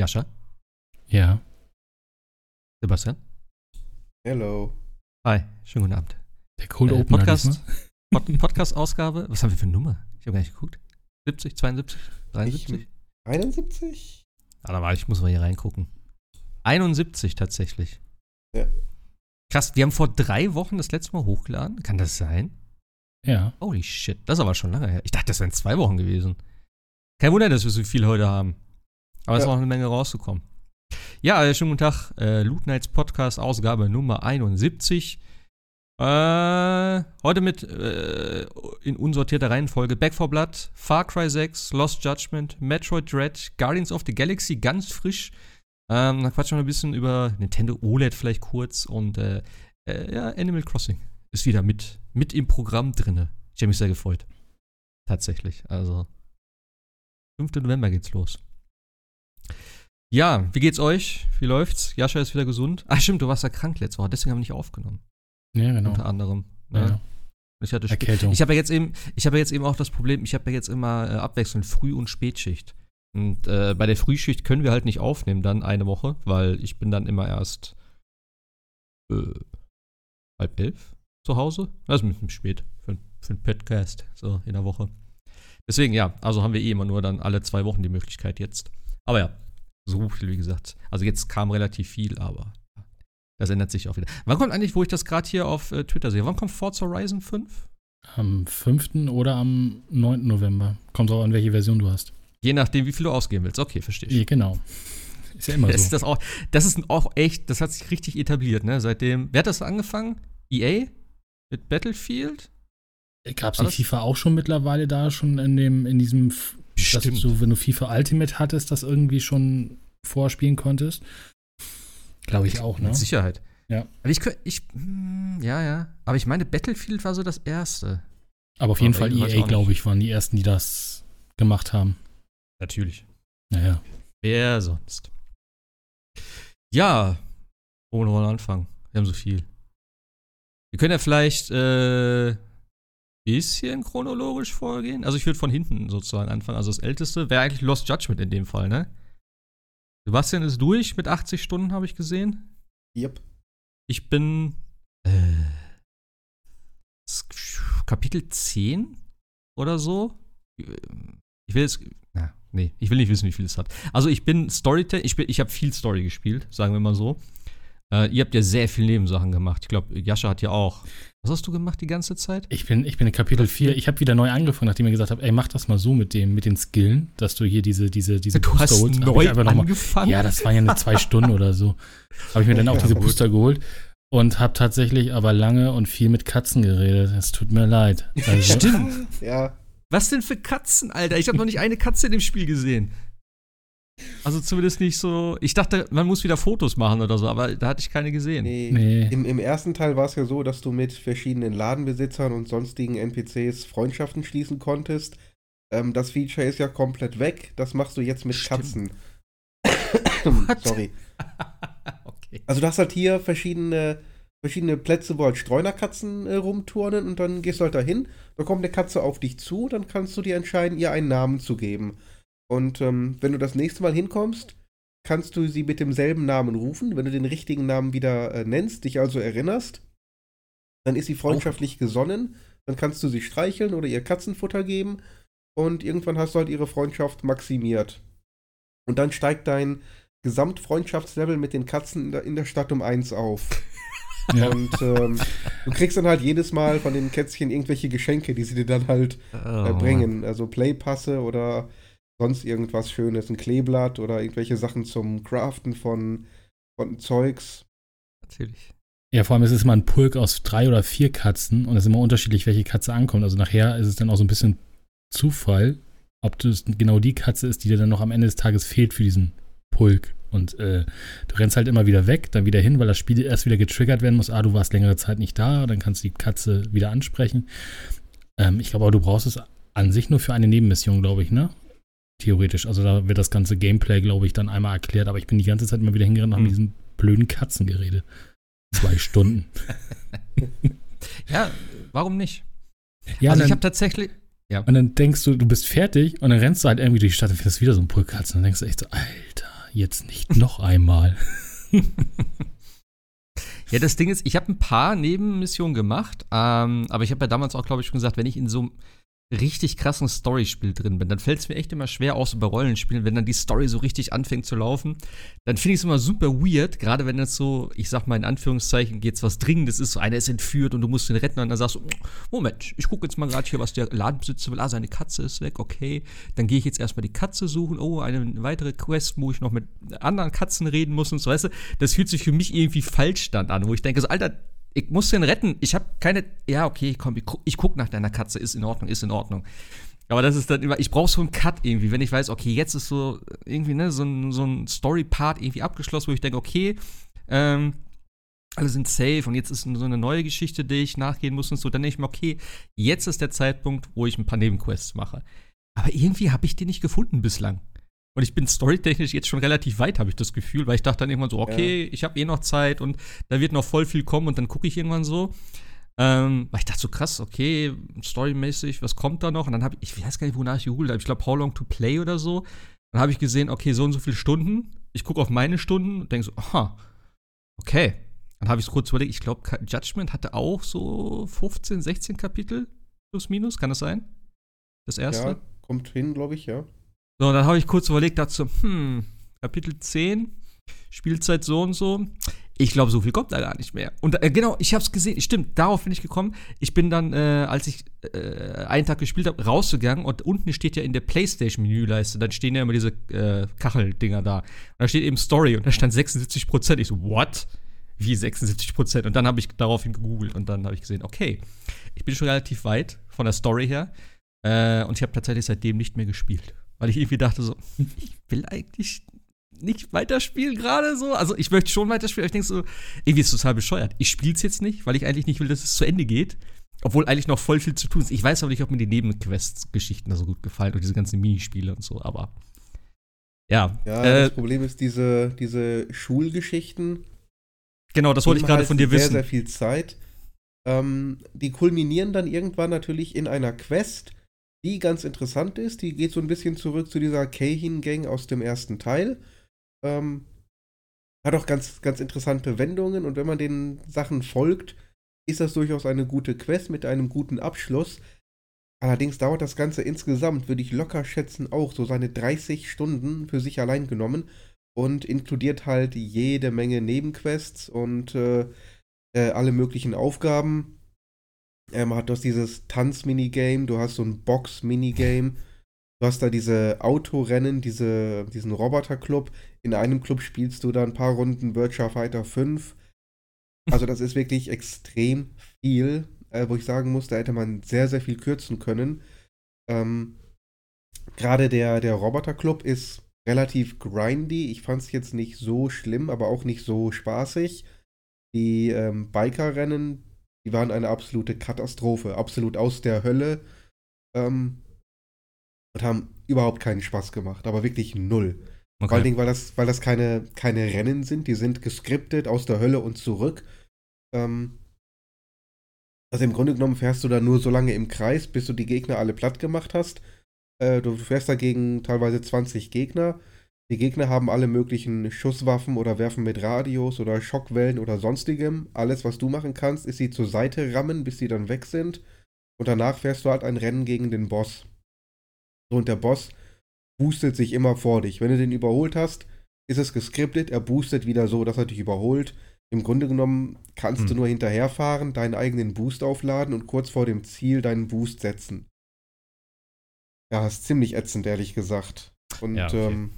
Jascha? Ja. Sebastian? Hello. Hi, schönen guten Abend. Der Cold Äh, Opener Podcast. Pod Podcast-Ausgabe. Was haben wir für eine Nummer? Ich habe gar nicht geguckt. 70, 72, 73? 71? Ah, da war ich, muss mal hier reingucken. 71 tatsächlich. Ja. Krass, wir haben vor drei Wochen das letzte Mal hochgeladen. Kann das sein? Ja. Holy shit, das ist aber schon lange her. Ich dachte, das wären zwei Wochen gewesen. Kein Wunder, dass wir so viel heute haben. Aber es Ja. ist noch eine Menge rauszukommen. Ja, äh, schönen guten Tag. Äh, Loot Nights Podcast, Ausgabe Nummer 71. Äh, heute mit äh, in unsortierter Reihenfolge Back 4 Blood, Far Cry 6, Lost Judgment, Metroid Dread, Guardians of the Galaxy ganz frisch. Ähm, dann quatschen wir ein bisschen über Nintendo OLED vielleicht kurz und äh, äh, ja, Animal Crossing ist wieder mit, mit im Programm drinne. Ich habe mich sehr gefreut. Tatsächlich. Also, 5. November geht's los. Ja, wie geht's euch? Wie läuft's? Jascha ist wieder gesund. Ach stimmt, du warst ja krank letzte Woche, deswegen haben wir nicht aufgenommen. Ja, genau. Unter anderem. Ja. Ne? Ich hatte Erkältung. ich habe ja jetzt eben, ich habe ja jetzt eben auch das Problem, ich habe ja jetzt immer äh, abwechselnd Früh- und Spätschicht. Und äh, bei der Frühschicht können wir halt nicht aufnehmen dann eine Woche, weil ich bin dann immer erst äh, halb elf zu Hause. Das ist ein bisschen spät für, für einen Podcast, so in der Woche. Deswegen, ja, also haben wir eh immer nur dann alle zwei Wochen die Möglichkeit jetzt. Aber ja, so viel, wie gesagt. Also jetzt kam relativ viel, aber das ändert sich auch wieder. Wann kommt eigentlich, wo ich das gerade hier auf äh, Twitter sehe, wann kommt Forza Horizon 5? Am 5. oder am 9. November. Kommt auch an, welche Version du hast. Je nachdem, wie viel du ausgeben willst. Okay, verstehe ich. Ja, genau. Ist ja immer Das, ist so. das, auch, das ist auch echt, das hat sich richtig etabliert, ne? Seitdem, wer hat das angefangen? EA? Mit Battlefield? Gab es das- FIFA auch schon mittlerweile da schon in dem, in diesem, F- dass du, wenn du FIFA Ultimate hattest, das irgendwie schon vorspielen konntest? Glaube ich auch, ne? Mit Sicherheit. Ja. Aber ich, ich, hm, ja, ja. Aber ich meine, Battlefield war so das erste. Aber auf jeden Aber Fall EA, auch glaube ich, waren die ersten, die das gemacht haben. Natürlich. Naja. Wer sonst? Ja, ohne wollen anfangen. Wir haben so viel. Wir können ja vielleicht äh, bisschen chronologisch vorgehen. Also ich würde von hinten sozusagen anfangen. Also das älteste wäre eigentlich Lost Judgment in dem Fall, ne? Sebastian ist durch mit 80 Stunden, habe ich gesehen. Yep. Ich bin äh, Kapitel 10 oder so. Ich will jetzt. Na, nee, ich will nicht wissen, wie viel es hat. Also ich bin Storytelling, ich, bin- ich habe viel Story gespielt, sagen wir mal so. Äh, ihr habt ja sehr viel Nebensachen gemacht. Ich glaube, Jascha hat ja auch. Was hast du gemacht die ganze Zeit? Ich bin, ich bin in Kapitel 4. Ich habe wieder neu angefangen, nachdem ich gesagt habe, ey, mach das mal so mit dem, mit den Skillen, dass du hier diese, diese, diese Du hast holst. Hab neu ich einfach noch mal- angefangen. Ja, das waren ja nur zwei Stunden oder so. Habe ich mir dann auch Ja, diese gut. Booster geholt und habe tatsächlich aber lange und viel mit Katzen geredet. Es tut mir leid. Also, Stimmt. Ja. Was denn für Katzen, Alter? Ich habe noch nicht eine Katze in dem Spiel gesehen. Also zumindest nicht so. Ich dachte, man muss wieder Fotos machen oder so, aber da hatte ich keine gesehen. Nee. Nee. Im, Im ersten Teil war es ja so, dass du mit verschiedenen Ladenbesitzern und sonstigen NPCs Freundschaften schließen konntest. Ähm, das Feature ist ja komplett weg. Das machst du jetzt mit Stimmt. Katzen. Sorry. okay. Also du hast halt hier verschiedene, verschiedene Plätze, wo halt Streunerkatzen äh, rumturnen und dann gehst du halt dahin, da kommt eine Katze auf dich zu, dann kannst du dir entscheiden, ihr einen Namen zu geben. Und ähm, wenn du das nächste Mal hinkommst, kannst du sie mit demselben Namen rufen. Wenn du den richtigen Namen wieder äh, nennst, dich also erinnerst, dann ist sie freundschaftlich gesonnen, dann kannst du sie streicheln oder ihr Katzenfutter geben und irgendwann hast du halt ihre Freundschaft maximiert. Und dann steigt dein Gesamtfreundschaftslevel mit den Katzen in der, in der Stadt um eins auf. ja. Und ähm, du kriegst dann halt jedes Mal von den Kätzchen irgendwelche Geschenke, die sie dir dann halt Oh, äh, bringen. Also Playpasse oder sonst irgendwas Schönes, ein Kleeblatt oder irgendwelche Sachen zum Craften von, von Zeugs. Natürlich. ja, vor allem ist es immer ein Pulk aus drei oder vier Katzen und es ist immer unterschiedlich, welche Katze ankommt. Also nachher ist es dann auch so ein bisschen Zufall, ob das genau die Katze ist, die dir dann noch am Ende des Tages fehlt für diesen Pulk. Und äh, du rennst halt immer wieder weg, dann wieder hin, weil das Spiel erst wieder getriggert werden muss. Ah, du warst längere Zeit nicht da, dann kannst du die Katze wieder ansprechen. Ähm, ich glaube aber, du brauchst es an sich nur für eine Nebenmission, glaube ich, ne? Theoretisch. Also da wird das ganze Gameplay, glaube ich, dann einmal erklärt. Aber ich bin die ganze Zeit immer wieder hingerannt und habe mit diesen blöden Katzen geredet. Zwei Stunden. Ja, warum nicht? Ja, also ich habe tatsächlich. und dann denkst du, du bist fertig und dann rennst du halt irgendwie durch die Stadt und findest wieder so ein Pulk Katzen. Und dann denkst du echt so, Alter, jetzt nicht noch einmal. ja, das Ding ist, ich habe ein paar Nebenmissionen gemacht, ähm, aber ich habe ja damals auch, glaube ich, schon gesagt, wenn ich in so richtig krassen Storyspiel drin bin, dann fällt es mir echt immer schwer, auch so bei Rollenspielen, wenn dann die Story so richtig anfängt zu laufen, dann finde ich es immer super weird, gerade wenn das so, ich sag mal in Anführungszeichen, geht's was Dringendes ist, so einer ist entführt und du musst ihn retten und dann sagst du, Moment, ich gucke jetzt mal gerade hier, was der Ladenbesitzer will, ah, seine Katze ist weg, okay, dann gehe ich jetzt erstmal die Katze suchen, oh, eine weitere Quest, wo ich noch mit anderen Katzen reden muss und so, weißt du, das fühlt sich für mich irgendwie falsch dann an, wo ich denke, so, Alter, ich muss den retten. Ich habe keine. Ja, okay, komm, ich guck, ich guck nach deiner Katze. Ist in Ordnung, ist in Ordnung. Aber das ist dann immer, ich brauche so einen Cut irgendwie, wenn ich weiß, okay, jetzt ist so irgendwie, ne, so ein, so ein Story-Part irgendwie abgeschlossen, wo ich denke, okay, ähm, alle sind safe und jetzt ist so eine neue Geschichte, die ich nachgehen muss und so, dann denke ich mir, okay, jetzt ist der Zeitpunkt, wo ich ein paar Nebenquests mache. Aber irgendwie habe ich die nicht gefunden bislang. Und ich bin storytechnisch jetzt schon relativ weit, habe ich das Gefühl, weil ich dachte dann irgendwann so, okay, ja. ich habe eh noch Zeit und da wird noch voll viel kommen und dann gucke ich irgendwann so. Ähm, weil ich dachte so krass, okay, storymäßig, was kommt da noch? Und dann habe ich, ich weiß gar nicht, wonach ich gegoogelt habe. Ich glaube, How Long to Play oder so. Dann habe ich gesehen, okay, so und so viele Stunden. Ich gucke auf meine Stunden und denke so, aha, okay. Dann habe ich es kurz überlegt. Ich glaube, Judgment hatte auch so 15, 16 Kapitel, plus minus. Kann das sein? Das erste? Ja, kommt hin, glaube ich, ja. So, dann habe ich kurz überlegt, dazu, hm, Kapitel 10, Spielzeit so und so. Ich glaube, so viel kommt da gar nicht mehr. Und äh, genau, ich habe es gesehen. Stimmt, darauf bin ich gekommen. Ich bin dann, äh, als ich äh, einen Tag gespielt habe, rausgegangen und unten steht ja in der PlayStation-Menüleiste, dann stehen ja immer diese äh, Kacheldinger da. Und da steht eben Story und da stand 76 Prozent. Ich so, what? Wie 76 Prozent? Und dann habe ich daraufhin gegoogelt und dann habe ich gesehen, okay, ich bin schon relativ weit von der Story her. Äh, und ich habe tatsächlich seitdem nicht mehr gespielt weil ich irgendwie dachte so, ich will eigentlich nicht weiterspielen gerade so. Also ich möchte schon weiterspielen, aber ich denke so, irgendwie ist es total bescheuert. Ich spiele es jetzt nicht, weil ich eigentlich nicht will, dass es zu Ende geht. Obwohl eigentlich noch voll viel zu tun ist. Ich weiß aber nicht, ob mir die Nebenquests-Geschichten da so gut gefallen und diese ganzen Minispiele und so, aber ja. Ja, äh, das Problem ist diese, diese Schulgeschichten. Genau, das wollte ich gerade von dir wissen. Sehr, sehr viel Zeit. Ähm, die kulminieren dann irgendwann natürlich in einer Quest, die ganz interessant ist. Die geht so ein bisschen zurück zu dieser Kahin-Gang aus dem ersten Teil. Ähm, hat auch ganz, ganz interessante Wendungen und wenn man den Sachen folgt, ist das durchaus eine gute Quest mit einem guten Abschluss. Allerdings dauert das Ganze insgesamt, würde ich locker schätzen, auch so seine 30 Stunden für sich allein genommen und inkludiert halt jede Menge Nebenquests und äh, äh, alle möglichen Aufgaben. Ähm, hat das dieses Tanz-Minigame, du hast so ein Box-Minigame, du hast da diese Autorennen, diese, diesen Roboter-Club. In einem Club spielst du da ein paar Runden Virtua Fighter 5. Also das ist wirklich extrem viel, äh, wo ich sagen muss, da hätte man sehr, sehr viel kürzen können. Ähm, Gerade der, der Roboter-Club ist relativ grindy. Ich fand es jetzt nicht so schlimm, aber auch nicht so spaßig. Die ähm, Biker-Rennen, die waren eine absolute Katastrophe, absolut aus der Hölle. Ähm, und haben überhaupt keinen Spaß gemacht, aber wirklich null. Okay. Vor allen Dingen, weil das, weil das keine, keine Rennen sind, die sind geskriptet aus der Hölle und zurück. Ähm, also im Grunde genommen fährst du da nur so lange im Kreis, bis du die Gegner alle platt gemacht hast. Äh, du fährst dagegen teilweise 20 Gegner. Die Gegner haben alle möglichen Schusswaffen oder werfen mit Radios oder Schockwellen oder sonstigem. Alles, was du machen kannst, ist sie zur Seite rammen, bis sie dann weg sind. Und danach fährst du halt ein Rennen gegen den Boss. So, und der Boss boostet sich immer vor dich. Wenn du den überholt hast, ist es geskriptet, er boostet wieder so, dass er dich überholt. Im Grunde genommen kannst hm. du nur hinterherfahren, deinen eigenen Boost aufladen und kurz vor dem Ziel deinen Boost setzen. Ja, ist ziemlich ätzend, ehrlich gesagt. Und ja, okay. ähm,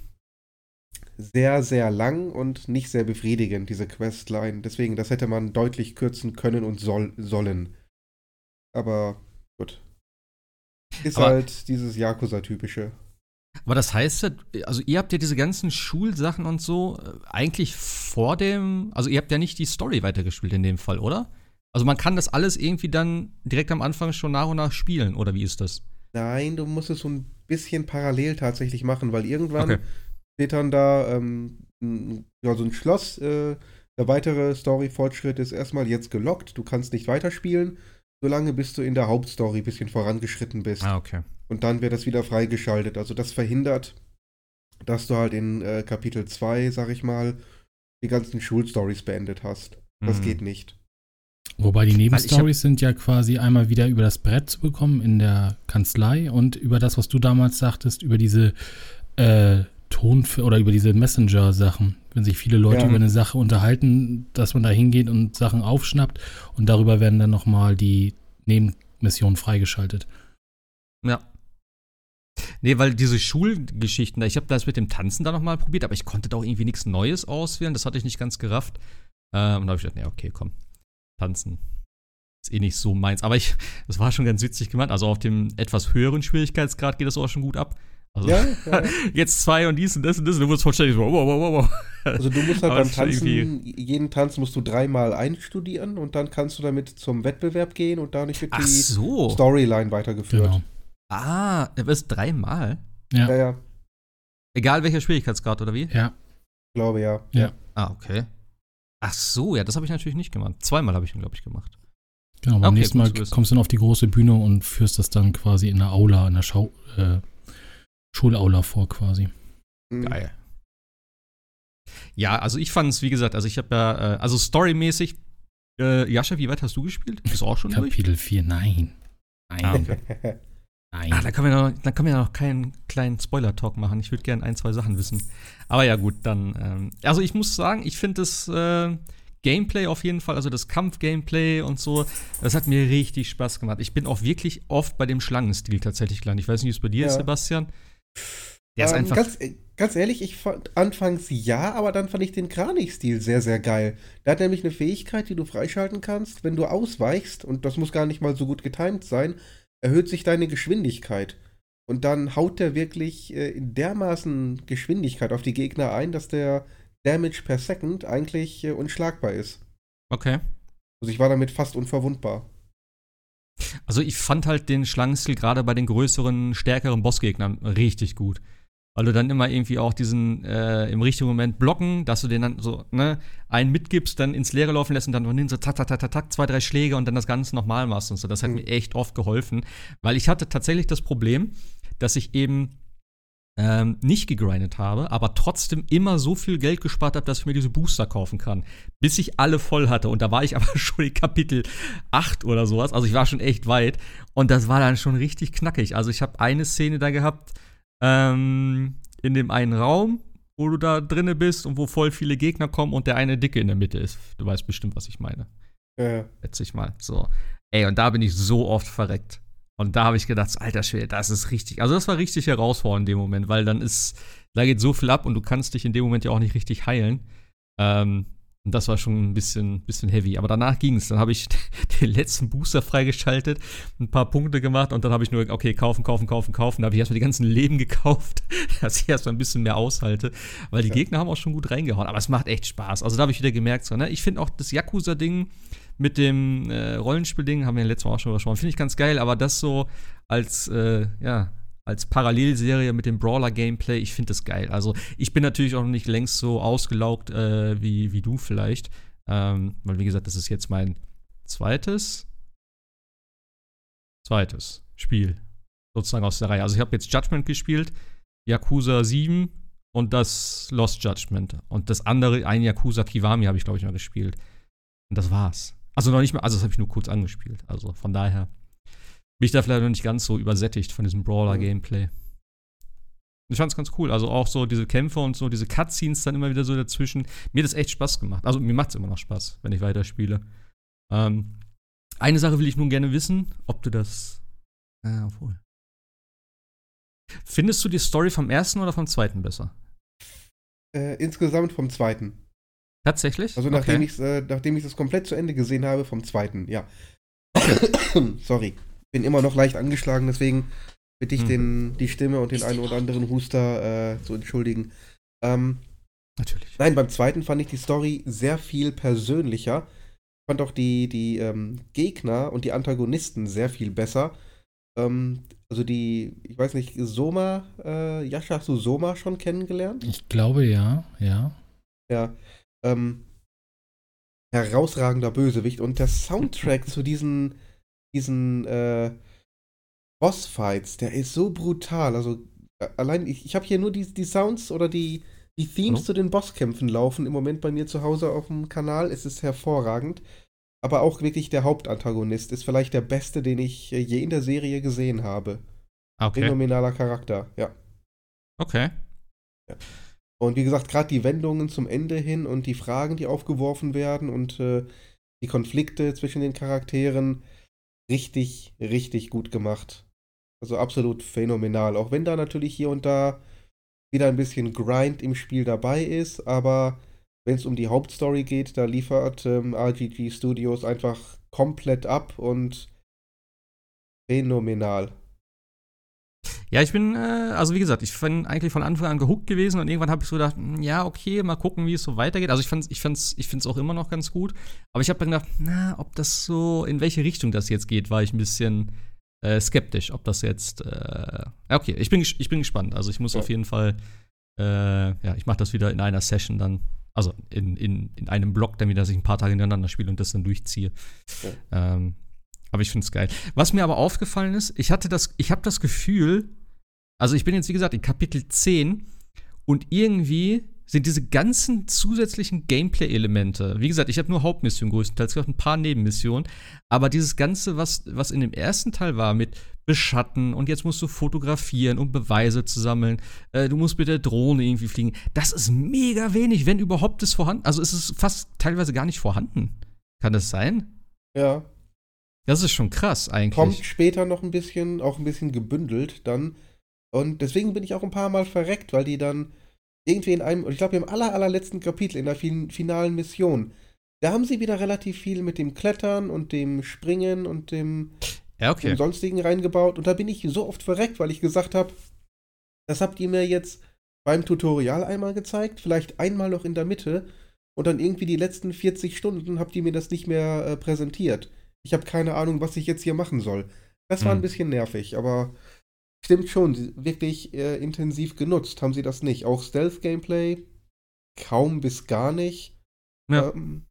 sehr, sehr lang und nicht sehr befriedigend, diese Questline. Deswegen, das hätte man deutlich kürzen können und soll, sollen. Aber gut. Ist Aber halt dieses Yakuza-typische. Aber das heißt, also ihr habt ja diese ganzen Schulsachen und so äh, eigentlich vor dem, also ihr habt ja nicht die Story weitergespielt in dem Fall, oder? Also man kann das alles irgendwie dann direkt am Anfang schon nach und nach spielen, oder wie ist das? Nein, du musst es so ein bisschen parallel tatsächlich machen, weil irgendwann okay steht dann da ähm, ja, so ein Schloss. Äh, der weitere Story-Fortschritt ist erstmal jetzt gelockt. Du kannst nicht weiterspielen, solange bis du in der Hauptstory ein bisschen vorangeschritten bist. Ah, okay. Und dann wird das wieder freigeschaltet. Also das verhindert dass du halt in äh, Kapitel 2, sag ich mal, die ganzen Schulstories beendet hast. Das Mhm. geht nicht. Wobei die Nebenstories sind ja quasi einmal wieder über das Brett zu bekommen in der Kanzlei und über das, was du damals sagtest, über diese äh, Ton oder über diese Messenger-Sachen. Wenn sich viele Leute Ja. über eine Sache unterhalten, dass man da hingeht und Sachen aufschnappt und darüber werden dann nochmal die Nebenmissionen freigeschaltet. Ja. Nee, weil diese Schulgeschichten, da- ich habe das mit dem Tanzen da nochmal probiert, aber ich konnte da auch irgendwie nichts Neues auswählen. Das hatte ich nicht ganz gerafft. Äh, und da habe ich gedacht, nee, okay, komm. Tanzen. Ist eh nicht so meins. Aber ich, das war schon ganz witzig gemacht. Also auf dem etwas höheren Schwierigkeitsgrad geht das auch schon gut ab. Also Ja, ja. jetzt zwei und dies und das und das. Und du musst vollständig so, wow, wow, wow, wow. Also du musst halt Aber beim Tanzen, jeden Tanz musst du dreimal einstudieren und dann kannst du damit zum Wettbewerb gehen und dadurch wird Ach die so. Storyline weitergeführt. Genau. Ah, er ist dreimal. Ja, Ja, ja. ja, Egal welcher Schwierigkeitsgrad oder wie? glaube ja. Ah, okay. Ach so, ja, das habe ich natürlich nicht gemacht. Zweimal habe ich ihn, glaube ich, gemacht. Genau, beim Okay, nächsten Mal kommst du dann auf die große Bühne und führst das dann quasi in der Aula, in der Schau, äh, Schulaula vor quasi. Mhm. Geil. Ja, also ich fand es, wie gesagt, also ich habe ja, äh, also storymäßig, äh, Jascha, wie weit hast du gespielt? Bist du auch schon durch? Kapitel 4, nein. Nein, Ah, okay. nein. Ah, da können wir noch, dann können wir ja noch keinen kleinen Spoiler-Talk machen. Ich würde gerne ein, zwei Sachen wissen. Aber ja, gut, dann. Ähm, also ich muss sagen, ich finde das äh, Gameplay auf jeden Fall, also das Kampf-Gameplay und so, das hat mir richtig Spaß gemacht. Ich bin auch wirklich oft bei dem Schlangenstil tatsächlich gelandet. Ich weiß nicht, wie es bei dir ist, Ja. Sebastian. Der ist Ähm, einfach. Ganz, äh, ganz ehrlich, ich fand anfangs ja, aber dann fand ich den Kranich-Stil sehr, sehr geil. Der hat nämlich eine Fähigkeit, die du freischalten kannst. Wenn du ausweichst, und das muss gar nicht mal so gut getimt sein, erhöht sich deine Geschwindigkeit. Und dann haut der wirklich äh, in dermaßen Geschwindigkeit auf die Gegner ein, dass der Damage per Second eigentlich äh, unschlagbar ist. okay. Also ich war damit fast unverwundbar. Also ich fand halt den Schlangenstil gerade bei den größeren, stärkeren Bossgegnern richtig gut. Weil du dann immer irgendwie auch diesen äh, im richtigen Moment blocken, dass du den dann so, ne, einen mitgibst, dann ins Leere laufen lässt und dann von hinten so tak, tak, tak, tak, tak, zwei, drei Schläge und dann das Ganze nochmal machst und so. Das hat Mhm. mir echt oft geholfen. Weil ich hatte tatsächlich das Problem, dass ich eben ähm, nicht gegrindet habe, aber trotzdem immer so viel Geld gespart habe, dass ich mir diese Booster kaufen kann. Bis ich alle voll hatte. Und da war ich aber schon in Kapitel 8 oder sowas. Also ich war schon echt weit. Und das war dann schon richtig knackig. Also ich habe eine Szene da gehabt, ähm, in dem einen Raum, wo du da drinne bist und wo voll viele Gegner kommen und der eine Dicke in der Mitte ist. Du weißt bestimmt, was ich meine. Äh, Schätze ich mal. So. Ey, und da bin ich so oft verreckt. Und da habe ich gedacht, alter Schwede, das ist richtig. Also, das war richtig herausfordernd in dem Moment, weil dann ist, da geht so viel ab und du kannst dich in dem Moment ja auch nicht richtig heilen. Ähm, und das war schon ein bisschen, bisschen heavy. Aber danach ging es. Dann habe ich den letzten Booster freigeschaltet, ein paar Punkte gemacht und dann habe ich nur, okay, kaufen, kaufen, kaufen, kaufen. Da habe ich erstmal die ganzen Leben gekauft, dass ich erstmal ein bisschen mehr aushalte. Weil die Ja. Gegner haben auch schon gut reingehauen. Aber es macht echt Spaß. Also da habe ich wieder gemerkt, so, ne? ich finde auch das Yakuza-Ding mit dem äh, Rollenspiel-Ding, haben wir ja letztes Mal auch schon besprochen, finde ich ganz geil. Aber das so als, äh, ja, als Parallelserie mit dem Brawler-Gameplay, ich finde das geil. Also ich bin natürlich auch nicht längst so ausgelaugt äh, wie, wie du vielleicht. Ähm, weil, wie gesagt, das ist jetzt mein zweites, zweites Spiel sozusagen aus der Reihe. Also ich habe jetzt Judgment gespielt, Yakuza 7 und das Lost Judgment. Und das andere, ein Yakuza Kiwami habe ich, glaube ich, mal gespielt. Und das war's. Also noch nicht mal, also das habe ich nur kurz angespielt. Also von daher bin ich da vielleicht noch nicht ganz so übersättigt von diesem Brawler-Gameplay. Ich fand's ganz cool. Also auch so diese Kämpfe und so, diese Cutscenes dann immer wieder so dazwischen. Mir hat das echt Spaß gemacht. Also mir macht's immer noch Spaß, wenn ich weiterspiele. Ähm, eine Sache will ich nun gerne wissen, ob du das. Äh, obwohl. Findest du die Story vom ersten oder vom zweiten besser? äh, insgesamt vom zweiten. Tatsächlich? Also nachdem, ich, äh, nachdem ich das komplett zu Ende gesehen habe, vom zweiten, ja. Sorry. Bin immer noch leicht angeschlagen, deswegen bitte ich Hm. den, die Stimme und den einen oder anderen Huster äh, zu entschuldigen. Ähm, Natürlich. nein, beim zweiten fand ich die Story sehr viel persönlicher. Ich fand auch die, die ähm, Gegner und die Antagonisten sehr viel besser. Ähm, also die, ich weiß nicht, Soma, äh, Yasha, hast du Soma schon kennengelernt? Ich glaube ja, ja. Ja. Ähm, herausragender Bösewicht. Und der Soundtrack zu diesen, diesen äh, Bossfights, der ist so brutal. Also allein, ich, ich habe hier nur die, die Sounds oder die, die Themes Hallo? zu den Bosskämpfen laufen im Moment bei mir zu Hause auf dem Kanal. Es ist hervorragend. Aber auch wirklich der Hauptantagonist ist vielleicht der beste, den ich äh, je in der Serie gesehen habe. Okay. Phänomenaler Charakter, ja. Okay. Und wie gesagt, gerade die Wendungen zum Ende hin und die Fragen, die aufgeworfen werden und äh, die Konflikte zwischen den Charakteren, richtig, richtig gut gemacht. Also absolut phänomenal. Auch wenn da natürlich hier und da wieder ein bisschen Grind im Spiel dabei ist, aber wenn es um die Hauptstory geht, da liefert ähm, RGG Studios einfach komplett ab und phänomenal. Ja, ich bin, äh, also wie gesagt, ich bin eigentlich von Anfang an gehuckt gewesen und irgendwann habe ich so gedacht, hm, ja, okay, mal gucken, wie es so weitergeht. Also ich fand's, ich fand's, ich find's auch immer noch ganz gut. Aber ich habe dann gedacht, na, ob das so, in welche Richtung das jetzt geht, war ich ein bisschen äh, skeptisch, ob das jetzt, äh, ja, okay, ich bin, ich bin gespannt. Also ich muss Ja. auf jeden Fall, äh, ja, ich mache das wieder in einer Session dann, also in, in, in einem Block, wieder, dass ich ein paar Tage hintereinander spiele und das dann durchziehe. Ähm, aber ich finde es geil. Was mir aber aufgefallen ist, ich hatte das, ich habe das Gefühl, also ich bin jetzt, wie gesagt, in Kapitel 10 und irgendwie sind diese ganzen zusätzlichen Gameplay-Elemente, wie gesagt, ich habe nur Hauptmissionen größtenteils, es gab ein paar Nebenmissionen, aber dieses Ganze, was, was in dem ersten Teil war mit Beschatten und jetzt musst du fotografieren, um Beweise zu sammeln, äh, du musst mit der Drohne irgendwie fliegen, das ist mega wenig, wenn überhaupt ist vorhanden, also es ist fast teilweise gar nicht vorhanden. Kann das sein? Ja, Das ist schon krass eigentlich. kommt später noch ein bisschen, auch ein bisschen gebündelt dann. Und deswegen bin ich auch ein paar Mal verreckt, weil die dann irgendwie in einem, ich glaube im aller, allerletzten Kapitel, in der fin finalen Mission, da haben sie wieder relativ viel mit dem Klettern und dem Springen und dem, Ja, okay. dem sonstigen reingebaut. Und da bin ich so oft verreckt, weil ich gesagt habe, das habt ihr mir jetzt beim Tutorial einmal gezeigt, vielleicht einmal noch in der Mitte und dann irgendwie die letzten 40 Stunden habt ihr mir das nicht mehr äh, präsentiert. Ich habe keine Ahnung, was ich jetzt hier machen soll. Das war Hm. ein bisschen nervig, aber stimmt schon, wirklich äh, intensiv genutzt haben sie das nicht. Auch Stealth-Gameplay kaum bis gar nicht. Ja. Ähm,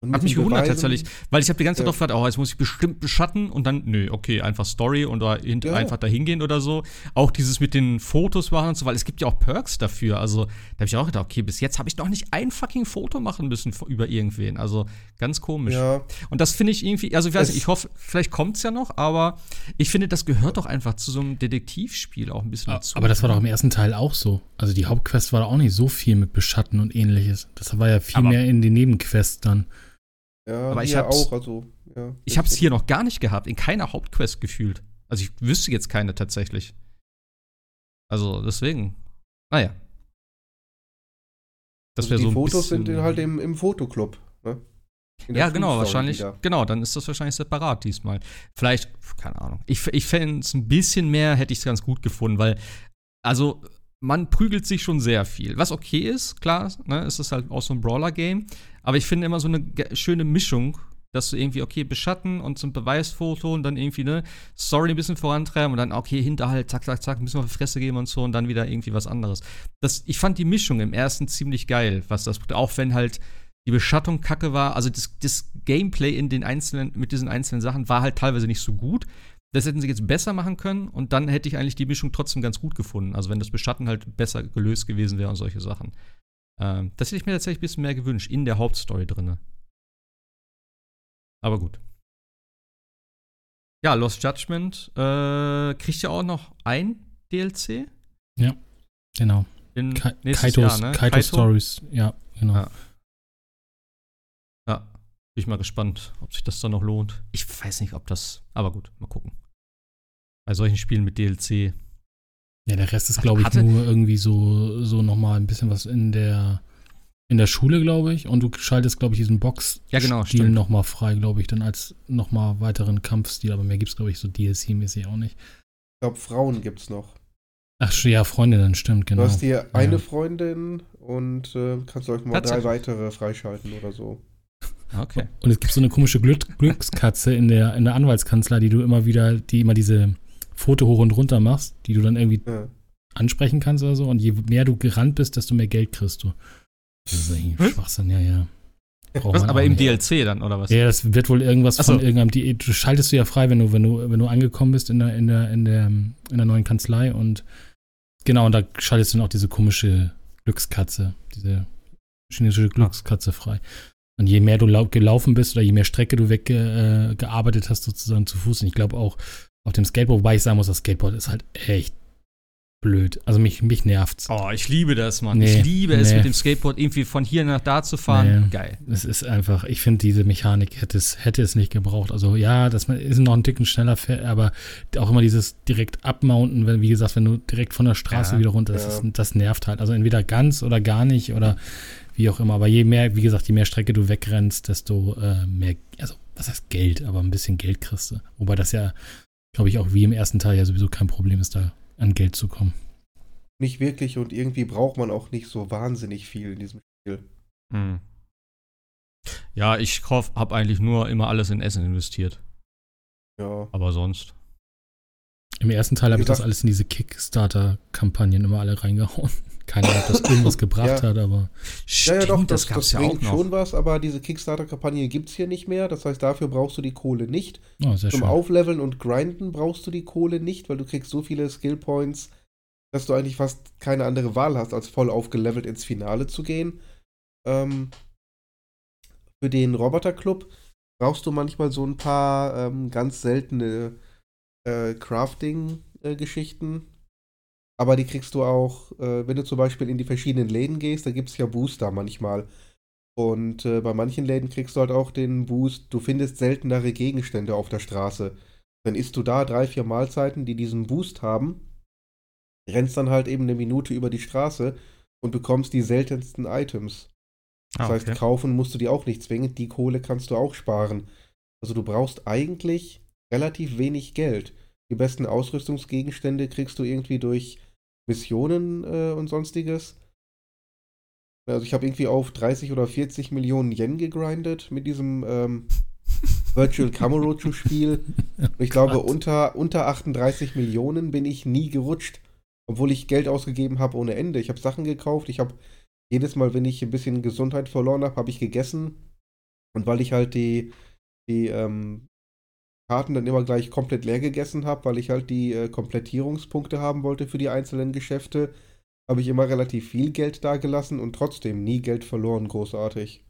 und Hat mich gewundert Beweisen- tatsächlich, weil ich habe die ganze Zeit Ja. doch gefragt, oh, jetzt muss ich bestimmt beschatten und dann, nö, okay, einfach Story und da hint- Ja. einfach da hingehen oder so. Auch dieses mit den Fotos machen und so, weil es gibt ja auch Perks dafür. Also da habe ich auch gedacht, okay, bis jetzt habe ich noch nicht ein fucking Foto machen müssen über irgendwen. Also ganz komisch. Ja, Und das finde ich irgendwie, also ich weiß Es- nicht, ich hoffe, vielleicht kommt es ja noch, aber ich finde, das gehört doch einfach zu so einem Detektivspiel auch ein bisschen dazu. Aber das war doch im ersten Teil auch so. Also die Hauptquest war da auch nicht so viel mit Beschatten und ähnliches. Das war ja viel Aber- mehr in den Nebenquests dann. Ja, Aber ich hab's- auch, also, ja. Ich habe es hier noch gar nicht gehabt, in keiner Hauptquest gefühlt. Also ich wüsste jetzt keine tatsächlich. Also deswegen, naja. Das Also wäre die so ein Fotos sind halt im, im Fotoclub. Ne? Ja, genau, wahrscheinlich. wieder. Genau, dann ist das wahrscheinlich separat diesmal. Vielleicht, keine Ahnung. Ich, ich fände es ein bisschen mehr, hätte ich es ganz gut gefunden, weil, also, man prügelt sich schon sehr viel. Was okay ist, klar, ne, es ist halt auch so ein Brawler-Game. Aber ich finde immer so eine schöne Mischung, dass du irgendwie, okay, beschatten und ein Beweisfoto und dann irgendwie, ne, Story ein bisschen vorantreiben und dann, okay, Hinterhalt, zack, zack, zack, ein bisschen auf die Fresse geben und so und dann wieder irgendwie was anderes. Das, ich fand die Mischung im ersten ziemlich geil, was das, auch wenn halt die Beschattung kacke war, also das, das Gameplay in den einzelnen, mit diesen einzelnen Sachen war halt teilweise nicht so gut. Das hätten sie jetzt besser machen können und dann hätte ich eigentlich die Mischung trotzdem ganz gut gefunden. Also wenn das Beschatten halt besser gelöst gewesen wäre und solche Sachen. Ähm, das hätte ich mir tatsächlich ein bisschen mehr gewünscht, in der Hauptstory drinne. Aber gut. Ja, Lost Judgment äh, kriegt ja auch noch ein DLC. Genau. In Ka Kaitos, Jahr, ne? Kaito Stories. Ja, genau. Ja. Ja, bin ich mal gespannt, ob sich das dann noch lohnt. Ich weiß nicht, ob das. Aber gut, mal gucken. Bei solchen Spielen mit DLC. Ja, der Rest ist, glaube ich, Hatte- nur irgendwie so, so nochmal ein bisschen was in der, in der Schule, glaube ich. Und du schaltest, glaube ich, diesen Box Ja, genau, nochmal frei, glaube ich, dann als nochmal weiteren Kampfstil. Aber mehr gibt es, glaube ich, so DLC-mäßig auch nicht. Ich glaube, Frauen gibt's noch. Ach, ja, Freundinnen, stimmt, genau. Du hast hier eine Ja. Freundin und äh, kannst euch mal drei weitere freischalten oder so. Okay. Und es gibt so eine komische Glück Glückskatze in der, in der Anwaltskanzlei, die du immer wieder, die immer diese Foto hoch und runter machst, die du dann irgendwie Ja. ansprechen kannst oder so. Und je mehr du gerannt bist, desto mehr Geld kriegst du. Das ist eigentlich Hm? Schwachsinn, ja, ja. Was, aber im nicht. DLC dann, oder was? Ja, das wird wohl irgendwas so. von irgendeinem. Die, du schaltest du ja frei, wenn du, wenn du, wenn du angekommen bist in der, in der, in der, in der neuen Kanzlei und genau, und da schaltest du dann auch diese komische Glückskatze, diese chinesische Glückskatze frei. Und je mehr du lau gelaufen bist oder je mehr Strecke du weggearbeitet äh, gearbeitet hast, sozusagen zu Fuß, und ich glaube auch auf dem Skateboard, wobei ich sagen muss, das Skateboard ist halt echt blöd. Also mich, mich nervt's. Oh, ich liebe das, Mann. Nee, ich liebe es, nee. mit dem Skateboard irgendwie von hier nach da zu fahren. Nee. Geil. Es ist einfach, ich finde, diese Mechanik hätte es, hätte es nicht gebraucht. Also ja, das ist noch ein Ticken schneller, fährt, aber auch immer dieses direkt abmounten, wenn, wie gesagt, wenn du direkt von der Straße Ja, wieder runter, das, ja. ist, das nervt halt. Also entweder ganz oder gar nicht oder wie auch immer. Aber je mehr, wie gesagt, je mehr Strecke du wegrennst, desto äh, mehr, also was heißt Geld, aber ein bisschen Geld kriegst du. Wobei das ja, glaube ich, auch wie im ersten Teil ja sowieso kein Problem ist, da an Geld zu kommen. Nicht wirklich und irgendwie braucht man auch nicht so wahnsinnig viel in diesem Spiel. Hm. Ja, ich habe eigentlich nur immer alles in Essen investiert. Ja. Aber sonst. Im ersten Teil habe ich das alles in diese Kickstarter-Kampagnen immer alle reingehauen. Keine Ahnung, ob das irgendwas gebracht Ja. hat, aber Ja, ja, doch, das, das das, gab's ja bringt auch noch. schon was, aber diese Kickstarter-Kampagne gibt es hier nicht mehr. Das heißt, dafür brauchst du die Kohle nicht. oh, Zum schön. Aufleveln und Grinden brauchst du die Kohle nicht, weil du kriegst so viele Skill-Points, dass du eigentlich fast keine andere Wahl hast, als voll aufgelevelt ins Finale zu gehen. Ähm, für den Roboter-Club brauchst du manchmal so ein paar ähm, ganz seltene äh, Crafting-Geschichten. Aber die kriegst du auch, äh, wenn du zum Beispiel in die verschiedenen Läden gehst, da gibt es ja Booster manchmal. Und äh, bei manchen Läden kriegst du halt auch den Boost, du findest seltenere Gegenstände auf der Straße. Dann isst du da drei, vier Mahlzeiten, die diesen Boost haben, rennst dann halt eben eine Minute über die Straße und bekommst die seltensten Items. Das Ah, heißt, okay. kaufen musst du die auch nicht zwingend, die Kohle kannst du auch sparen. Also du brauchst eigentlich relativ wenig Geld. Die besten Ausrüstungsgegenstände kriegst du irgendwie durch Missionen äh, und sonstiges. Also ich habe irgendwie auf 30 oder 40 Millionen Yen gegrindet mit diesem ähm, Virtual Kamurocho Spiel. Und ich glaube, unter, unter 38 Millionen bin ich nie gerutscht, obwohl ich Geld ausgegeben habe ohne Ende. Ich habe Sachen gekauft, ich habe jedes Mal, wenn ich ein bisschen Gesundheit verloren habe, habe ich gegessen. Und weil ich halt die, die ähm, Karten dann immer gleich komplett leer gegessen habe, weil ich halt die äh, Komplettierungspunkte haben wollte für die einzelnen Geschäfte, habe ich immer relativ viel Geld dagelassen und trotzdem nie Geld verloren, großartig.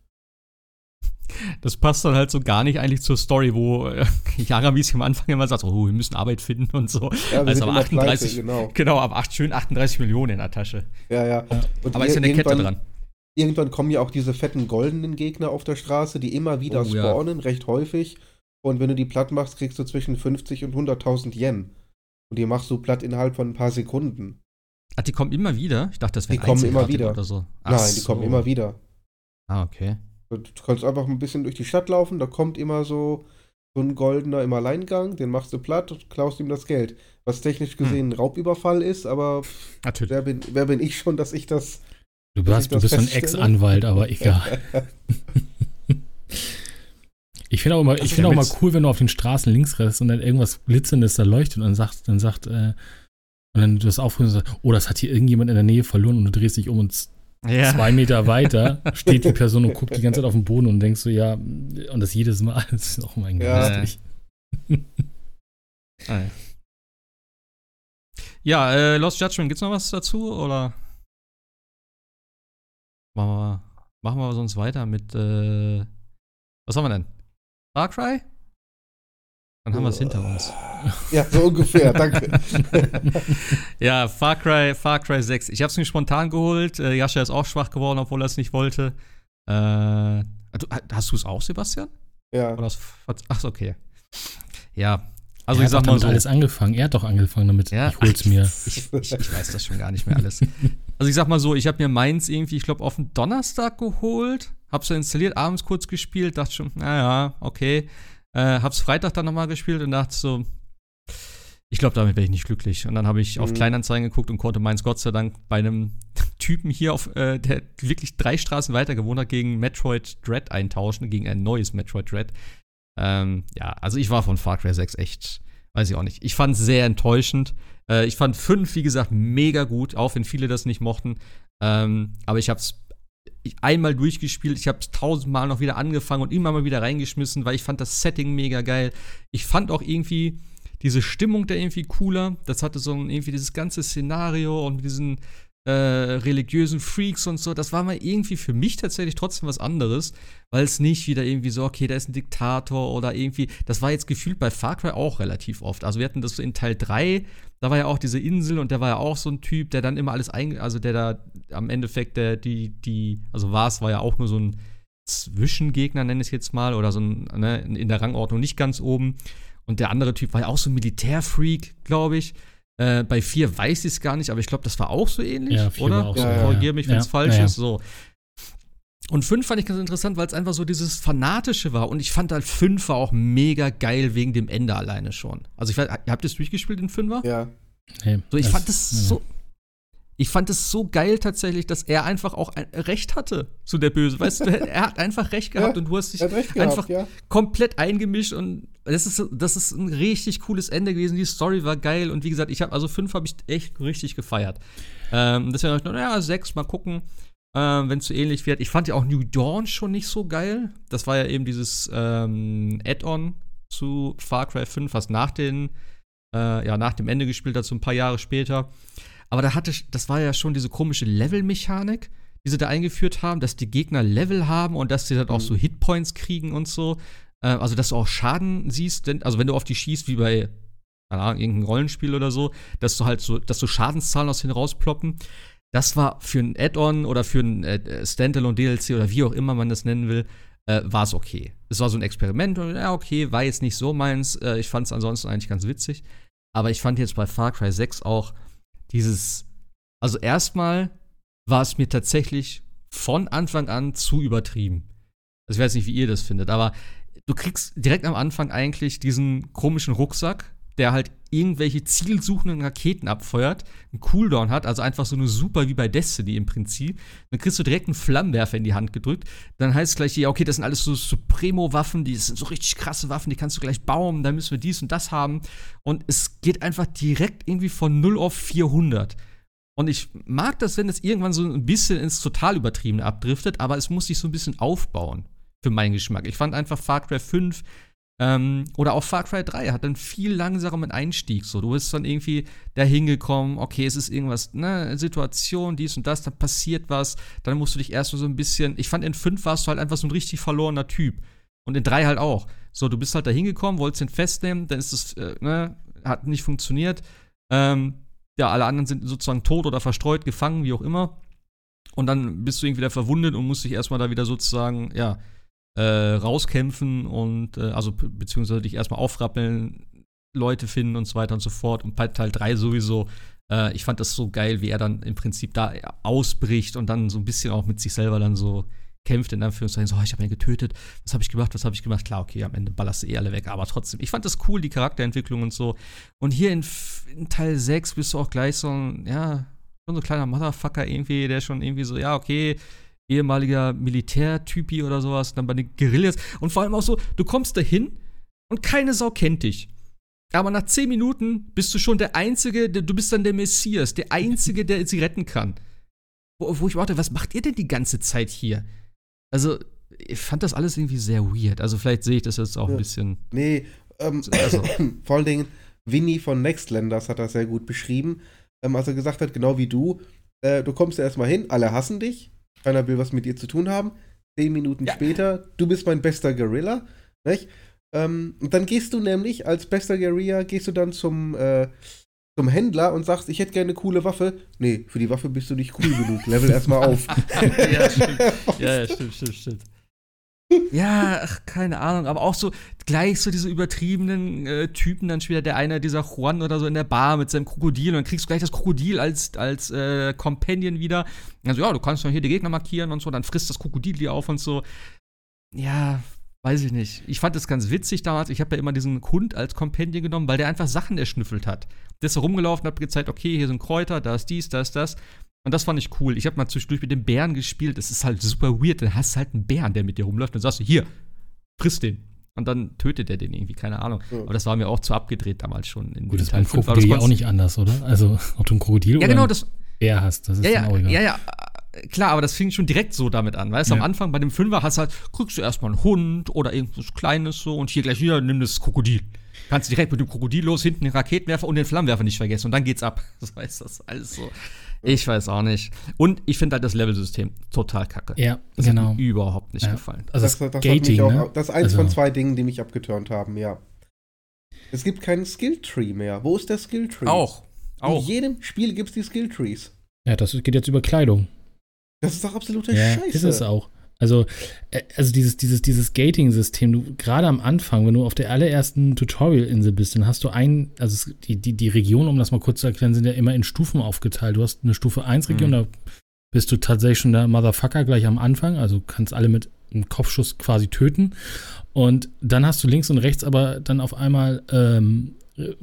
Das passt dann halt so gar nicht eigentlich zur Story, wo äh, Yaramis am Anfang immer sagt, oh, wir müssen Arbeit finden und so. Ja, Also immer 38 pleite, genau. Genau, aber acht, schön 38 Millionen in der Tasche. Ja, ja. Ja. Und Aber ist ja eine Kette dran. Irgendwann kommen ja auch diese fetten goldenen Gegner auf der Straße, die immer wieder Oh, ja. spawnen, recht häufig. Und wenn du die platt machst, kriegst du zwischen 50 und 100.000 Yen. Und die machst du platt innerhalb von ein paar Sekunden. Ach, die kommen immer wieder? Ich dachte, das wäre Die kommen immer wieder. oder so. Ach Nein, die so. kommen immer wieder. Ah, okay. Du kannst einfach ein bisschen durch die Stadt laufen, da kommt immer so, so ein goldener im Alleingang, den machst du platt und klaust ihm das Geld. Was technisch Hm. gesehen ein Raubüberfall ist, aber Natürlich. wer bin, wer bin ich schon, dass ich das. Du, hast, ich du das bist so ein feststelle? Ex-Anwalt, aber egal. Ich finde auch immer, ich finde auch mal damit- cool, wenn du auf den Straßen links rennst und dann irgendwas Glitzerndes da leuchtet und dann sagt, dann sagt, äh, und dann du das aufrufst und sagst, oh, das hat hier irgendjemand in der Nähe verloren und du drehst dich um und Ja. zwei Meter weiter steht die Person und guckt die ganze Zeit auf den Boden und denkst so, ja, und das jedes Mal, das ist auch irgendwie Ja. Ah, ja. Ja, äh, Lost Judgment, gibt's noch was dazu oder machen wir, machen wir sonst weiter mit äh, was haben wir denn? Far Cry? Dann haben wir es hinter uns. Ja, so ungefähr, danke. Ja, Far Cry, Far Cry 6. Ich habe es mir spontan geholt. Äh, Jascha ist auch schwach geworden, obwohl er es nicht wollte. Äh, du, hast du es auch, Sebastian? Ja. Oder hast, ach, okay. Ja, also er ich hat sag doch mal so. alles angefangen. Er hat doch angefangen damit. Ja, ich hol's mir. Ich, ich, ich weiß das schon gar nicht mehr alles. Also ich sag mal so, ich habe mir meins irgendwie, ich glaube, auf den Donnerstag geholt, hab's dann installiert, abends kurz gespielt, dachte schon, naja, okay. Äh, hab's Freitag dann nochmal gespielt und dachte so, ich glaube, damit wäre ich nicht glücklich. Und dann habe ich auf Mhm. Kleinanzeigen geguckt und konnte meins Gott sei Dank bei einem Typen hier, auf, äh, der wirklich drei Straßen weiter gewohnt hat, gegen Metroid Dread eintauschen, gegen ein neues Metroid Dread. Ähm, ja, also ich war von Far Cry 6 echt, weiß ich auch nicht. Ich fand es sehr enttäuschend. Äh, ich fand 5, wie gesagt, mega gut, auch wenn viele das nicht mochten. Ähm, aber ich hab's. ich einmal durchgespielt, ich habe es tausendmal noch wieder angefangen und immer mal wieder reingeschmissen, weil ich fand das Setting mega geil. Ich fand auch irgendwie diese Stimmung da irgendwie cooler. Das hatte so irgendwie dieses ganze Szenario und diesen äh, religiösen Freaks und so. Das war mal irgendwie für mich tatsächlich trotzdem was anderes, weil es nicht wieder irgendwie so, okay, da ist ein Diktator oder irgendwie. Das war jetzt gefühlt bei Far Cry auch relativ oft. Also wir hatten das so in Teil 3, da war ja auch diese Insel und der war ja auch so ein Typ, der dann immer alles ein, also der da am Endeffekt der, die, die, also war es, war ja auch nur so ein Zwischengegner, nenne ich es jetzt mal, oder so ein, ne, in der Rangordnung nicht ganz oben. Und der andere Typ war ja auch so ein Militärfreak, glaube ich. Äh, bei vier weiß ich es gar nicht, aber ich glaube, das war auch so ähnlich, Ja, oder? auch so, Ja, Korrigiere mich, wenn es Ja, falsch ist. So. Und fünf fand ich ganz interessant, weil es einfach so dieses Fanatische war. Und ich fand halt fünf war auch mega geil wegen dem Ende alleine schon. Also ich weiß, ihr habt das durchgespielt in Fünfer? Ja. Nee, So, ich das- fand es nee, so. Ich fand es so geil tatsächlich, dass er einfach auch ein Recht hatte zu der Böse. Weißt du, er hat einfach Recht gehabt Ja, und du hast dich gehabt, einfach ja. komplett eingemischt und das ist, das ist ein richtig cooles Ende gewesen. Die Story war geil und wie gesagt, ich habe also fünf habe ich echt richtig gefeiert. Ähm, deswegen habe ich noch, naja, sechs, mal gucken, ähm, wenn es so ähnlich wird. Ich fand ja auch New Dawn schon nicht so geil. Das war ja eben dieses ähm, Add-on zu Far Cry 5, was nach den, äh, ja, nach dem Ende gespielt hat, so ein paar Jahre später. Aber da hatte, das war ja schon diese komische Level-Mechanik, die sie da eingeführt haben, dass die Gegner Level haben und dass sie dann auch Mhm. so Hitpoints kriegen und so. Äh, also, dass du auch Schaden siehst, denn, also wenn du auf die schießt, wie bei keine Ahnung, irgendein Rollenspiel oder so, dass du halt so, dass so Schadenszahlen aus denen rausploppen. Das war für ein Add-on oder für ein äh, Standalone-DLC oder wie auch immer man das nennen will, äh, war es okay. Es war so ein Experiment und ja, okay, war jetzt nicht so meins. Äh, ich fand es ansonsten eigentlich ganz witzig. Aber ich fand jetzt bei Far Cry 6 auch dieses, also erstmal war es mir tatsächlich von Anfang an zu übertrieben. Also ich weiß nicht, wie ihr das findet, aber du kriegst direkt am Anfang eigentlich diesen komischen Rucksack, der halt irgendwelche zielsuchenden Raketen abfeuert, einen Cooldown hat, also einfach so eine super wie bei Destiny im Prinzip. Dann kriegst du direkt einen Flammenwerfer in die Hand gedrückt. Dann heißt es gleich, ja, okay, das sind alles so Supremo-Waffen, die sind so richtig krasse Waffen, die kannst du gleich bauen, da müssen wir dies und das haben. Und es geht einfach direkt irgendwie von 0 auf 400. Und ich mag das, wenn es irgendwann so ein bisschen ins total übertriebene abdriftet, aber es muss sich so ein bisschen aufbauen für meinen Geschmack. Ich fand einfach Far Cry 5 ähm, oder auch Far Cry 3 hat dann viel langsameren Einstieg. So, du bist dann irgendwie da hingekommen, okay, es ist irgendwas, ne, Situation, dies und das, dann passiert was, dann musst du dich erst so ein bisschen. Ich fand in 5 warst du halt einfach so ein richtig verlorener Typ. Und in 3 halt auch. So, du bist halt da hingekommen, wolltest ihn festnehmen, dann ist es, äh, ne, hat nicht funktioniert. Ähm, ja, alle anderen sind sozusagen tot oder verstreut, gefangen, wie auch immer. Und dann bist du irgendwie wieder verwundet und musst dich erstmal da wieder sozusagen, ja, äh, rauskämpfen und, äh, also be- beziehungsweise dich erstmal aufrappeln, Leute finden und so weiter und so fort. Und bei Teil 3 sowieso, äh, ich fand das so geil, wie er dann im Prinzip da ausbricht und dann so ein bisschen auch mit sich selber dann so kämpft, in Anführungszeichen, so, oh, ich habe ihn getötet, was habe ich gemacht, was habe ich gemacht? Klar, okay, am Ende ballerst du eh alle weg, aber trotzdem, ich fand das cool, die Charakterentwicklung und so. Und hier in, in Teil 6 bist du auch gleich so ein, ja, so ein kleiner Motherfucker irgendwie, der schon irgendwie so, ja, okay, ehemaliger Militärtypi oder sowas, dann bei den Guerillas. Und vor allem auch so, du kommst da hin und keine Sau kennt dich. Aber nach 10 Minuten bist du schon der Einzige, der, du bist dann der Messias, der Einzige, der sie retten kann. Wo, wo ich warte, was macht ihr denn die ganze Zeit hier? Also, ich fand das alles irgendwie sehr weird. Also, vielleicht sehe ich das jetzt auch Ja. ein bisschen. Nee, ähm, Also. vor allen Dingen, Winnie von Nextlanders hat das sehr gut beschrieben, ähm, als er gesagt hat, genau wie du, äh, du kommst erstmal hin, alle hassen dich, keiner will was mit dir zu tun haben. Zehn Minuten Ja. später, du bist mein bester Gorilla, nicht? Ähm, und dann gehst du nämlich als bester Guerilla, gehst du dann zum, äh, zum Händler und sagst, ich hätte gerne eine coole Waffe. Nee, für die Waffe bist du nicht cool genug. Level erstmal auf. ja, stimmt. Ja, ja, stimmt, stimmt, stimmt. Ja, ach, keine Ahnung, aber auch so gleich so diese übertriebenen äh, Typen dann später, der eine, dieser Juan oder so in der Bar mit seinem Krokodil und dann kriegst du gleich das Krokodil als, als äh, Companion wieder. Also ja, du kannst doch hier die Gegner markieren und so, dann frisst das Krokodil die auf und so. Ja, weiß ich nicht. Ich fand das ganz witzig damals. Ich habe ja immer diesen Hund als Companion genommen, weil der einfach Sachen erschnüffelt hat. Der ist so rumgelaufen, hat gezeigt, okay, hier sind Kräuter, da ist dies, da ist das. Und das fand ich cool. Ich habe mal zwischendurch mit dem Bären gespielt. Das ist halt super weird. Dann hast du halt einen Bären, der mit dir rumläuft. Dann sagst du, hier, friss den. Und dann tötet er den irgendwie, keine Ahnung. Ja. Aber das war mir auch zu abgedreht damals schon. In Gut, das ist Teil beim fünf, aber Krokodil auch nicht anders, oder? Also, ob du ein Krokodil Ja, oder genau, ein das, Bär hast, das ist ja, ja, egal. ja, ja. klar, aber das fing schon direkt so damit an, weißt du? Ja. Am Anfang bei dem Fünfer hast du halt, kriegst du erstmal einen Hund oder irgendwas Kleines so und hier gleich wieder nimm das Krokodil. Kannst du direkt mit dem Krokodil los, hinten den Raketenwerfer und den Flammenwerfer nicht vergessen und dann geht's ab. Das heißt, das ist alles so. Ich weiß auch nicht. Und ich finde halt das Level-System total kacke. Ja, Das genau. hat mir überhaupt nicht Ja. gefallen. Also das, das, das, hat Gating, mich auch, ne? das ist eins Also- von zwei Dingen, die mich abgeturnt haben, ja. Es gibt keinen Skilltree mehr. Wo ist der Skilltree? Auch. In Auch. jedem Spiel gibt es die Skilltrees. Ja, das geht jetzt über Kleidung. Das ist doch absolute Ja, Scheiße. ist es auch. Also, äh, also dieses, dieses, dieses Gating-System, du gerade am Anfang, wenn du auf der allerersten Tutorial-Insel bist, dann hast du ein, also die, die, die Regionen, um das mal kurz zu erklären, sind ja immer in Stufen aufgeteilt. Du hast eine Stufe 1 Region, Mhm. da bist du tatsächlich schon der Motherfucker gleich am Anfang, also kannst alle mit einem Kopfschuss quasi töten. Und dann hast du links und rechts aber dann auf einmal ähm, äh,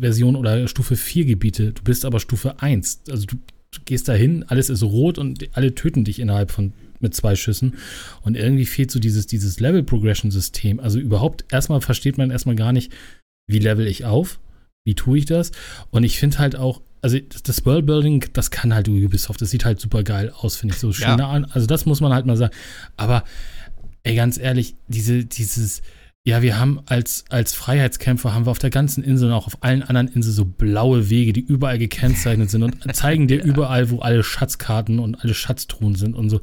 Version oder Stufe 4 Gebiete. Du bist aber Stufe 1. Also du, du gehst dahin, alles ist rot und alle töten dich innerhalb von mit zwei Schüssen. Und irgendwie fehlt so dieses, dieses Level-Progression-System. Also überhaupt, erstmal versteht man erstmal gar nicht, wie level ich auf, wie tue ich das. Und ich finde halt auch, also das- Worldbuilding, das kann halt Ubisoft. Das sieht halt super geil aus, finde ich so schön. Ja. an. Also das muss man halt mal sagen. Aber ey, ganz ehrlich, diese, dieses, ja, wir haben als, als Freiheitskämpfer haben wir auf der ganzen Insel und auch auf allen anderen Inseln so blaue Wege, die überall gekennzeichnet sind und zeigen dir überall, wo alle Schatzkarten und alle Schatztruhen sind und so.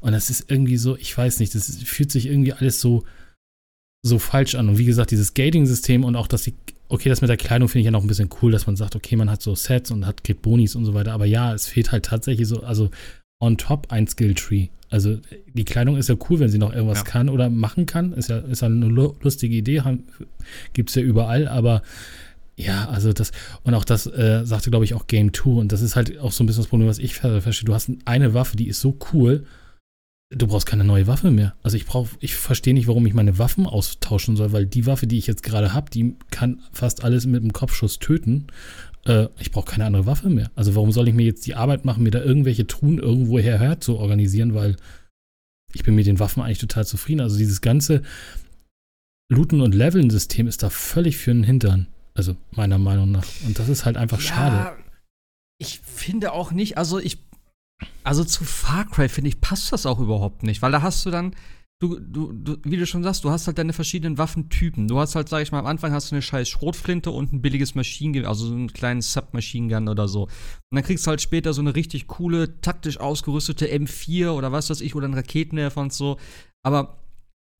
Und das ist irgendwie so, ich weiß nicht, das ist, fühlt sich irgendwie alles so, so falsch an. Und wie gesagt, dieses Gating-System und auch, dass die, okay, das mit der Kleidung finde ich ja noch ein bisschen cool, dass man sagt, okay, man hat so Sets und hat kriegt Bonis und so weiter. Aber ja, es fehlt halt tatsächlich so, also on top ein Skill-Tree. Also die Kleidung ist ja cool, wenn sie noch irgendwas Ja. kann oder machen kann. Ist ja, ist ja eine lu- lustige Idee, gibt es ja überall, aber ja, also das, und auch das äh, sagte, glaube ich, auch Game 2. Und das ist halt auch so ein bisschen das Problem, was ich ver- verstehe. Du hast eine Waffe, die ist so cool, du brauchst keine neue Waffe mehr. Also ich brauche, ich verstehe nicht, warum ich meine Waffen austauschen soll, weil die Waffe, die ich jetzt gerade habe, die kann fast alles mit einem Kopfschuss töten. Äh, ich brauche keine andere Waffe mehr. Also warum soll ich mir jetzt die Arbeit machen, mir da irgendwelche Truhen irgendwoher her zu organisieren, weil ich bin mit den Waffen eigentlich total zufrieden. Also dieses ganze Looten- und Leveln-System ist da völlig für den Hintern. Also meiner Meinung nach. Und das ist halt einfach schade. Ja, ich finde auch nicht, also ich, also zu Far Cry, finde ich, passt das auch überhaupt nicht, weil da hast du dann, du, du, du, wie du schon sagst, du hast halt deine verschiedenen Waffentypen. Du hast halt, sag ich mal, am Anfang hast du eine scheiß Schrotflinte und ein billiges Maschinengewehr, also so einen kleinen Submachine-Gun oder so. Und dann kriegst du halt später so eine richtig coole, taktisch ausgerüstete M4 oder was weiß ich, oder einen Raketenwerfer und so. Aber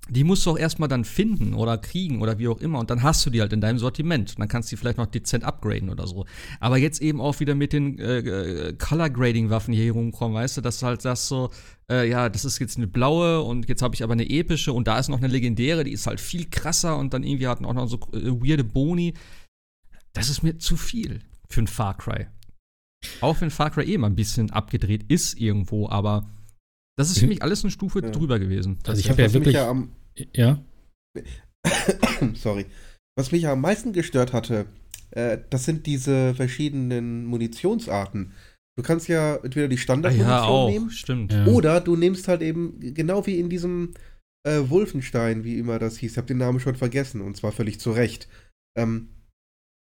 die musst du auch erstmal dann finden oder kriegen oder wie auch immer. Und dann hast du die halt in deinem Sortiment. Und dann kannst du die vielleicht noch dezent upgraden oder so. Aber jetzt eben auch wieder mit den äh, äh, Color-Grading-Waffen hier rumkommen, weißt du, dass du halt sagst so, äh, ja, das ist jetzt eine blaue und jetzt habe ich aber eine epische und da ist noch eine legendäre, die ist halt viel krasser und dann irgendwie hatten auch noch so äh, weirde Boni. Das ist mir zu viel für ein Far Cry. Auch wenn Far Cry eh mal ein bisschen abgedreht ist irgendwo, aber das ist für mich alles eine Stufe Ja. drüber gewesen. Also ich Das, habe ja was mich wirklich. ja am, Ja, sorry. Was mich ja am meisten gestört hatte, äh, das sind diese verschiedenen Munitionsarten. Du kannst ja entweder die Ah, Standardmunition ja, auch, nehmen stimmt. ja. oder du nimmst halt eben genau wie in diesem äh, Wolfenstein, wie immer das hieß. Ich habe den Namen schon vergessen und zwar völlig zu Recht. Ähm,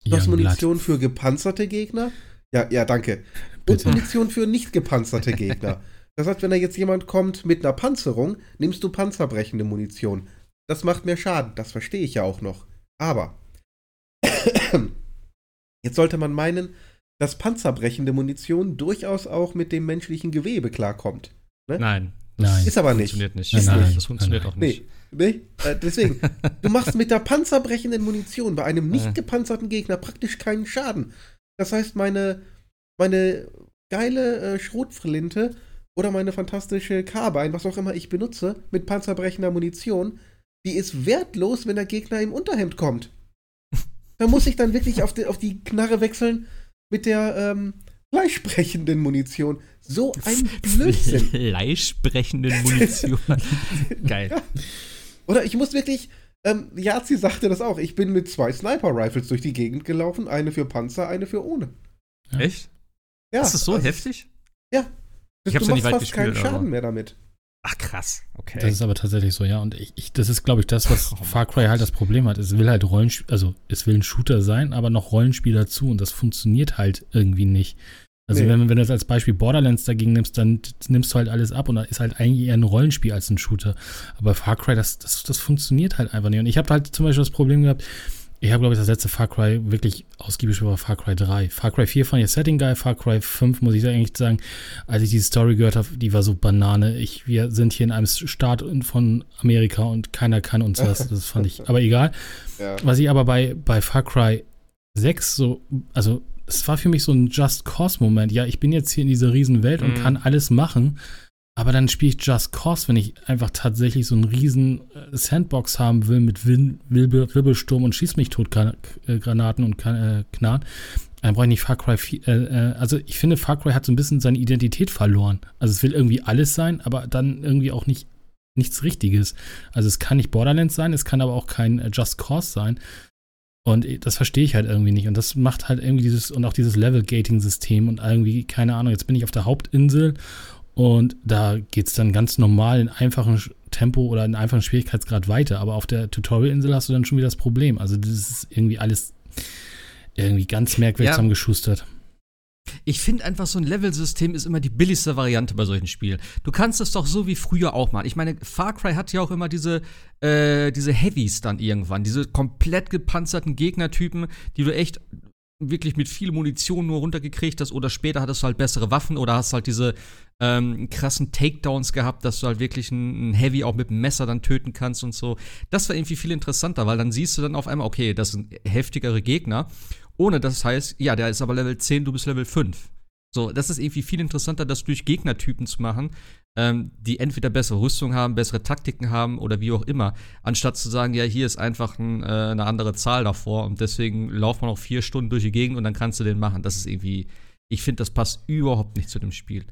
du hast. Munition für gepanzerte Gegner. Ja, ja, danke. Und Bitte. Munition für nicht gepanzerte Gegner. Das heißt, wenn da jetzt jemand kommt mit einer Panzerung, nimmst du panzerbrechende Munition. Das macht mehr Schaden, das verstehe ich ja auch noch. Aber jetzt sollte man meinen, dass panzerbrechende Munition durchaus auch mit dem menschlichen Gewebe klarkommt. Nein. Nein. Ist aber nicht. Funktioniert nicht. Nein, nein, das funktioniert nein, auch nicht. Nee, nee. Äh, deswegen, du machst mit der panzerbrechenden Munition bei einem nicht Äh. gepanzerten Gegner praktisch keinen Schaden. Das heißt, meine, meine geile äh, Schrotflinte oder meine fantastische Carbine, was auch immer ich benutze, mit panzerbrechender Munition, die ist wertlos, wenn der Gegner im Unterhemd kommt. Da muss ich dann wirklich auf die, auf die Knarre wechseln mit der ähm, fleischbrechenden Munition. So ein Blödsinn. Fleischbrechenden Munition. Geil. Oder ich muss wirklich, ähm, Yazi sagte das auch, ich bin mit zwei Sniper-Rifles durch die Gegend gelaufen, eine für Panzer, eine für ohne. Echt? Ja, ist das so also, heftig? Ja. Ich hab's du noch nie machst weit fast keinen gespielt, aber- Schaden mehr damit. Ach krass. Okay. Das ist aber tatsächlich so, ja. Und ich, ich das ist, glaube ich, das, was Oh Far Cry halt das Problem hat. Es will halt Rollenspiel, also es will ein Shooter sein, aber noch Rollenspiel dazu und das funktioniert halt irgendwie nicht. Also Nee. wenn, wenn du jetzt als Beispiel Borderlands dagegen nimmst, dann nimmst du halt alles ab und da ist halt eigentlich eher ein Rollenspiel als ein Shooter. Aber Far Cry, das, das, das funktioniert halt einfach nicht. Und ich habe halt zum Beispiel das Problem gehabt, ich habe, glaube ich, das letzte Far Cry wirklich ausgiebig über Far Cry 3. Far Cry 4 fand ich das Setting geil, Far Cry 5 muss ich eigentlich sagen, als ich die Story gehört habe, die war so Banane. Ich, wir sind hier in einem Staat von Amerika und keiner kann uns was. Das fand ich, aber egal. Ja. Was ich aber bei, bei Far Cry 6 so, also es war für mich so ein Just Cause-Moment. Ja, ich bin jetzt hier in dieser riesen Welt und Mhm. kann alles machen, aber dann spiele ich Just Cause, wenn ich einfach tatsächlich so einen riesen äh, Sandbox haben will mit Wirbelsturm und Schieß mich tot äh, Granaten und äh, Knarren. Dann brauche ich nicht Far Cry 4. Äh, also ich finde, Far Cry hat so ein bisschen seine Identität verloren. Also es will irgendwie alles sein, aber dann irgendwie auch nicht nichts Richtiges. Also es kann nicht Borderlands sein, es kann aber auch kein Just Cause sein. Und das verstehe ich halt irgendwie nicht. Und das macht halt irgendwie dieses, und auch dieses Level-Gating-System und irgendwie, keine Ahnung, jetzt bin ich auf der Hauptinsel und da geht es dann ganz normal in einfachem Tempo oder in einfachem Schwierigkeitsgrad weiter. Aber auf der Tutorial-Insel hast du dann schon wieder das Problem. Also das ist irgendwie alles irgendwie ganz merkwürdig Ja. zusammengeschustert. Ich finde einfach, so ein Levelsystem ist immer die billigste Variante bei solchen Spielen. Du kannst es doch so wie früher auch machen. Ich meine, Far Cry hat ja auch immer diese, äh, diese Heavies dann irgendwann, diese komplett gepanzerten Gegnertypen, die du echt wirklich mit viel Munition nur runtergekriegt hast oder später hattest du halt bessere Waffen oder hast halt diese ähm, krassen Takedowns gehabt, dass du halt wirklich einen Heavy auch mit dem Messer dann töten kannst und so. Das war irgendwie viel interessanter, weil dann siehst du dann auf einmal, okay, das sind heftigere Gegner, ohne das heißt, ja, der ist aber Level 10, du bist Level 5. So, das ist irgendwie viel interessanter, das durch Gegnertypen zu machen, ähm, die entweder bessere Rüstung haben, bessere Taktiken haben oder wie auch immer, anstatt zu sagen, ja, hier ist einfach ein, äh, eine andere Zahl davor und deswegen lauft man auch vier Stunden durch die Gegend und dann kannst du den machen. Das ist irgendwie, ich finde, das passt überhaupt nicht zu dem Spiel.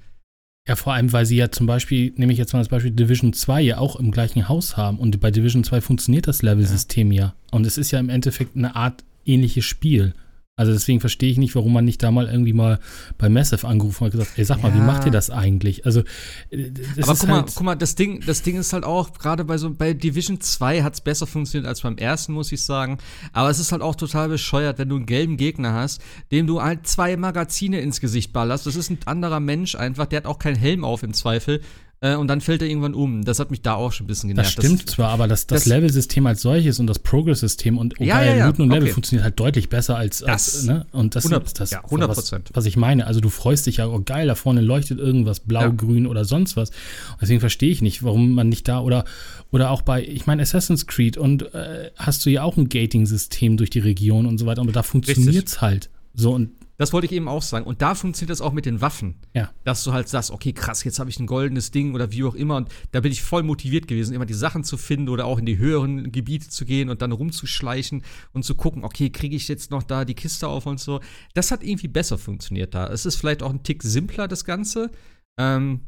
Ja, vor allem, weil sie ja zum Beispiel, nehme ich jetzt mal das Beispiel Division 2 ja auch im gleichen Haus haben. Und bei Division 2 funktioniert das Level-System ja. Und es ist ja im Endeffekt eine Art ähnliches Spiel. Also deswegen verstehe ich nicht, warum man nicht da mal irgendwie mal bei Massive angerufen hat und gesagt, ey, sag mal, wie macht ihr das eigentlich? Also, äh, das Aber ist guck mal, halt, guck mal, das Ding, das Ding ist halt auch, gerade bei so, bei Division 2 hat es besser funktioniert als beim ersten, muss ich sagen. Aber es ist halt auch total bescheuert, wenn du einen gelben Gegner hast, dem du halt zwei Magazine ins Gesicht ballerst. Das ist ein anderer Mensch einfach, der hat auch keinen Helm auf im Zweifel. Äh, und dann fällt er irgendwann um. Das hat mich da auch schon ein bisschen das genervt. stimmt zwar, aber das, das, das- Level-System als solches und das Progress-System und Ja, ja, ja, Looten und Level okay. funktioniert halt deutlich besser als, als Das- ne? Und das 100 ist das, ja, 100 was, was ich meine. Also du freust dich ja, oh geil, da vorne leuchtet irgendwas, blau, grün oder sonst was. Und deswegen verstehe ich nicht, warum man nicht da oder oder auch bei, ich meine, Assassin's Creed und äh, hast du ja auch ein Gating-System durch die Region und so weiter, aber da funktioniert's halt. So und Das wollte ich eben auch sagen. Und da funktioniert das auch mit den Waffen. Ja. Dass du halt sagst, okay, krass, jetzt habe ich ein goldenes Ding oder wie auch immer. Und da bin ich voll motiviert gewesen, immer die Sachen zu finden oder auch in die höheren Gebiete zu gehen und dann rumzuschleichen und zu gucken, okay, kriege ich jetzt noch da die Kiste auf und so. Das hat irgendwie besser funktioniert da. Es ist vielleicht auch ein Tick simpler, das Ganze. Ähm,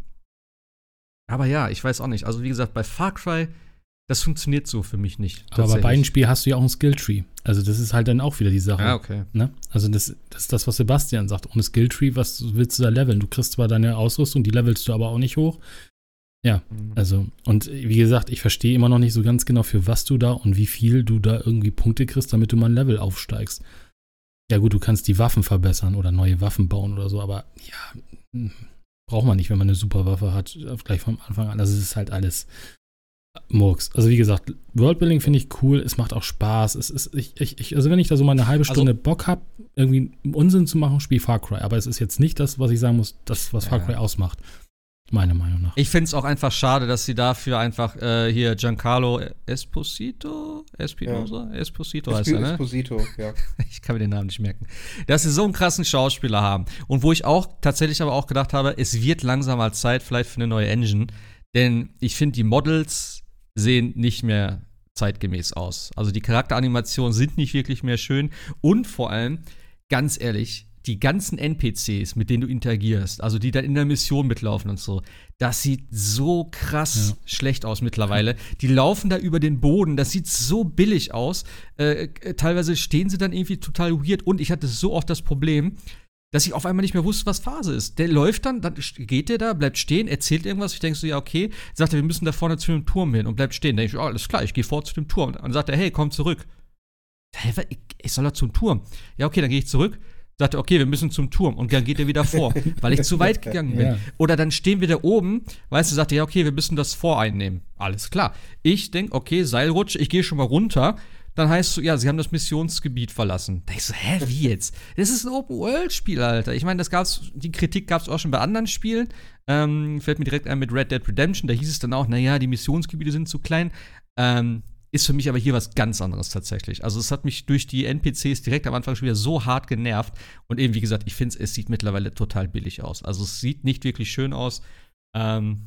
aber ja, ich weiß auch nicht. Also, wie gesagt, bei Far Cry, das funktioniert so für mich nicht. aber bei beiden Spielen hast du ja auch ein Skilltree. Also das ist halt dann auch wieder die Sache. Ja, okay. Ne? Also das, das ist das, was Sebastian sagt. Ohne Skilltree, was willst du da leveln? Du kriegst zwar deine Ausrüstung, die levelst du aber auch nicht hoch. Ja, also, und wie gesagt, ich verstehe immer noch nicht so ganz genau, für was du da und wie viel du da irgendwie Punkte kriegst, damit du mal ein Level aufsteigst. Ja gut, du kannst die Waffen verbessern oder neue Waffen bauen oder so, aber ja, hm, braucht man nicht, wenn man eine super Waffe hat, gleich vom Anfang an. Also es ist halt alles Murks. Also wie gesagt, Worldbuilding finde ich cool, es macht auch Spaß. Es ist, ich, ich, ich, also wenn ich da so mal eine halbe Also- Stunde Bock habe, irgendwie Unsinn zu machen, spiel Far Cry. Aber es ist jetzt nicht das, was ich sagen muss, das, was Far Ja. Cry ausmacht. Meiner Meinung nach. Ich finde es auch einfach schade, dass sie dafür einfach äh, hier Giancarlo Esposito, Espinosa, Esposito heißt Esp er, ne? Esposito, ja. Ich kann mir den Namen nicht merken. Dass sie so einen krassen Schauspieler haben. Und wo ich auch tatsächlich aber auch gedacht habe, es wird langsam mal Zeit vielleicht für eine neue Engine. Denn ich finde, die Models sehen nicht mehr zeitgemäß aus. Also die Charakteranimationen sind nicht wirklich mehr schön. Und vor allem, ganz ehrlich, die ganzen NPCs, mit denen du interagierst, also die dann in der Mission mitlaufen und so, das sieht so krass Ja. schlecht aus mittlerweile. Die laufen da über den Boden, das sieht so billig aus. Äh, äh, teilweise stehen sie dann irgendwie total weird und ich hatte so oft das Problem, dass ich auf einmal nicht mehr wusste, was Phase ist. Der läuft dann, dann geht der da, bleibt stehen, erzählt irgendwas. Ich denke so, ja, okay. Sagt er, wir müssen da vorne zu dem Turm hin und bleibt stehen. Dann denke ich, oh, alles klar, ich gehe vor zu dem Turm. Und dann sagt er, hey, komm zurück. Hä, ich, ich soll da zum Turm. Ja, okay, dann gehe ich zurück. Sagte, okay, wir müssen zum Turm und dann geht er wieder vor, weil ich zu weit gegangen bin. Ja. Oder dann stehen wir da oben, weißt du, sagt er, ja, okay, wir müssen das voreinnehmen. Alles klar. Ich denke, okay, Seilrutsch, ich gehe schon mal runter. Dann heißt es, ja, sie haben das Missionsgebiet verlassen. Da ich so, hä, wie jetzt? Das ist ein Open-World-Spiel, Alter. Ich meine, das gab's, die Kritik gab es auch schon bei anderen Spielen. Ähm, fällt mir direkt ein mit Red Dead Redemption. Da hieß es dann auch, naja, die Missionsgebiete sind zu klein. Ähm, ist für mich aber hier was ganz anderes tatsächlich. Also es hat mich durch die NPCs direkt am Anfang schon wieder so hart genervt. Und eben, wie gesagt, ich finde es sieht mittlerweile total billig aus. Also es sieht nicht wirklich schön aus. Ähm,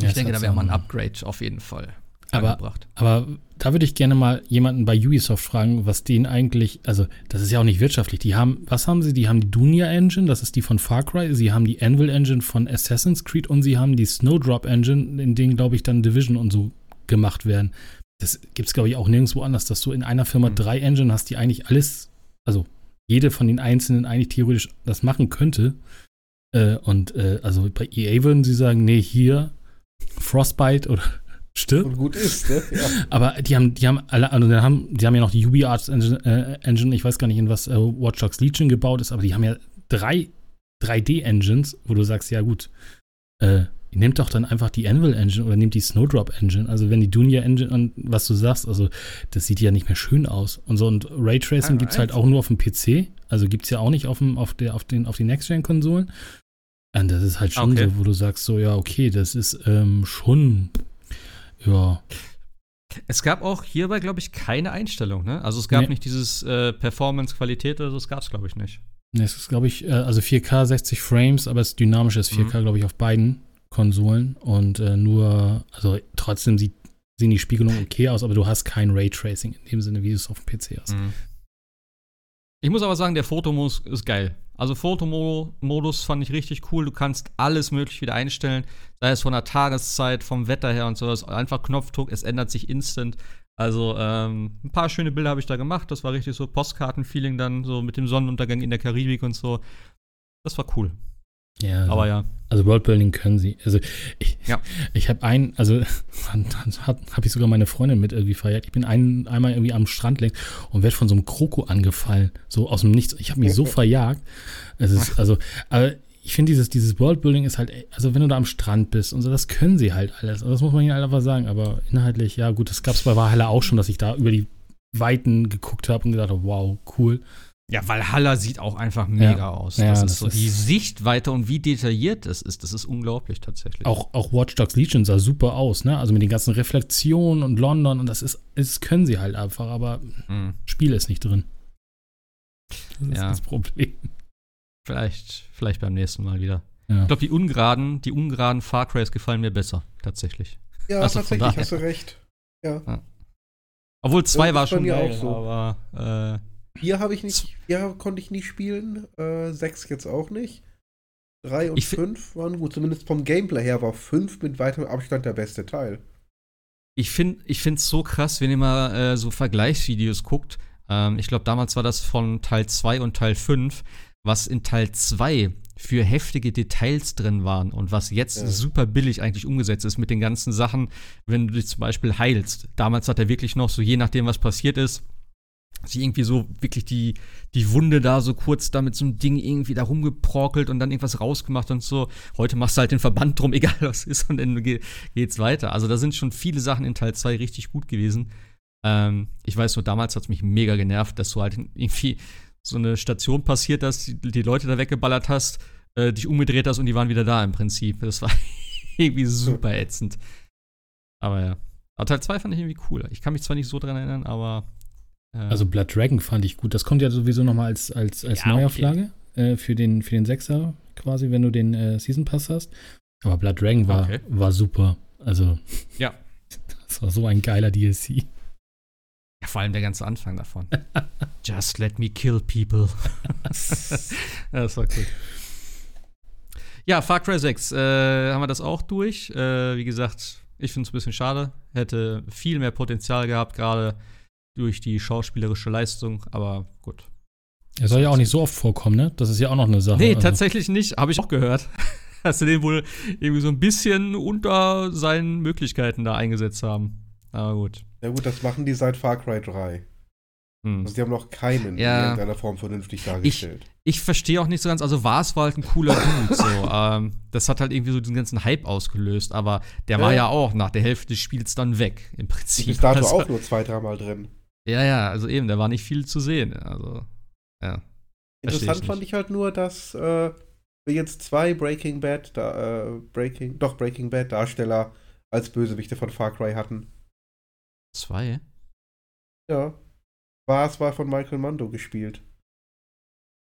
Ja, ich denke, da wäre so mal ein- Upgrade auf jeden Fall Aber- angebracht. Aber da würde ich gerne mal jemanden bei Ubisoft fragen, was denen eigentlich, also das ist ja auch nicht wirtschaftlich. Die haben, was haben sie? Die haben die Dunia Engine, das ist die von Far Cry, sie haben die Anvil Engine von Assassin's Creed und sie haben die Snowdrop Engine, in denen, glaube ich, dann Division und so gemacht werden. Das gibt es, glaube ich, auch nirgendwo anders, dass du in einer Firma Mhm. drei Engine hast, die eigentlich alles, also jede von den einzelnen eigentlich theoretisch das machen könnte. Äh, und äh, also bei EA würden sie sagen, nee, hier Frostbite oder. Und gut ist, ne? Ja. Aber die haben, die haben alle, also die haben, die haben ja noch die UbiArts Engine, äh, Engine, ich weiß gar nicht, in was äh, Watch Dogs Legion gebaut ist, aber die haben ja drei 3D-Engines, wo du sagst, ja gut, äh, nehmt doch dann einfach die Anvil Engine oder nehmt die Snowdrop Engine. Also wenn die Dunia Engine und was du sagst, also das sieht ja nicht mehr schön aus. Und so und Raytracing gibt es halt auch nur auf dem PC. Also gibt es ja auch nicht auf, dem, auf, der, auf den, auf den Next-Gen-Konsolen. Und das ist halt schon Okay. so, wo du sagst, so, ja, okay, das ist ähm, schon, ja, Es gab auch hierbei, glaube ich, keine Einstellung, ne? Also es gab Nee. nicht dieses äh, Performance-Qualität oder so, das gab es, glaube ich, nicht. Ne, Es ist, glaube ich, äh, also 4K 60 Frames, aber es ist dynamisches 4K, glaube ich, auf beiden Konsolen. Und äh, nur, also trotzdem sieht, sehen die Spiegelungen okay aus, aber du hast kein Raytracing in dem Sinne, wie du es auf dem PC hast. Ich muss aber sagen, der Fotomodus ist geil. Also Fotomodus fand ich richtig cool. Du kannst alles möglich wieder einstellen, sei es von der Tageszeit, vom Wetter her und sowas. Einfach Knopfdruck, es ändert sich instant. Also ähm, ein paar schöne Bilder habe ich da gemacht. Das war richtig so Postkarten-Feeling dann so mit dem Sonnenuntergang in der Karibik und so. Das war cool. Ja, also, Aber ja. also Worldbuilding können sie. Also ich, Ja. ich habe einen, also habe ich sogar meine Freundin mit irgendwie feiert. Ich bin ein, einmal irgendwie am Strand längs und werde von so einem Kroko angefallen, so aus dem Nichts. Ich habe mich so verjagt. Es ist also, aber ich finde dieses dieses Worldbuilding ist halt, also wenn du da am Strand bist und so, das können sie halt alles. Also das muss man ihnen halt einfach sagen. Aber inhaltlich, ja gut, das gab es bei Valhalla auch schon, dass ich da über die Weiten geguckt habe und gedacht habe, wow, cool. Ja, Valhalla sieht auch einfach mega Ja. aus. Ja, das, das ist so ist- die Sichtweite und wie detailliert es ist. Das ist unglaublich tatsächlich. Auch, auch Watch Dogs Legion sah super aus, ne? Also mit den ganzen Reflexionen und London und das ist, das können sie halt einfach, aber Mhm. Spiel ist nicht drin. Das ist Ja. das Problem. Vielleicht, vielleicht beim nächsten Mal wieder. Ja. Ich glaube, die ungeraden, die ungeraden Far Crys gefallen mir besser, tatsächlich. Ja, Also tatsächlich, daher. hast du recht. Ja. Obwohl zwei das war ist schon geil, auch so. aber Vier habe ich nicht, vier konnte ich nie spielen, äh, sechs jetzt auch nicht. Drei und Ich fünf waren gut, zumindest vom Gameplay her war fünf mit weitem Abstand der beste Teil. ich finde ich es so krass, wenn ihr mal äh, so Vergleichsvideos guckt. Ähm, ich glaube, damals war das von Teil 2 und Teil 5, was in Teil 2 für heftige Details drin waren und was jetzt Ja. super billig eigentlich umgesetzt ist mit den ganzen Sachen, wenn du dich zum Beispiel heilst. Damals hat er wirklich noch so, je nachdem, was passiert ist, sich irgendwie so wirklich die, die Wunde da so kurz da mit so einem Ding irgendwie da rumgeprockelt und dann irgendwas rausgemacht und so. Heute machst du halt den Verband drum, egal was ist, und dann ge geht's weiter. Also da sind schon viele Sachen in Teil 2 richtig gut gewesen. Ähm, ich weiß nur, damals hat es mich mega genervt, dass du halt irgendwie so eine Station passiert hast, die, die Leute da weggeballert hast, äh, dich umgedreht hast und die waren wieder da im Prinzip. Das war irgendwie super ätzend. Aber ja. Aber Teil 2 fand ich irgendwie cooler. Ich kann mich zwar nicht so dran erinnern, aber. Also Blood Dragon fand ich gut. Das kommt ja sowieso nochmal als, als, als Ja, Neuauflage äh, für, den, für den Sechser quasi, wenn du den äh, Season Pass hast. Aber Blood Dragon war, Okay. war super. Also, Ja. das war so ein geiler DLC. Ja, vor allem der ganze Anfang davon. Just let me kill people. das war cool. Ja, Far Cry 6, äh, haben wir das auch durch. Äh, wie gesagt, ich finde es ein bisschen schade. Hätte viel mehr Potenzial gehabt, gerade durch die schauspielerische Leistung, aber gut. Er soll ja auch nicht so oft vorkommen, ne? Das ist ja auch noch eine Sache. Nee, also. tatsächlich nicht. Habe ich auch gehört. Dass sie den wohl irgendwie so ein bisschen unter seinen Möglichkeiten da eingesetzt haben. Aber gut. Ja gut, das machen die seit Far Cry 3. Hm. Also die haben noch keinen Ja. in irgendeiner Form vernünftig dargestellt. Ich verstehe auch nicht so ganz, also war es war halt ein cooler Dude, so. Ähm, das hat halt irgendwie so diesen ganzen Hype ausgelöst, aber der war Ja. ja auch nach der Hälfte des Spiels dann weg, im Prinzip. Bis dato Also- auch nur zwei, dreimal drin. Ja, ja, also eben, da war nicht viel zu sehen. Also, ja. Interessant ich fand ich halt nur, dass äh, wir jetzt zwei Breaking Bad, da, äh, Breaking, doch Breaking Bad Darsteller als Bösewichte von Far Cry hatten. Zwei? Ja. Bars war von Michael Mando gespielt.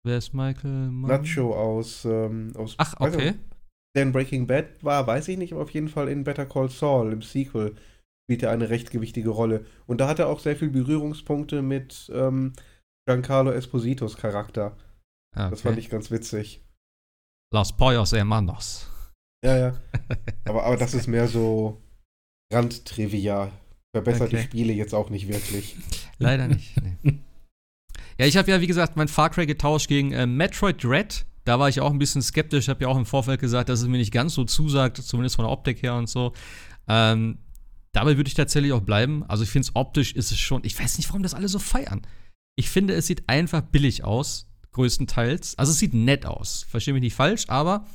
Wer ist Michael Mann? Nacho aus, ähm, aus Ach, okay. Der in Breaking Bad war, weiß ich nicht, aber auf jeden Fall in Better Call Saul im Sequel spielt er eine recht gewichtige Rolle. Und da hat er auch sehr viel Berührungspunkte mit ähm, Giancarlo Espositos Charakter. Ah, Das okay. fand ich ganz witzig. Los Pollos Hermanos. Ja, ja. aber, aber das ist mehr so Randtrivia. Verbessert die Okay. Spiele jetzt auch nicht wirklich. Leider nicht. Nee. Ja, ich habe ja, wie gesagt, mein Far Cry getauscht gegen äh, Metroid Dread. Da war ich auch ein bisschen skeptisch. Ich habe ja auch im Vorfeld gesagt, dass es mir nicht ganz so zusagt, zumindest von der Optik her und so. Ähm, dabei würde ich tatsächlich auch bleiben. Also ich finde es optisch ist es schon. Ich weiß nicht, warum das alle so feiern. Ich finde, es sieht einfach billig aus, größtenteils. Also es sieht nett aus. Verstehe mich nicht falsch, aber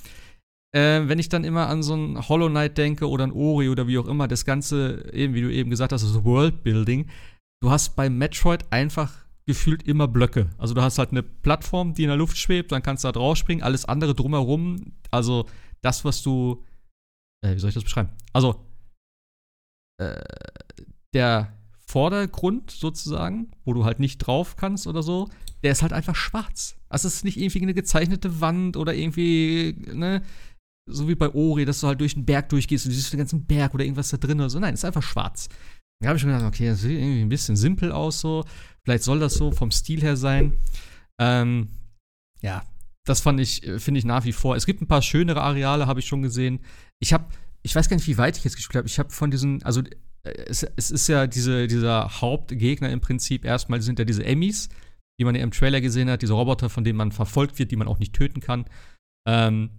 äh, wenn ich dann immer an so ein Hollow Knight denke oder ein Ori oder wie auch immer, das Ganze, eben wie du eben gesagt hast, das Worldbuilding, du hast bei Metroid einfach gefühlt immer Blöcke. Also du hast halt eine Plattform, die in der Luft schwebt, dann kannst du da drauf springen, alles andere drumherum, also das, was du, äh, wie soll ich das beschreiben? Also äh, der Vordergrund sozusagen, wo du halt nicht drauf kannst oder so, der ist halt einfach schwarz. Also es ist nicht irgendwie eine gezeichnete Wand oder irgendwie, ne, so wie bei Ori, dass du halt durch den Berg durchgehst und du siehst den ganzen Berg oder irgendwas da drin oder so. Nein, es ist einfach schwarz. Da habe ich schon gedacht, okay, das sieht irgendwie ein bisschen simpel aus so. Vielleicht soll das so vom Stil her sein. Ähm, ja, das fand ich, äh, finde ich nach wie vor. Es gibt ein paar schönere Areale, habe ich schon gesehen. Ich habe, ich weiß gar nicht, wie weit ich jetzt gespielt habe. Ich habe von diesen, also äh, es, es ist ja diese, dieser Hauptgegner im Prinzip erstmal sind ja diese Emmys, die man ja im Trailer gesehen hat, diese Roboter, von denen man verfolgt wird, die man auch nicht töten kann. Ähm,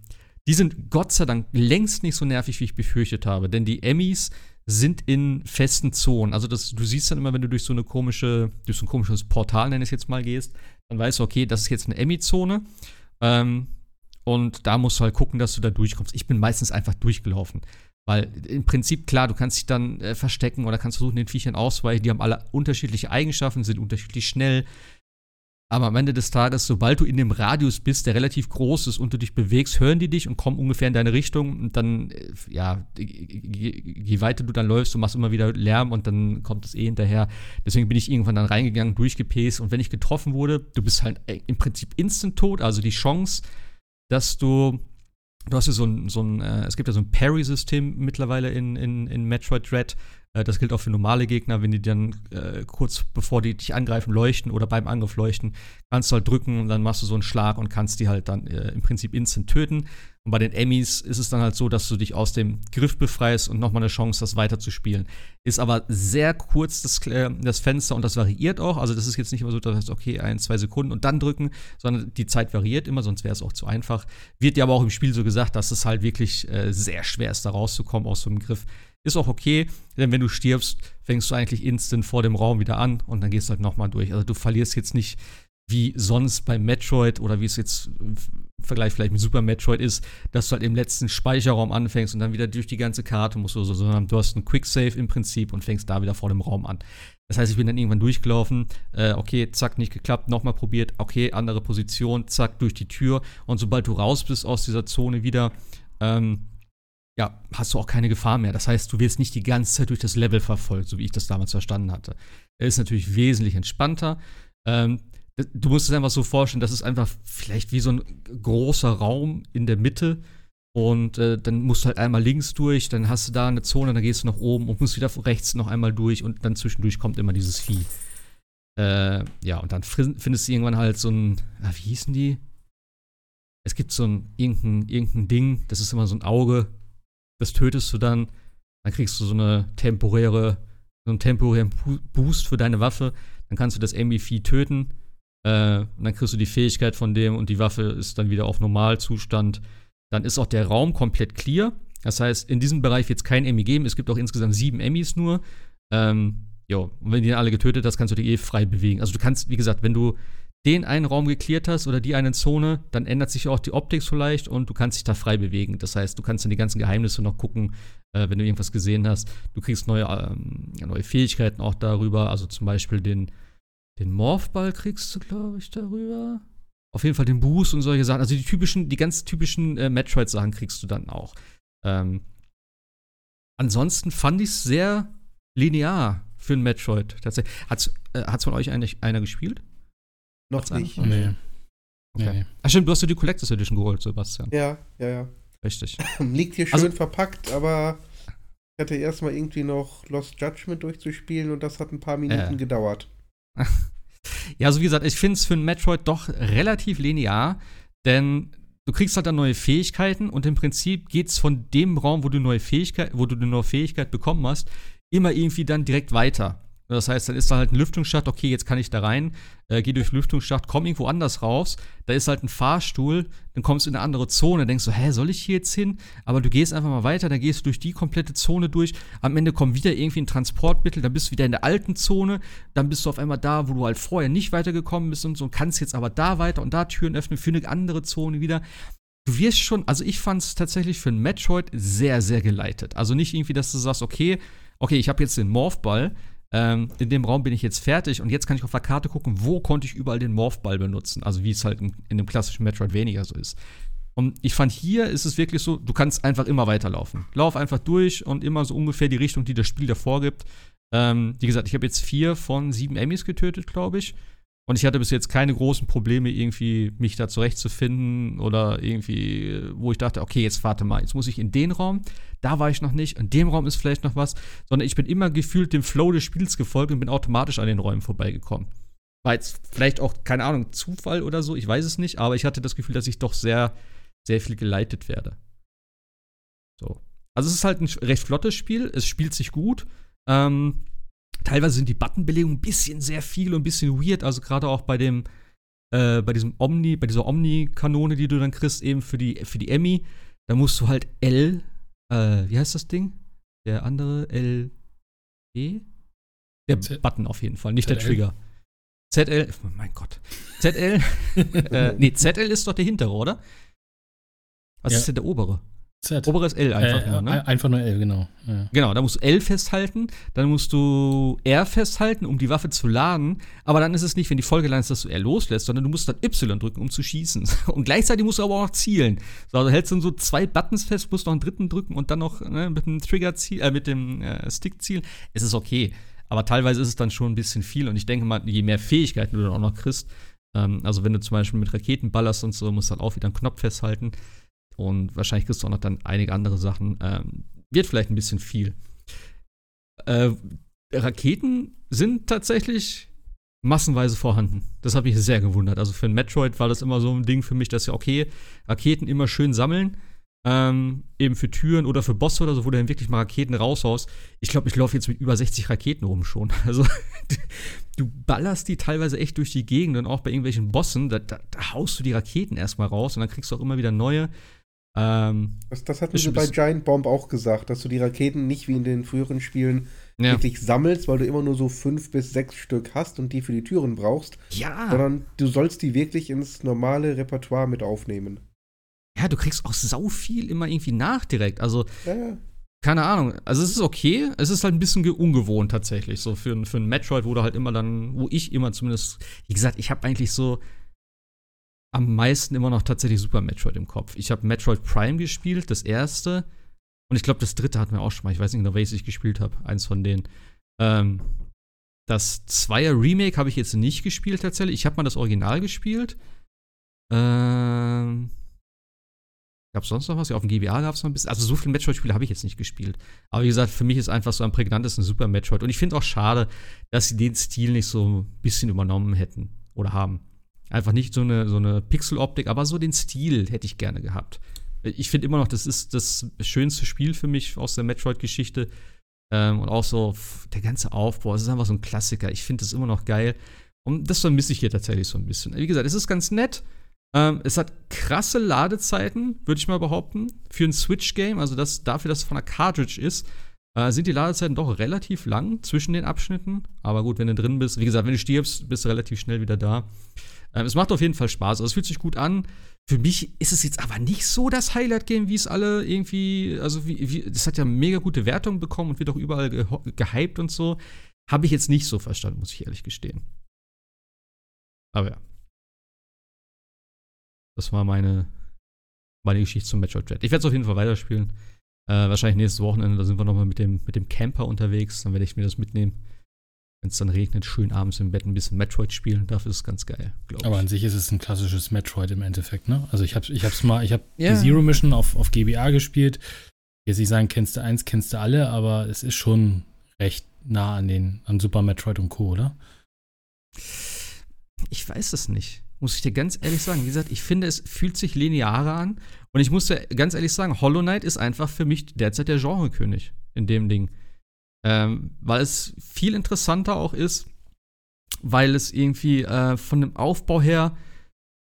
die sind Gott sei Dank längst nicht so nervig, wie ich befürchtet habe, denn die Emmys sind in festen Zonen. Also das, du siehst dann immer, wenn du durch so eine komische, durch so ein komisches Portal, nenne ich es jetzt mal, gehst, dann weißt du, okay, das ist jetzt eine Emmy-Zone. Ähm, und da musst du halt gucken, dass du da durchkommst. Ich bin meistens einfach durchgelaufen. Weil im Prinzip, klar, du kannst dich dann äh, verstecken oder kannst versuchen, den Viechern auszuweichen. Die haben alle unterschiedliche Eigenschaften, sind unterschiedlich schnell. Aber am Ende des Tages, sobald du in dem Radius bist, der relativ groß ist und du dich bewegst, hören die dich und kommen ungefähr in deine Richtung. Und dann, äh, ja, je, je weiter du dann läufst, du machst immer wieder Lärm und dann kommt es eh hinterher. Deswegen bin ich irgendwann dann reingegangen, durchgepäst. Und wenn ich getroffen wurde, du bist halt äh, im Prinzip instant tot. Also die Chance, dass du Du hast ja so ein, so ein äh, es gibt ja so ein Parry-System mittlerweile in, in, in Metroid Dread. Äh, das gilt auch für normale Gegner, wenn die dann äh, kurz bevor die dich angreifen leuchten oder beim Angriff leuchten, kannst du halt drücken und dann machst du so einen Schlag und kannst die halt dann äh, im Prinzip instant töten. Und bei den Emmys ist es dann halt so, dass du dich aus dem Griff befreist und nochmal eine Chance hast, weiterzuspielen. Ist aber sehr kurz das, äh, das Fenster und das variiert auch. Also das ist jetzt nicht immer so, dass du sagst, okay, ein, zwei Sekunden und dann drücken, sondern die Zeit variiert immer, sonst wäre es auch zu einfach. Wird dir aber auch im Spiel so gesagt, dass es halt wirklich äh, sehr schwer ist, da rauszukommen aus so einem Griff. Ist auch okay, denn wenn du stirbst, fängst du eigentlich instant vor dem Raum wieder an und dann gehst du halt nochmal durch. Also du verlierst jetzt nicht wie sonst bei Metroid oder wie es jetzt im Vergleich vielleicht mit Super Metroid ist, dass du halt im letzten Speicherraum anfängst und dann wieder durch die ganze Karte musst oder so, sondern du hast einen Quicksave im Prinzip und fängst da wieder vor dem Raum an. Das heißt, ich bin dann irgendwann durchgelaufen, äh, okay, zack, nicht geklappt, nochmal probiert, okay, andere Position, zack, durch die Tür und sobald du raus bist aus dieser Zone wieder, ähm, ja, hast du auch keine Gefahr mehr. Das heißt, du wirst nicht die ganze Zeit durch das Level verfolgt, so wie ich das damals verstanden hatte. Er ist natürlich wesentlich entspannter. Ähm, du musst es einfach so vorstellen, das ist einfach vielleicht wie so ein großer Raum in der Mitte. Und äh, dann musst du halt einmal links durch, dann hast du da eine Zone, dann gehst du nach oben und musst wieder rechts noch einmal durch und dann zwischendurch kommt immer dieses Vieh. Äh, ja, und dann findest du irgendwann halt so ein, ah, wie hießen die? Es gibt so ein irgendein, irgendein Ding, das ist immer so ein Auge, das tötest du dann, dann kriegst du so eine temporäre, so einen temporären Boost für deine Waffe, dann kannst du das Enemy-Vieh töten äh, und dann kriegst du die Fähigkeit von dem und die Waffe ist dann wieder auf Normalzustand. Dann ist auch der Raum komplett clear. Das heißt, in diesem Bereich wird es kein Emmy geben. Es gibt auch insgesamt sieben Emmys nur. Ähm, Jo, und wenn die dann alle getötet hast, kannst du dich eh frei bewegen. Also du kannst, wie gesagt, wenn du den einen Raum geklärt hast oder die eine Zone, dann ändert sich auch die Optik so leicht und du kannst dich da frei bewegen. Das heißt, du kannst dann die ganzen Geheimnisse noch gucken, äh, wenn du irgendwas gesehen hast. Du kriegst neue, ähm, neue Fähigkeiten auch darüber. Also zum Beispiel den, den Morphball kriegst du, glaube ich, darüber. Auf jeden Fall den Boost und solche Sachen. Also die typischen, die ganz typischen äh, Metroid-Sachen kriegst du dann auch. Ähm, ansonsten fand ich es sehr linear für ein Metroid. Tatsächlich. Hat's, äh, von euch eigentlich einer gespielt? Noch Hat's nicht. Nee. Okay. Nee. Ach stimmt, du hast dir die Collectors Edition geholt, Sebastian. Ja, ja, ja. Richtig. Liegt hier schön Also- verpackt, aber ich hatte erstmal irgendwie noch Lost Judgment durchzuspielen und das hat ein paar Minuten Äh. gedauert. Ja, also wie gesagt, ich finde es für ein Metroid doch relativ linear, denn du kriegst halt dann neue Fähigkeiten und im Prinzip geht's von dem Raum, wo du neue Fähigkeit, wo du eine neue Fähigkeit bekommen hast, immer irgendwie dann direkt weiter. Das heißt, dann ist da halt ein Lüftungsschacht, okay, jetzt kann ich da rein, äh, geh durch Lüftungsschacht, komm irgendwo anders raus, da ist halt ein Fahrstuhl, dann kommst du in eine andere Zone, denkst du, hä, soll ich hier jetzt hin? Aber du gehst einfach mal weiter, dann gehst du durch die komplette Zone durch, am Ende kommt wieder irgendwie ein Transportmittel, dann bist du wieder in der alten Zone, dann bist du auf einmal da, wo du halt vorher nicht weitergekommen bist und so, und kannst jetzt aber da weiter und da Türen öffnen für eine andere Zone wieder. Du wirst schon, also ich fand es tatsächlich für ein Metroid sehr, sehr geleitet. Also nicht irgendwie, dass du sagst, okay, okay, ich habe jetzt den Morphball, ähm, in dem Raum bin ich jetzt fertig und jetzt kann ich auf der Karte gucken, wo konnte ich überall den Morphball benutzen. Also wie es halt in, in dem klassischen Metroid weniger so ist. Und ich fand, hier ist es wirklich so, du kannst einfach immer weiterlaufen. Lauf einfach durch und immer so ungefähr die Richtung, die das Spiel da vorgibt. Ähm, wie gesagt, ich habe jetzt vier von sieben Emmys getötet, glaube ich. Und ich hatte bis jetzt keine großen Probleme, irgendwie mich da zurechtzufinden oder irgendwie, wo ich dachte, okay, jetzt warte mal, jetzt muss ich in den Raum, da war ich noch nicht, in dem Raum ist vielleicht noch was, sondern ich bin immer gefühlt dem Flow des Spiels gefolgt und bin automatisch an den Räumen vorbeigekommen. War jetzt vielleicht auch, keine Ahnung, Zufall oder so, ich weiß es nicht, aber ich hatte das Gefühl, dass ich doch sehr, sehr viel geleitet werde. So. Also es ist halt ein recht flottes Spiel, es spielt sich gut. Ähm, teilweise sind die Buttonbelegungen ein bisschen sehr viel und ein bisschen weird, also gerade auch bei dem, äh, bei diesem Omni, bei dieser Omni-Kanone, die du dann kriegst, eben für die, für die Emmy, da musst du halt L, äh, wie heißt das Ding? Der andere L, E? Der Z- Button auf jeden Fall, nicht der ZL? Trigger. ZL, oh mein Gott. ZL, äh, nee, ZL ist doch der hintere, oder? Was Ja. ist denn der obere? Z. Obere ist L einfach äh, nur, ne? ein- Einfach nur L, genau. Ja. Genau, da musst du L festhalten, dann musst du R festhalten, um die Waffe zu laden. Aber dann ist es nicht, wenn die Folgeline ist, dass du R loslässt, sondern du musst dann Y drücken, um zu schießen. Und gleichzeitig musst du aber auch noch zielen. So, also hältst du so zwei Buttons fest, musst noch einen dritten drücken und dann noch ne, mit dem Trigger zielen, äh, mit dem äh, Stick zielen. Es ist okay. Aber teilweise ist es dann schon ein bisschen viel. Und ich denke mal, je mehr Fähigkeiten du dann auch noch kriegst, ähm, also wenn du zum Beispiel mit Raketen ballerst und so, musst du dann auch wieder einen Knopf festhalten. Und wahrscheinlich kriegst du auch noch dann einige andere Sachen. Ähm, wird vielleicht ein bisschen viel. Äh, Raketen sind tatsächlich massenweise vorhanden. Das habe ich sehr gewundert. Also für ein Metroid war das immer so ein Ding für mich, dass ja, okay, Raketen immer schön sammeln. Ähm, eben für Türen oder für Bosse oder so, wo du dann wirklich mal Raketen raushaust. Ich glaube, ich laufe jetzt mit über 60 Raketen rum schon. Also, du ballerst die teilweise echt durch die Gegend und auch bei irgendwelchen Bossen, da, da, da haust du die Raketen erstmal raus und dann kriegst du auch immer wieder neue. Ähm, Das, das hatten sie bei Giant Bomb auch gesagt, dass du die Raketen nicht wie in den früheren Spielen ja. wirklich sammelst, weil du immer nur so fünf bis sechs Stück hast und die für die Türen brauchst, ja. sondern du sollst die wirklich ins normale Repertoire mit aufnehmen. ja, du kriegst auch sau viel immer irgendwie nach direkt. Also, Ja, keine Ahnung. Also, es ist okay. Es ist halt ein bisschen ge- ungewohnt tatsächlich. So für, für ein Metroid, wo du halt immer dann, wo ich immer zumindest, wie gesagt, ich habe eigentlich so am meisten immer noch tatsächlich Super Metroid im Kopf. Ich habe Metroid Prime gespielt, das erste. Und ich glaube, das dritte hatten wir auch schon mal. Ich weiß nicht genau, welches ich gespielt habe. Eins von denen. Ähm, das Zweier Remake habe ich jetzt nicht gespielt tatsächlich. Ich habe mal das Original gespielt. Ähm, Gab es sonst noch was? Ja, auf dem GBA gab es noch ein bisschen. Also so viele Metroid-Spiele habe ich jetzt nicht gespielt. Aber wie gesagt, für mich ist einfach so am prägnantesten Super Metroid. Und ich finde auch schade, dass sie den Stil nicht so ein bisschen übernommen hätten oder haben. Einfach nicht so eine, so eine Pixel-Optik, aber so den Stil hätte ich gerne gehabt. Ich finde immer noch, das ist das schönste Spiel für mich aus der Metroid-Geschichte. Ähm, und auch so der ganze Aufbau. Es ist einfach so ein Klassiker. Ich finde das immer noch geil. Und das vermisse ich hier tatsächlich so ein bisschen. Wie gesagt, es ist ganz nett. Ähm, es hat krasse Ladezeiten, würde ich mal behaupten, für ein Switch-Game. Also das, dafür, dass es von einer Cartridge ist, äh, sind die Ladezeiten doch relativ lang zwischen den Abschnitten. Aber gut, wenn du drin bist, wie gesagt, wenn du stirbst, bist du relativ schnell wieder da. Ähm, es macht auf jeden Fall Spaß. Also es fühlt sich gut an. Für mich ist es jetzt aber nicht so das Highlight-Game, wie es alle irgendwie, also wie, wie, das hat ja mega gute Wertungen bekommen und wird auch überall ge gehypt und so. Habe ich jetzt nicht so verstanden, muss ich ehrlich gestehen. Aber ja. Das war meine, meine Geschichte zum Metroid Dread. Ich werde es auf jeden Fall weiterspielen. Äh, wahrscheinlich nächstes Wochenende, da sind wir nochmal mit dem, mit dem Camper unterwegs. Dann werde ich mir das mitnehmen. Wenn es dann regnet, schön abends im Bett ein bisschen Metroid spielen. Dafür ist es ganz geil, glaube ich. Aber an sich ist es ein klassisches Metroid im Endeffekt, ne? Also ich habe ich hab's mal, ich habe ja. die Zero Mission auf, auf GBA gespielt. Jetzt nicht sagen, kennst du eins, kennst du alle, aber es ist schon recht nah an den, an Super Metroid und Co., oder? Ich weiß es nicht. Muss ich dir ganz ehrlich sagen. Wie gesagt, ich finde, es fühlt sich linearer an. Und ich muss dir ganz ehrlich sagen, Hollow Knight ist einfach für mich derzeit der Genrekönig in dem Ding. Ähm, weil es viel interessanter auch ist, weil es irgendwie äh, von dem Aufbau her,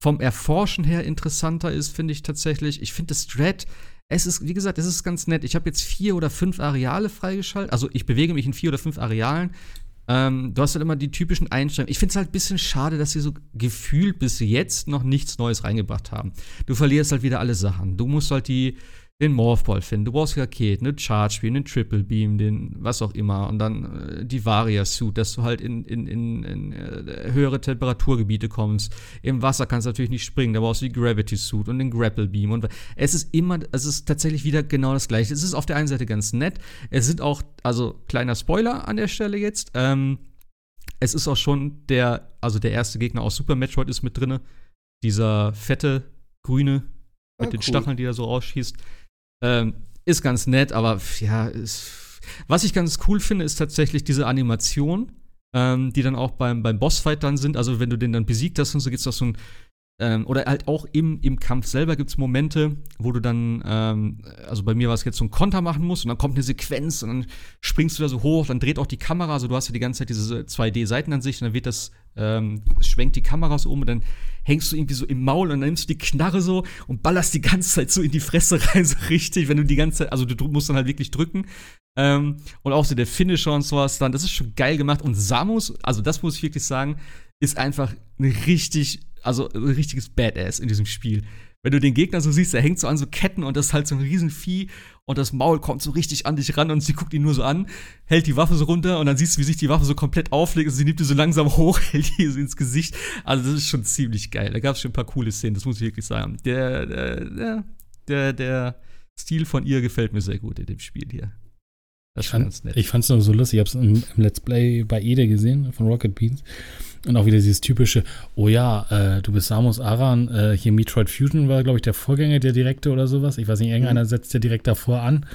vom Erforschen her interessanter ist, finde ich tatsächlich. Ich finde das Dread, es ist, wie gesagt, es ist ganz nett. Ich habe jetzt vier oder fünf Areale freigeschaltet. Also ich bewege mich in vier oder fünf Arealen. Ähm, du hast halt immer die typischen Einstellungen. Ich finde es halt ein bisschen schade, dass sie so gefühlt bis jetzt noch nichts Neues reingebracht haben. Du verlierst halt wieder alle Sachen. Du musst halt die, den Morphball finden, du brauchst Raketen, eine Charge Beam, einen Triple Beam, den was auch immer und dann äh, die Varia Suit, dass du halt in, in, in, in äh, höhere Temperaturgebiete kommst. Im Wasser kannst du natürlich nicht springen, da brauchst du die Gravity Suit und den Grapple Beam und es ist immer, es ist tatsächlich wieder genau das gleiche. Es ist auf der einen Seite ganz nett, es sind auch, also kleiner Spoiler an der Stelle jetzt, ähm, es ist auch schon der, also der erste Gegner aus Super Metroid ist mit drinne, dieser fette grüne mit ah, den cool. Stacheln, die er so rausschießt. Ähm, ist ganz nett, aber ja, ist, was ich ganz cool finde, ist tatsächlich diese Animation, ähm, die dann auch beim, beim Bossfight dann sind. Also, wenn du den dann besiegt hast und so, gibt es auch so ein ähm, oder halt auch im, im Kampf selber gibt es Momente, wo du dann, ähm, also bei mir war es jetzt so ein Konter machen musst und dann kommt eine Sequenz und dann springst du da so hoch, dann dreht auch die Kamera, also du hast ja die ganze Zeit diese 2D-Seitenansicht und dann wird das, ähm, schwenkt die Kamera so um und dann hängst du irgendwie so im Maul und dann nimmst du die Knarre so und ballerst die ganze Zeit so in die Fresse rein, so richtig, wenn du die ganze Zeit, also du musst dann halt wirklich drücken. Ähm, und auch so der Finisher und sowas dann, das ist schon geil gemacht und Samus, also das muss ich wirklich sagen, ist einfach eine richtig also ein richtiges Badass in diesem Spiel. Wenn du den Gegner so siehst, er hängt so an so Ketten und das ist halt so ein Riesenvieh und das Maul kommt so richtig an dich ran und sie guckt ihn nur so an, hält die Waffe so runter und dann siehst du, wie sich die Waffe so komplett auflegt und sie nimmt die so langsam hoch, hält die so ins Gesicht. Also das ist schon ziemlich geil. Da gab es schon ein paar coole Szenen, das muss ich wirklich sagen. Der, der, der, der Stil von ihr gefällt mir sehr gut in dem Spiel hier. Das ist ganz nett. Ich fand es noch so lustig. Ich habe es im, im, Let's Play bei Ede gesehen von Rocket Beans. Und auch wieder dieses typische, oh ja, äh, du bist Samus Aran, äh, hier Metroid Fusion war, glaube ich, der Vorgänger, der Direkte oder sowas. Ich weiß nicht, irgendeiner mhm. setzt ja direkt davor an.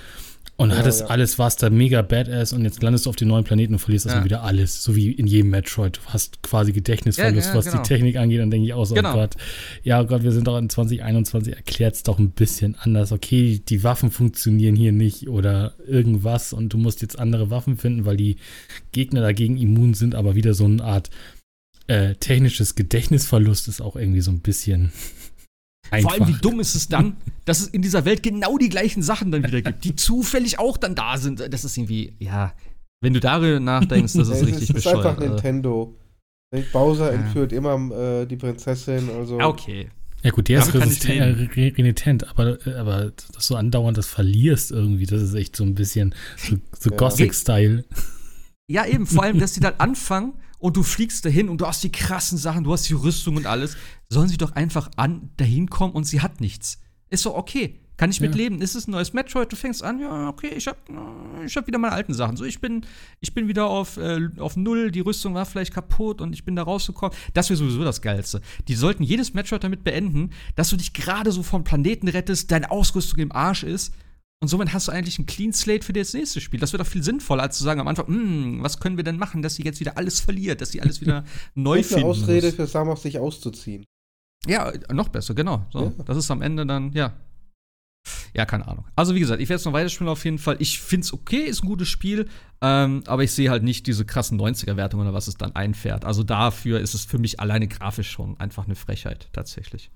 Und ja, hattest ja. alles, warst da mega badass und jetzt landest du auf den neuen Planeten und verlierst ja. erstmal wieder alles. So wie in jedem Metroid. Du hast quasi Gedächtnisverlust, ja, was genau. die Technik angeht. Dann denke ich auch so, oh genau. oh Gott, ja oh Gott, wir sind doch in 2021, erklärt es doch ein bisschen anders. Okay, die Waffen funktionieren hier nicht oder irgendwas und du musst jetzt andere Waffen finden, weil die Gegner dagegen immun sind, aber wieder so eine Art äh, technisches Gedächtnisverlust ist auch irgendwie so ein bisschen Einfach. Vor allem, wie dumm ist es dann, dass es in dieser Welt genau die gleichen Sachen dann wieder gibt, die zufällig auch dann da sind. Das ist irgendwie, ja, wenn du darüber nachdenkst, das ist ja, richtig bescheuert. Das ist einfach Nintendo. Bowser entführt immer äh, die Prinzessin, also. Okay. Ja gut, der ist resistent, äh, renitent, aber, aber dass du andauernd das verlierst irgendwie, das ist echt so ein bisschen so, so ja. Gothic-Style. Ja, eben, vor allem, dass die dann anfangen und du fliegst dahin und du hast die krassen Sachen, du hast die Rüstung und alles. Sollen sie doch einfach an, dahin kommen und sie hat nichts. Ist doch okay. Kann ich mit leben? Ist es ein neues Metroid? Du fängst an, ja, okay, ich hab, ich hab wieder meine alten Sachen. So, ich bin, ich bin wieder auf, äh, auf Null, die Rüstung war vielleicht kaputt und ich bin da rausgekommen. Das wäre sowieso das Geilste. Die sollten jedes Metroid damit beenden, dass du dich gerade so vom Planeten rettest, deine Ausrüstung im Arsch ist und somit hast du eigentlich ein Clean Slate für das nächste Spiel. Das wird doch viel sinnvoller, als zu sagen am Anfang, hm, was können wir denn machen, dass sie jetzt wieder alles verliert, dass sie alles wieder neu finden. eine Ausrede muss. für Samus, sich auszuziehen. Ja, noch besser, genau. So, ja. Das ist am Ende dann, ja. Ja, keine Ahnung. Also, wie gesagt, ich werde es noch weiterspielen auf jeden Fall. Ich finde es okay, ist ein gutes Spiel, ähm, aber ich sehe halt nicht diese krassen 90er-Wertungen oder was es dann einfährt. Also, dafür ist es für mich alleine grafisch schon einfach eine Frechheit, tatsächlich.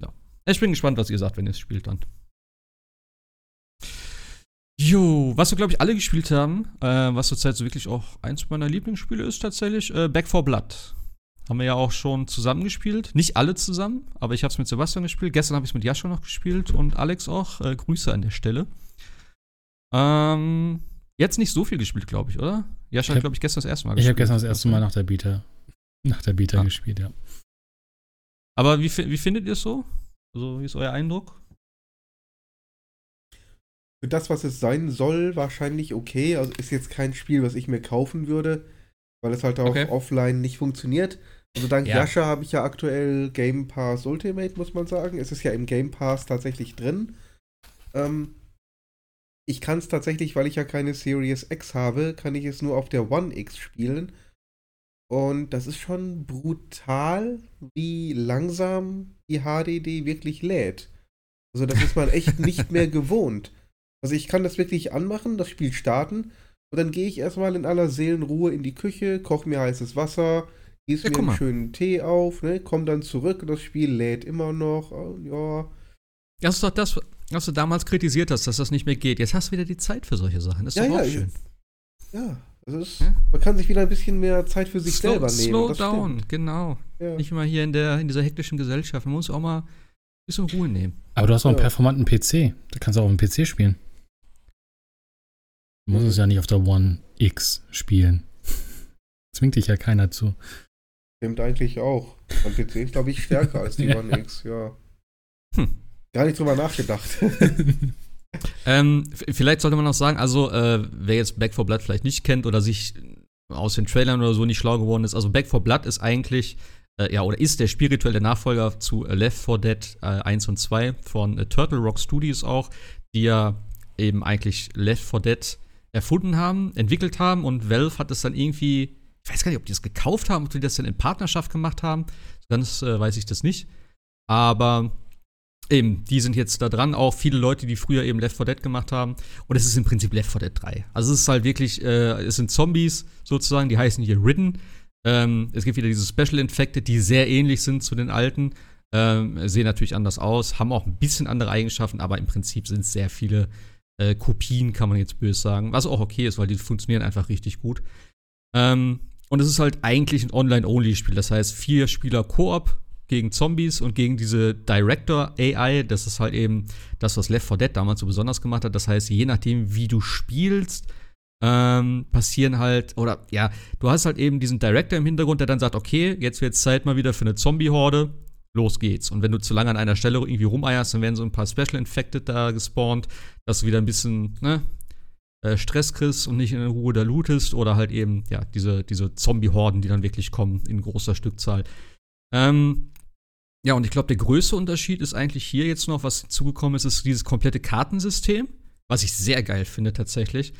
Ja. Ich bin gespannt, was ihr sagt, wenn ihr es spielt dann. Jo, was wir, glaube ich, alle gespielt haben, äh, was zurzeit so wirklich auch eins meiner Lieblingsspiele ist, tatsächlich, äh, Back 4 Blood. Haben wir ja auch schon zusammen gespielt. Nicht alle zusammen, aber ich habe es mit Sebastian gespielt. Gestern habe ich es mit Jascha noch gespielt und Alex auch. Äh, Grüße an der Stelle. Ähm, jetzt nicht so viel gespielt, glaube ich, oder? Jascha hat, glaube ich, gestern das erste Mal gespielt. Ich habe gestern das erste Mal nach der Beta, nach der Beta ah. gespielt, ja. Aber wie, wie findet ihr es so? Also, wie ist euer Eindruck? Für das, was es sein soll, wahrscheinlich okay. Also ist jetzt kein Spiel, was ich mir kaufen würde, weil es halt auch okay. offline nicht funktioniert. Also dank ja. Yasha habe ich ja aktuell Game Pass Ultimate, muss man sagen. Es ist ja im Game Pass tatsächlich drin. Ähm, ich kann es tatsächlich, weil ich ja keine Series X habe, kann ich es nur auf der One X spielen. Und das ist schon brutal, wie langsam die HDD wirklich lädt. Also das ist man echt nicht mehr gewohnt. Also ich kann das wirklich anmachen, das Spiel starten und dann gehe ich erstmal in aller Seelenruhe in die Küche, koche mir heißes Wasser, gieß ja, mir einen schönen Tee auf, ne, komm dann zurück und das Spiel lädt immer noch, oh, ja. Das ist doch das, was du damals kritisiert hast, dass das nicht mehr geht. Jetzt hast du wieder die Zeit für solche Sachen. Das ist ja, doch auch ja, schön. Ja, also ist, ja? man kann sich wieder ein bisschen mehr Zeit für sich slow, selber nehmen. Slow down, stimmt. genau. Ja. Nicht immer hier in, der, in dieser hektischen Gesellschaft. Man muss auch mal ein bisschen Ruhe nehmen. Aber du hast auch einen performanten PC. Da kannst du auch auf dem PC spielen. Du musst mhm. es ja nicht auf der One X spielen. Zwingt dich ja keiner zu. Stimmt eigentlich auch. Mein PC ist, glaube ich, stärker als die ja. One X, ja. Hm. Gar nicht drüber nachgedacht. ähm, vielleicht sollte man noch sagen, also, äh, wer jetzt Back 4 Blood vielleicht nicht kennt oder sich aus den Trailern oder so nicht schlau geworden ist, also Back 4 Blood ist eigentlich, äh, ja, oder ist der spirituelle Nachfolger zu äh, Left 4 Dead 1 und 2 von äh, Turtle Rock Studios auch, die ja eben eigentlich Left 4 Dead erfunden haben, entwickelt haben und Valve hat es dann irgendwie, ich weiß gar nicht, ob die es gekauft haben, ob die das dann in Partnerschaft gemacht haben. Ganz äh, weiß ich das nicht. Aber eben, die sind jetzt da dran. Auch viele Leute, die früher eben Left 4 Dead gemacht haben. Und es ist im Prinzip Left 4 Dead 3. Also es ist halt wirklich, äh, es sind Zombies sozusagen, die heißen hier Ridden. Ähm, es gibt wieder diese Special Infected, die sehr ähnlich sind zu den alten. Ähm, sehen natürlich anders aus, haben auch ein bisschen andere Eigenschaften, aber im Prinzip sind es sehr viele äh, Kopien, kann man jetzt böse sagen. Was auch okay ist, weil die funktionieren einfach richtig gut. Ähm, und es ist halt eigentlich ein Online-Only-Spiel. Das heißt, vier Spieler Koop gegen Zombies und gegen diese Director AI. Das ist halt eben das, was Left 4 Dead damals so besonders gemacht hat. Das heißt, je nachdem, wie du spielst, ähm, passieren halt, oder ja, du hast halt eben diesen Director im Hintergrund, der dann sagt, okay, jetzt wird es Zeit mal wieder für eine Zombie-Horde los geht's. Und wenn du zu lange an einer Stelle irgendwie rumeierst, dann werden so ein paar Special Infected da gespawnt, dass du wieder ein bisschen ne, äh, Stress kriegst und nicht in Ruhe da lootest oder halt eben, ja, diese, diese Zombie-Horden, die dann wirklich kommen in großer Stückzahl. Ähm, ja, und ich glaube, der größte Unterschied ist eigentlich hier jetzt noch, was hinzugekommen ist, ist dieses komplette Kartensystem, was ich sehr geil finde tatsächlich.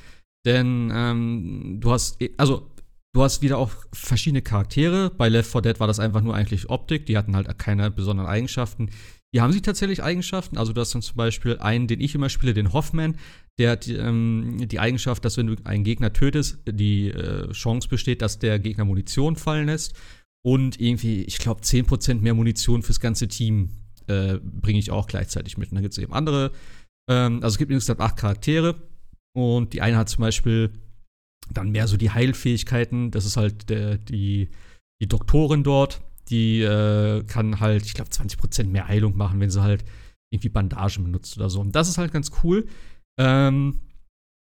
Denn ähm, du hast, also Du hast wieder auch verschiedene Charaktere. Bei Left 4 Dead war das einfach nur eigentlich Optik. Die hatten halt keine besonderen Eigenschaften. Hier haben sie tatsächlich Eigenschaften. Also, du hast dann zum Beispiel einen, den ich immer spiele, den Hoffman. Der hat ähm, die Eigenschaft, dass wenn du einen Gegner tötest, die äh, Chance besteht, dass der Gegner Munition fallen lässt. Und irgendwie, ich glaube, 10% mehr Munition fürs ganze Team äh, bringe ich auch gleichzeitig mit. Und dann gibt es eben andere. Ähm, also, es gibt insgesamt acht Charaktere. Und die eine hat zum Beispiel dann mehr so die Heilfähigkeiten. Das ist halt der, die, die Doktorin dort. Die äh, kann halt, ich glaube, 20% mehr Heilung machen, wenn sie halt irgendwie Bandagen benutzt oder so. Und das ist halt ganz cool. Ähm,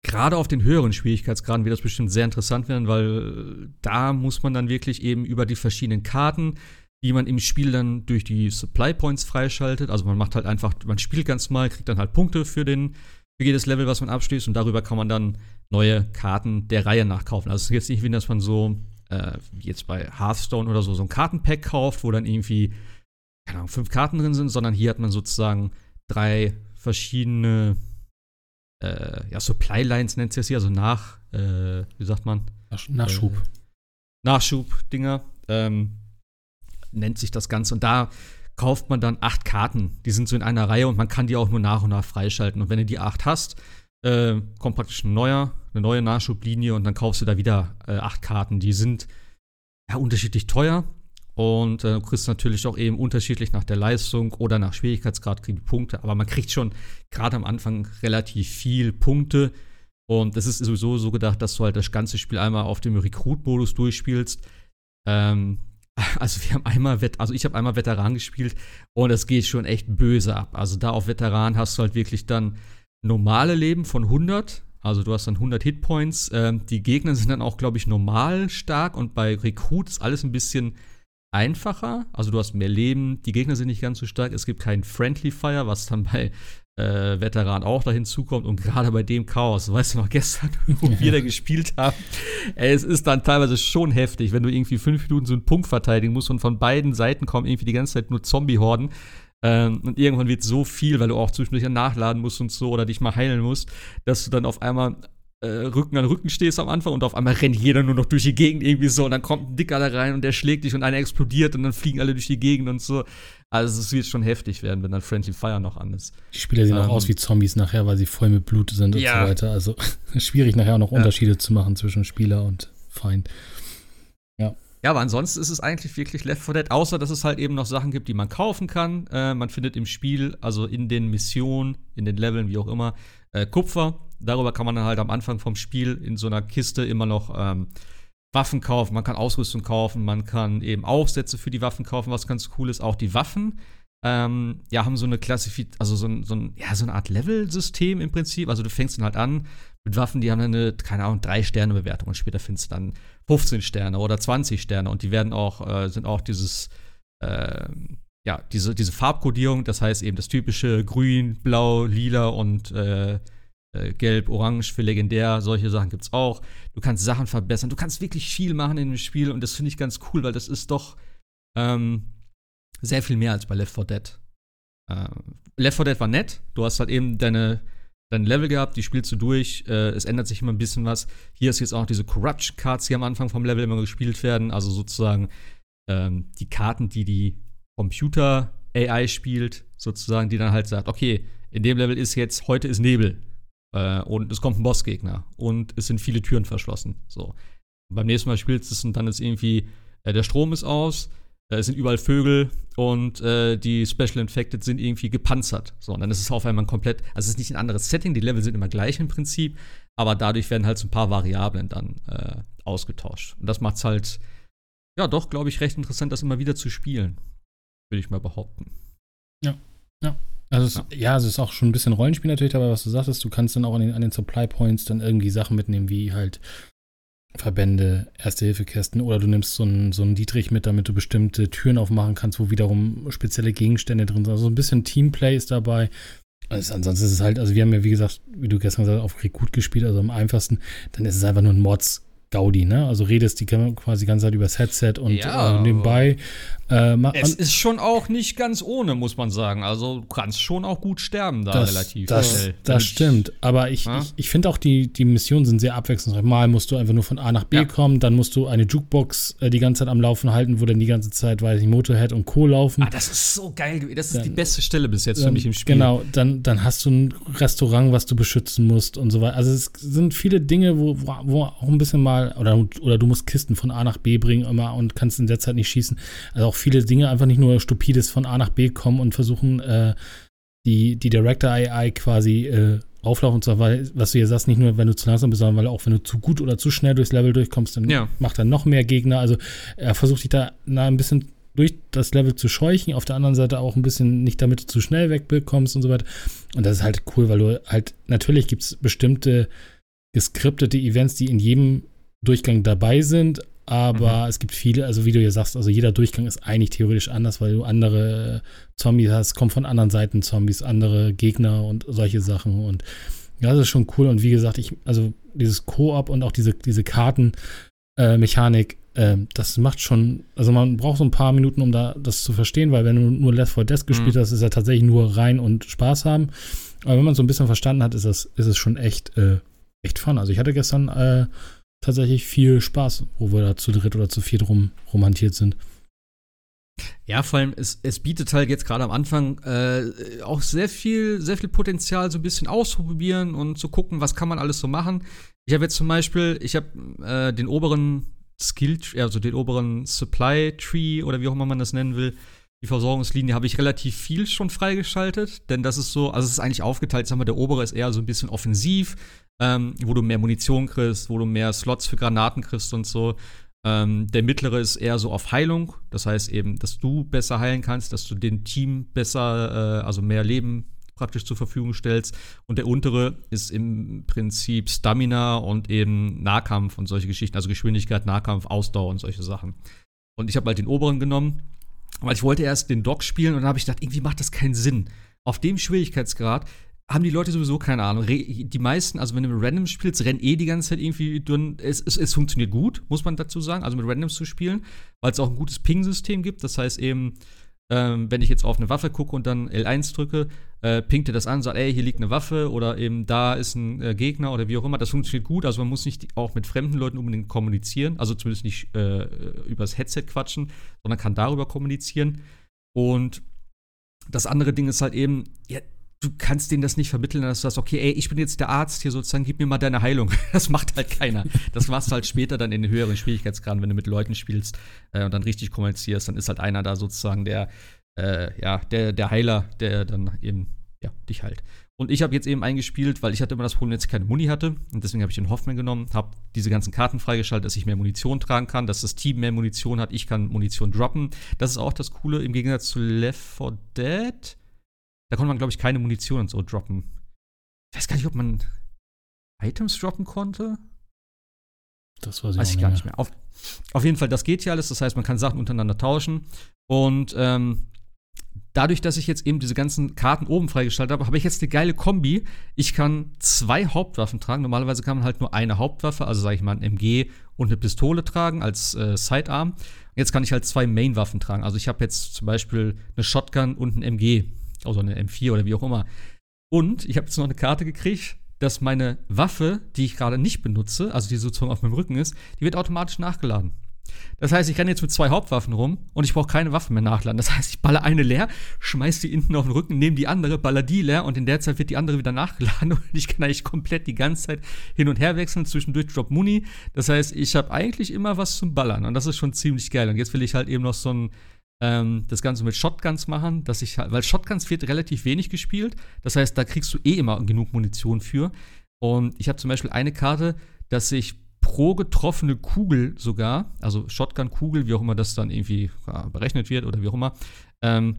Gerade auf den höheren Schwierigkeitsgraden wird das bestimmt sehr interessant werden, weil da muss man dann wirklich eben über die verschiedenen Karten, die man im Spiel dann durch die Supply Points freischaltet. Also man macht halt einfach, man spielt ganz mal, kriegt dann halt Punkte für den, für jedes Level, was man abschließt und darüber kann man dann neue Karten der Reihe nachkaufen. Also es ist jetzt nicht wie, dass man so, äh, wie jetzt bei Hearthstone oder so, so ein Kartenpack kauft, wo dann irgendwie, keine Ahnung, fünf Karten drin sind, sondern hier hat man sozusagen drei verschiedene äh, ja, Supply Lines nennt sich das hier, also nach, äh, wie sagt man? Nachschub. Äh, Nachschub-Dinger, ähm, nennt sich das Ganze. Und da kauft man dann acht Karten. Die sind so in einer Reihe und man kann die auch nur nach und nach freischalten. Und wenn du die acht hast, äh, kommt praktisch ein neuer, eine neue Nachschublinie und dann kaufst du da wieder äh, acht Karten. Die sind ja unterschiedlich teuer und äh, du kriegst natürlich auch eben unterschiedlich nach der Leistung oder nach Schwierigkeitsgrad kriegst du Punkte. Aber man kriegt schon gerade am Anfang relativ viel Punkte, Und das ist sowieso so gedacht, dass du halt das ganze Spiel einmal auf dem Recruit-Modus durchspielst. Ähm, also wir haben einmal, also ich habe einmal Veteran gespielt und es geht schon echt böse ab. Also da auf Veteran hast du halt wirklich dann normale Leben von 100. Also du hast dann 100 Hitpoints. Ähm, die Gegner sind dann auch, glaube ich, normal stark und bei Recruit ist alles ein bisschen einfacher. Also du hast mehr Leben, die Gegner sind nicht ganz so stark. Es gibt keinen Friendly Fire, was dann bei äh, Veteran auch da hinzukommt. Und gerade bei dem Chaos, weißt du noch, gestern, wo wir da gespielt haben, ey, es ist dann teilweise schon heftig, wenn du irgendwie fünf Minuten so einen Punkt verteidigen musst und von beiden Seiten kommen irgendwie die ganze Zeit nur Zombie-Horden. Ähm, und irgendwann wird so viel, weil du auch zwischendurch nachladen musst und so oder dich mal heilen musst, dass du dann auf einmal äh, Rücken an Rücken stehst am Anfang und auf einmal rennt jeder nur noch durch die Gegend irgendwie so und dann kommt ein Dicker da rein und der schlägt dich und einer explodiert und dann fliegen alle durch die Gegend und so. Also es wird schon heftig werden, wenn dann Friendly Fire noch an ist. Die Spieler sehen ähm, auch aus wie Zombies nachher, weil sie voll mit Blut sind und ja. so weiter. Also schwierig nachher auch noch ja. Unterschiede zu machen zwischen Spieler und Feind. Ja. Ja, aber ansonsten ist es eigentlich wirklich Left 4 Dead, außer dass es halt eben noch Sachen gibt, die man kaufen kann. Äh, man findet im Spiel, also in den Missionen, in den Leveln, wie auch immer, äh, Kupfer. Darüber kann man dann halt am Anfang vom Spiel in so einer Kiste immer noch ähm, Waffen kaufen, man kann Ausrüstung kaufen, man kann eben Aufsätze für die Waffen kaufen, was ganz cool ist. Auch die Waffen ähm, ja, haben so eine Klassifizierung, also so, ein, so, ein, ja, so eine Art Level-System im Prinzip. Also du fängst dann halt an mit Waffen, die haben dann eine, keine Ahnung, 3-Sterne-Bewertung und später findest du dann 15 Sterne oder 20 Sterne und die werden auch, äh, sind auch dieses, äh, ja, diese, diese Farbkodierung, das heißt eben das typische Grün, Blau, Lila und äh, äh, Gelb, Orange für legendär, solche Sachen gibt es auch. Du kannst Sachen verbessern, du kannst wirklich viel machen in dem Spiel und das finde ich ganz cool, weil das ist doch ähm, sehr viel mehr als bei Left 4 Dead. Ähm, Left 4 Dead war nett, du hast halt eben deine, dein Level gehabt, die spielst du durch, äh, es ändert sich immer ein bisschen was. Hier ist jetzt auch diese Corruption Cards, die am Anfang vom Level immer gespielt werden, also sozusagen ähm, die Karten, die die Computer AI spielt, sozusagen, die dann halt sagt, okay, in dem Level ist jetzt, heute ist Nebel, äh, und es kommt ein Bossgegner und es sind viele Türen verschlossen. So. Und beim nächsten Mal spielst du es und dann ist irgendwie, äh, der Strom ist aus, äh, es sind überall Vögel und äh, die Special Infected sind irgendwie gepanzert. So, und dann ist es auf einmal komplett, also es ist nicht ein anderes Setting, die Level sind immer gleich im Prinzip, aber dadurch werden halt so ein paar Variablen dann äh, ausgetauscht. Und das macht es halt, ja, doch, glaube ich, recht interessant, das immer wieder zu spielen. Würde ich mal behaupten. Ja, ja. Also es, ja. ja. es ist auch schon ein bisschen Rollenspiel natürlich, aber was du sagtest, du kannst dann auch an den, an den Supply Points dann irgendwie Sachen mitnehmen, wie halt Verbände, Erste-Hilfe-Kästen oder du nimmst so einen, so einen Dietrich mit, damit du bestimmte Türen aufmachen kannst, wo wiederum spezielle Gegenstände drin sind. Also ein bisschen Teamplay ist dabei. Also ansonsten ist es halt, also wir haben ja, wie gesagt, wie du gestern gesagt hast, auf Rekrut gespielt, also am einfachsten, dann ist es einfach nur ein Mods Gaudi, ne? Also redest die quasi die ganze Zeit übers Headset und ja, äh, nebenbei. Äh, es ist schon auch nicht ganz ohne, muss man sagen. Also du kannst schon auch gut sterben da das, relativ das, schnell. Das stimmt. Aber ich, ja? ich, ich finde auch, die, die Missionen sind sehr abwechslungsreich. Mal musst du einfach nur von A nach B ja. kommen, dann musst du eine Jukebox äh, die ganze Zeit am Laufen halten, wo dann die ganze Zeit, weiß ich, Motorhead und Co. laufen. Ah, das ist so geil. Das ist dann, die beste Stelle bis jetzt für mich im Spiel. Genau, dann, dann hast du ein Restaurant, was du beschützen musst und so weiter. Also es sind viele Dinge, wo, wo auch ein bisschen mal, oder, oder du musst Kisten von A nach B bringen immer und kannst in der Zeit nicht schießen. Also auch viele Dinge einfach nicht nur stupides von A nach B kommen und versuchen, äh, die, die Director AI quasi äh, auflaufen zu weil, was du hier sagst, nicht nur, wenn du zu langsam bist, sondern weil auch wenn du zu gut oder zu schnell durchs Level durchkommst, dann ja. macht er noch mehr Gegner. Also er versucht dich da na, ein bisschen durch das Level zu scheuchen, auf der anderen Seite auch ein bisschen nicht damit du zu schnell wegbekommst und so weiter. Und das ist halt cool, weil du halt, natürlich gibt es bestimmte geskriptete Events, die in jedem Durchgang dabei sind, aber mhm. es gibt viele, also wie du ja sagst, also jeder Durchgang ist eigentlich theoretisch anders, weil du andere Zombies hast, kommen von anderen Seiten Zombies, andere Gegner und solche Sachen. Und ja, das ist schon cool. Und wie gesagt, ich, also dieses Koop und auch diese, diese Kartenmechanik, äh, äh, das macht schon, also man braucht so ein paar Minuten, um da das zu verstehen, weil wenn du nur Left 4 Dead gespielt mhm. hast, ist ja tatsächlich nur rein und Spaß haben. Aber wenn man so ein bisschen verstanden hat, ist das, ist es schon echt, äh, echt fun. Also ich hatte gestern äh, tatsächlich viel Spaß, wo wir da zu dritt oder zu viert rum romantiert sind. Ja, vor allem, es, es bietet halt jetzt gerade am Anfang äh, auch sehr viel, sehr viel Potenzial, so ein bisschen auszuprobieren und zu gucken, was kann man alles so machen. Ich habe jetzt zum Beispiel, ich habe äh, den oberen Skill, also den oberen Supply Tree oder wie auch immer man das nennen will, die Versorgungslinie habe ich relativ viel schon freigeschaltet, denn das ist so, also es ist eigentlich aufgeteilt, sagen wir, der obere ist eher so ein bisschen offensiv, ähm, wo du mehr Munition kriegst, wo du mehr Slots für Granaten kriegst und so. Ähm, der mittlere ist eher so auf Heilung, das heißt eben, dass du besser heilen kannst, dass du dem Team besser, äh, also mehr Leben praktisch zur Verfügung stellst. Und der untere ist im Prinzip Stamina und eben Nahkampf und solche Geschichten, also Geschwindigkeit, Nahkampf, Ausdauer und solche Sachen. Und ich habe halt den oberen genommen, weil ich wollte erst den Dock spielen und dann habe ich gedacht, irgendwie macht das keinen Sinn. Auf dem Schwierigkeitsgrad haben die Leute sowieso keine Ahnung. Die meisten, also wenn du mit Randoms spielst, rennen eh die ganze Zeit irgendwie dünn. Es, es, es funktioniert gut, muss man dazu sagen, also mit Randoms zu spielen, weil es auch ein gutes Ping-System gibt. Das heißt eben, ähm, wenn ich jetzt auf eine Waffe gucke und dann L1 drücke, äh, pinkt er das an, sagt, ey, hier liegt eine Waffe oder eben da ist ein äh, Gegner oder wie auch immer. Das funktioniert gut. Also man muss nicht auch mit fremden Leuten unbedingt kommunizieren, also zumindest nicht äh, übers Headset quatschen, sondern kann darüber kommunizieren. Und das andere Ding ist halt eben, ja, du kannst denen das nicht vermitteln, dass du sagst, okay, ey, ich bin jetzt der Arzt hier sozusagen, gib mir mal deine Heilung. Das macht halt keiner. Das machst du halt später dann in den höheren Schwierigkeitsgraden, wenn du mit Leuten spielst äh, und dann richtig kommunizierst, dann ist halt einer da sozusagen der, äh, ja, der, der Heiler, der dann eben, ja, dich heilt. Und ich habe jetzt eben eingespielt, weil ich hatte immer das Problem, dass ich keine Muni hatte. Und deswegen habe ich den Hoffman genommen, habe diese ganzen Karten freigeschaltet, dass ich mehr Munition tragen kann, dass das Team mehr Munition hat. Ich kann Munition droppen. Das ist auch das Coole im Gegensatz zu Left 4 Dead da konnte man, glaube ich, keine Munition und so droppen. Ich weiß gar nicht, ob man Items droppen konnte. Das weiß ich, weiß ich gar nicht mehr. Auf, auf, jeden Fall, das geht ja alles. Das heißt, man kann Sachen untereinander tauschen. Und ähm, dadurch, dass ich jetzt eben diese ganzen Karten oben freigeschaltet habe, habe ich jetzt eine geile Kombi. Ich kann zwei Hauptwaffen tragen. Normalerweise kann man halt nur eine Hauptwaffe, also sage ich mal ein MG und eine Pistole tragen als äh, Sidearm. Jetzt kann ich halt zwei Main-Waffen tragen. Also ich habe jetzt zum Beispiel eine Shotgun und ein MG also eine M4 oder wie auch immer. Und ich habe jetzt noch eine Karte gekriegt, dass meine Waffe, die ich gerade nicht benutze, also die sozusagen auf meinem Rücken ist, die wird automatisch nachgeladen. Das heißt, ich renne jetzt mit zwei Hauptwaffen rum und ich brauche keine Waffen mehr nachladen. Das heißt, ich balle eine leer, schmeiß die hinten auf den Rücken, nehme die andere, baller die leer und in der Zeit wird die andere wieder nachgeladen und ich kann eigentlich komplett die ganze Zeit hin und her wechseln, zwischendurch Drop Muni. Das heißt, ich habe eigentlich immer was zum Ballern und das ist schon ziemlich geil. Und jetzt will ich halt eben noch so ein ähm, das Ganze mit Shotguns machen, dass ich weil Shotguns wird relativ wenig gespielt. Das heißt, da kriegst du eh immer genug Munition für. Und ich habe zum Beispiel eine Karte, dass ich pro getroffene Kugel sogar, also Shotgun-Kugel, wie auch immer das dann irgendwie ja, berechnet wird oder wie auch immer, ähm,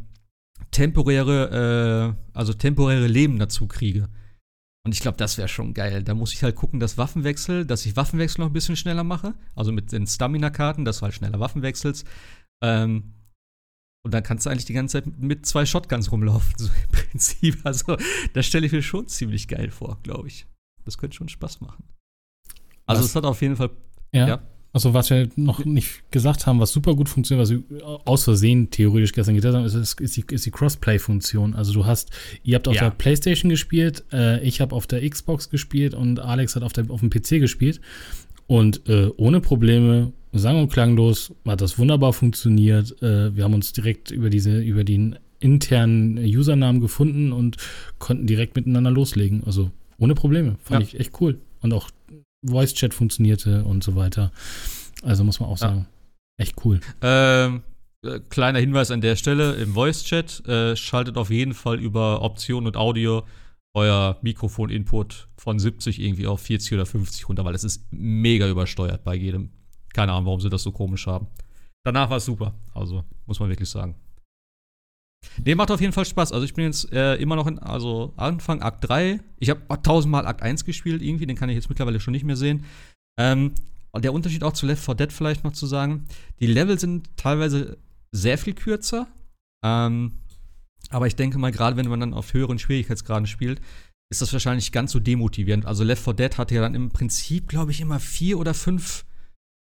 temporäre, äh, also temporäre Leben dazu kriege. Und ich glaube, das wäre schon geil. Da muss ich halt gucken, dass Waffenwechsel, dass ich Waffenwechsel noch ein bisschen schneller mache. Also mit den Stamina-Karten, dass du halt schneller Waffen wechselst. Ähm, und dann kannst du eigentlich die ganze Zeit mit zwei Shotguns rumlaufen, so im Prinzip. Also, das stelle ich mir schon ziemlich geil vor, glaube ich. Das könnte schon Spaß machen. Also, was? es hat auf jeden Fall. Ja. ja. Also, was wir noch nicht gesagt haben, was super gut funktioniert, was wir aus Versehen theoretisch gestern getan haben, ist, ist die, ist die Crossplay-Funktion. Also, du hast, ihr habt auf ja. der PlayStation gespielt, äh, ich habe auf der Xbox gespielt und Alex hat auf, der, auf dem PC gespielt. Und äh, ohne Probleme sang- und klanglos hat das wunderbar funktioniert. Äh, wir haben uns direkt über diese, über den internen Usernamen gefunden und konnten direkt miteinander loslegen. Also ohne Probleme. Fand ja. ich echt cool. Und auch Voice Chat funktionierte und so weiter. Also muss man auch sagen, ja. echt cool. Ähm, äh, kleiner Hinweis an der Stelle: Im Voice Chat äh, schaltet auf jeden Fall über Option und Audio euer Mikrofon-Input von 70 irgendwie auf 40 oder 50 runter, weil es ist mega übersteuert bei jedem keine Ahnung, warum sie das so komisch haben. Danach war es super. Also, muss man wirklich sagen. Nee, macht auf jeden Fall Spaß. Also ich bin jetzt äh, immer noch in, also Anfang Akt 3. Ich habe tausendmal Akt 1 gespielt irgendwie, den kann ich jetzt mittlerweile schon nicht mehr sehen. Ähm, der Unterschied auch zu Left 4 Dead vielleicht noch zu sagen, die Level sind teilweise sehr viel kürzer. Ähm, aber ich denke mal, gerade wenn man dann auf höheren Schwierigkeitsgraden spielt, ist das wahrscheinlich ganz so demotivierend. Also Left 4 Dead hatte ja dann im Prinzip, glaube ich, immer vier oder fünf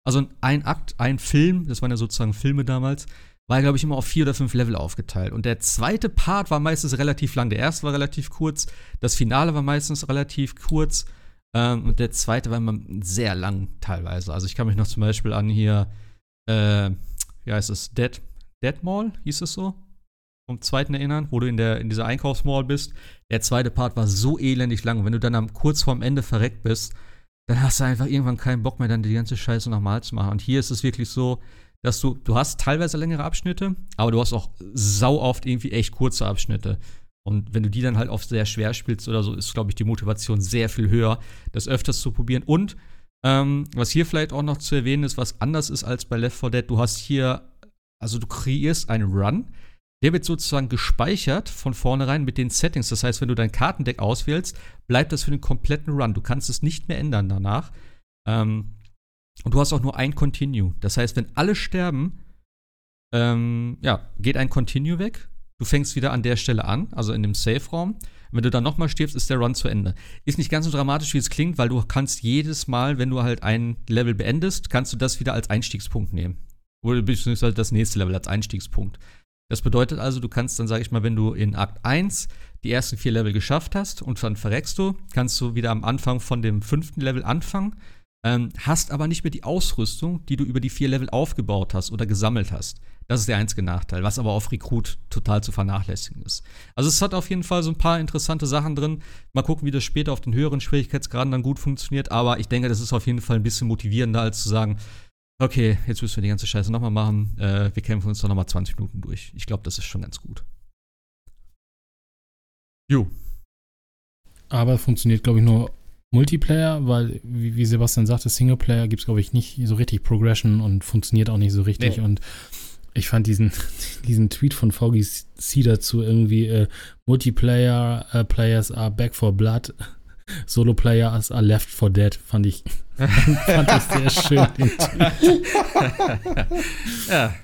also ein Akt, ein Film, das waren ja sozusagen Filme damals, war, glaube ich, immer auf vier oder fünf Level aufgeteilt. Und der zweite Part war meistens relativ lang. Der erste war relativ kurz, das Finale war meistens relativ kurz. Ähm, und der zweite war immer sehr lang teilweise. Also ich kann mich noch zum Beispiel an hier, äh, wie heißt es, Dead, Dead Mall, hieß es so? Vom zweiten erinnern, wo du in, der, in dieser Einkaufsmall bist. Der zweite Part war so elendig lang. Und wenn du dann am, kurz vorm Ende verreckt bist, dann hast du einfach irgendwann keinen Bock mehr, dann die ganze Scheiße nochmal zu machen. Und hier ist es wirklich so, dass du, du hast teilweise längere Abschnitte, aber du hast auch sau oft irgendwie echt kurze Abschnitte. Und wenn du die dann halt oft sehr schwer spielst oder so, ist, glaube ich, die Motivation sehr viel höher, das öfters zu probieren. Und ähm, was hier vielleicht auch noch zu erwähnen ist, was anders ist als bei Left 4 Dead, du hast hier, also du kreierst einen Run, der wird sozusagen gespeichert von vornherein mit den Settings. Das heißt, wenn du dein Kartendeck auswählst, bleibt das für den kompletten Run. Du kannst es nicht mehr ändern danach. Ähm, und du hast auch nur ein Continue. Das heißt, wenn alle sterben, ähm, ja, geht ein Continue weg. Du fängst wieder an der Stelle an, also in dem Safe-Raum. Wenn du dann nochmal stirbst, ist der Run zu Ende. Ist nicht ganz so dramatisch, wie es klingt, weil du kannst jedes Mal, wenn du halt ein Level beendest, kannst du das wieder als Einstiegspunkt nehmen. Oder beziehungsweise das nächste Level als Einstiegspunkt. Das bedeutet also, du kannst dann, sag ich mal, wenn du in Akt 1 die ersten vier Level geschafft hast und dann verreckst du, kannst du wieder am Anfang von dem fünften Level anfangen, ähm, hast aber nicht mehr die Ausrüstung, die du über die vier Level aufgebaut hast oder gesammelt hast. Das ist der einzige Nachteil, was aber auf Recruit total zu vernachlässigen ist. Also es hat auf jeden Fall so ein paar interessante Sachen drin. Mal gucken, wie das später auf den höheren Schwierigkeitsgraden dann gut funktioniert. Aber ich denke, das ist auf jeden Fall ein bisschen motivierender, als zu sagen, okay, jetzt müssen wir die ganze Scheiße nochmal machen. Äh, wir kämpfen uns doch nochmal 20 Minuten durch. Ich glaube, das ist schon ganz gut. Jo. Aber funktioniert, glaube ich, nur Multiplayer, weil, wie, wie Sebastian sagte, Singleplayer gibt es, glaube ich, nicht so richtig Progression und funktioniert auch nicht so richtig. Nee. Und ich fand diesen, diesen Tweet von Foggy C dazu irgendwie äh, Multiplayer uh, Players are back for blood, Solo Players are left for dead, fand ich, fand ich sehr schön. ja.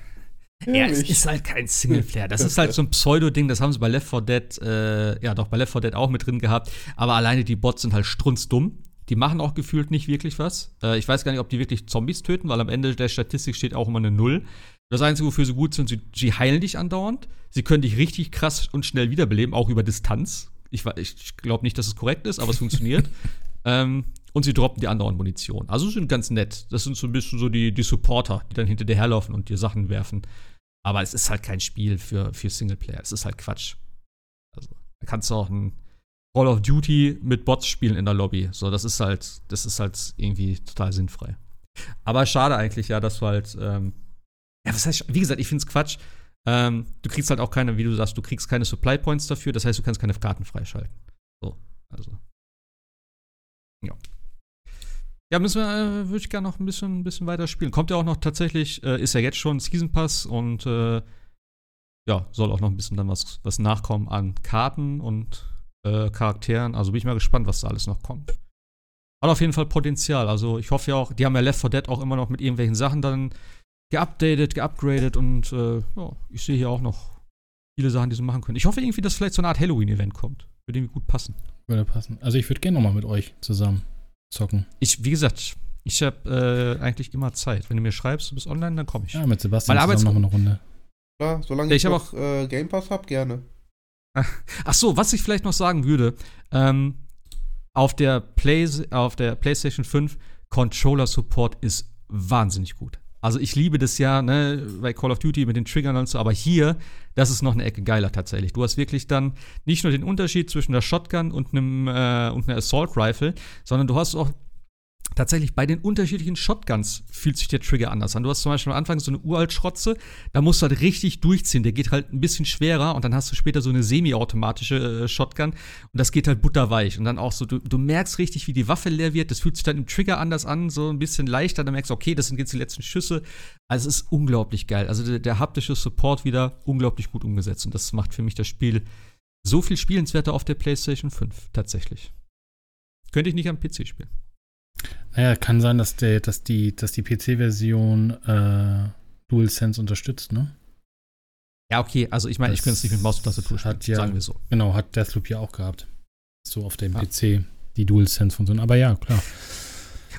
Ja, es ist halt kein Singleplayer. Das ist halt so ein Pseudo-Ding, das haben sie bei Left 4 Dead, äh, ja doch, bei Left 4 Dead auch mit drin gehabt. Aber alleine die Bots sind halt strunzdumm. Die machen auch gefühlt nicht wirklich was. Äh, ich weiß gar nicht, ob die wirklich Zombies töten, weil am Ende der Statistik steht auch immer eine Null. Das Einzige, wofür sie gut sind, sie, sie heilen dich andauernd. Sie können dich richtig krass und schnell wiederbeleben, auch über Distanz. Ich, ich glaube nicht, dass es korrekt ist, aber es funktioniert. ähm, und sie droppen die andauernd Munition. Also sind ganz nett. Das sind so ein bisschen so die, die Supporter, die dann hinter dir herlaufen und dir Sachen werfen. Aber es ist halt kein Spiel für, für Singleplayer. Es ist halt Quatsch. Also, da kannst du auch ein Call of Duty mit Bots spielen in der Lobby. So, das ist halt, das ist halt irgendwie total sinnfrei. Aber schade eigentlich, ja, dass du halt ähm, ja, was heißt, wie gesagt, ich finde es Quatsch. Ähm, du kriegst halt auch keine, wie du sagst, du kriegst keine Supply Points dafür, das heißt, du kannst keine Karten freischalten. So, also. Ja. Ja, müssen wir, äh, würde ich gerne noch ein bisschen, ein bisschen weiter spielen. Kommt ja auch noch tatsächlich, äh, ist ja jetzt schon Season Pass und äh, ja, soll auch noch ein bisschen dann was, was nachkommen an Karten und äh, Charakteren. Also bin ich mal gespannt, was da alles noch kommt. Hat auf jeden Fall Potenzial. Also ich hoffe ja auch, die haben ja Left 4 Dead auch immer noch mit irgendwelchen Sachen dann geupdatet, geupgradet und äh, ja, ich sehe hier auch noch viele Sachen, die sie machen können. Ich hoffe irgendwie, dass vielleicht so eine Art Halloween-Event kommt. Würde irgendwie gut passen. Würde passen. Also ich würde gerne nochmal mit euch zusammen zocken. Ich, wie gesagt, ich habe äh, eigentlich immer Zeit. Wenn du mir schreibst, du bist online, dann komme ich. Ja, mit Sebastian Meine zusammen noch eine Runde. Ja, solange ja, ich, ich noch äh, Game Pass habe, gerne. Ach so, was ich vielleicht noch sagen würde, ähm, auf der, Play, auf der PlayStation 5 Controller Support ist wahnsinnig gut. Also ich liebe das ja, ne, bei Call of Duty mit den Triggern und so, aber hier, das ist noch eine Ecke geiler tatsächlich. Du hast wirklich dann nicht nur den Unterschied zwischen der Shotgun und einem äh, und einer Assault Rifle, sondern du hast auch tatsächlich bei den unterschiedlichen Shotguns fühlt sich der Trigger anders an. Du hast zum Beispiel am Anfang so eine uralt Schrotze, da musst du halt richtig durchziehen. Der geht halt ein bisschen schwerer und dann hast du später so eine semi-automatische äh, Shotgun und das geht halt butterweich. Und dann auch so, du, du merkst richtig, wie die Waffe leer wird. Das fühlt sich dann im Trigger anders an, so ein bisschen leichter. Dann merkst du, okay, das sind jetzt die letzten Schüsse. Also es ist unglaublich geil. Also der, der haptische Support wieder unglaublich gut umgesetzt und das macht für mich das Spiel so viel spielenswerter auf der PlayStation 5 tatsächlich. Könnte ich nicht am PC spielen. Naja, kann sein, dass, der, dass die, dass die PC-Version äh, DualSense unterstützt, ne? Ja, okay, also ich meine, ich könnte es nicht mit Maus und Tastatur spielen, ja, sagen wir so. Genau, hat Deathloop ja auch gehabt. So auf dem ja. PC, die DualSense-Funktion. Aber ja, klar.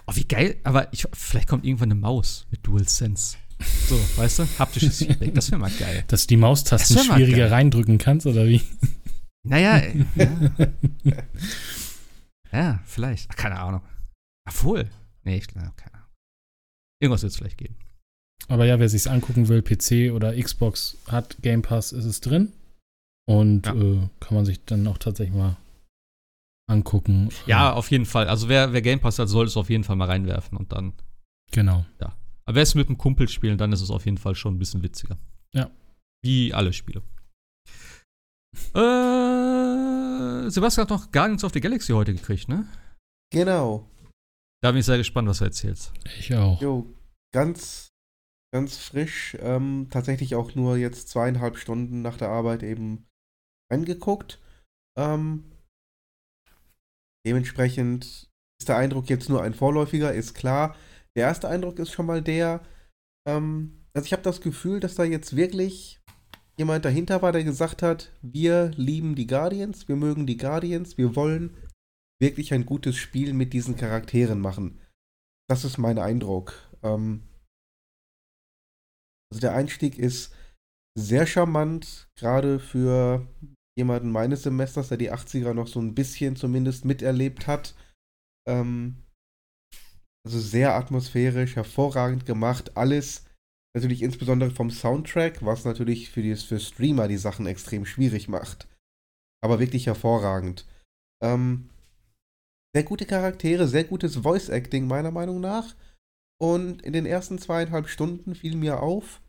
Oh, wie geil, aber ich, vielleicht kommt irgendwann eine Maus mit DualSense. So, weißt du? Haptisches Feedback, das wäre mal geil. Dass du die Maustasten schwieriger reindrücken kannst, oder wie? Naja, ja. ja, vielleicht. Ach, keine Ahnung. Obwohl. Nee, ich keine Ahnung. Irgendwas wird es vielleicht geben. Aber ja, wer sich's angucken will, PC oder Xbox hat Game Pass, ist es drin. Und ja. äh, kann man sich dann auch tatsächlich mal angucken. Ja, auf jeden Fall. Also wer, wer Game Pass hat, soll es auf jeden Fall mal reinwerfen und dann. Genau. Ja. Aber wer es mit einem Kumpel spielen, dann ist es auf jeden Fall schon ein bisschen witziger. Ja. Wie alle Spiele. äh, Sebastian hat noch Guardians of the Galaxy heute gekriegt, ne? Genau. Da bin ich sehr gespannt, was du erzählst. Ich auch. Jo, ganz, ganz frisch. Ähm, tatsächlich auch nur jetzt zweieinhalb Stunden nach der Arbeit eben reingeguckt. Ähm, dementsprechend ist der Eindruck jetzt nur ein vorläufiger, ist klar. Der erste Eindruck ist schon mal der, ähm, also ich habe das Gefühl, dass da jetzt wirklich jemand dahinter war, der gesagt hat, wir lieben die Guardians, wir mögen die Guardians, wir wollen wirklich ein gutes Spiel mit diesen Charakteren machen. Das ist mein Eindruck. Ähm, also der Einstieg ist sehr charmant, gerade für jemanden meines Semesters, der die 80er noch so ein bisschen zumindest miterlebt hat. Ähm, also sehr atmosphärisch, hervorragend gemacht. Alles natürlich insbesondere vom Soundtrack, was natürlich für, die, für Streamer die Sachen extrem schwierig macht. Aber wirklich hervorragend. Ähm, sehr gute Charaktere, sehr gutes Voice-Acting meiner Meinung nach. Und in den ersten zweieinhalb Stunden fiel mir auf,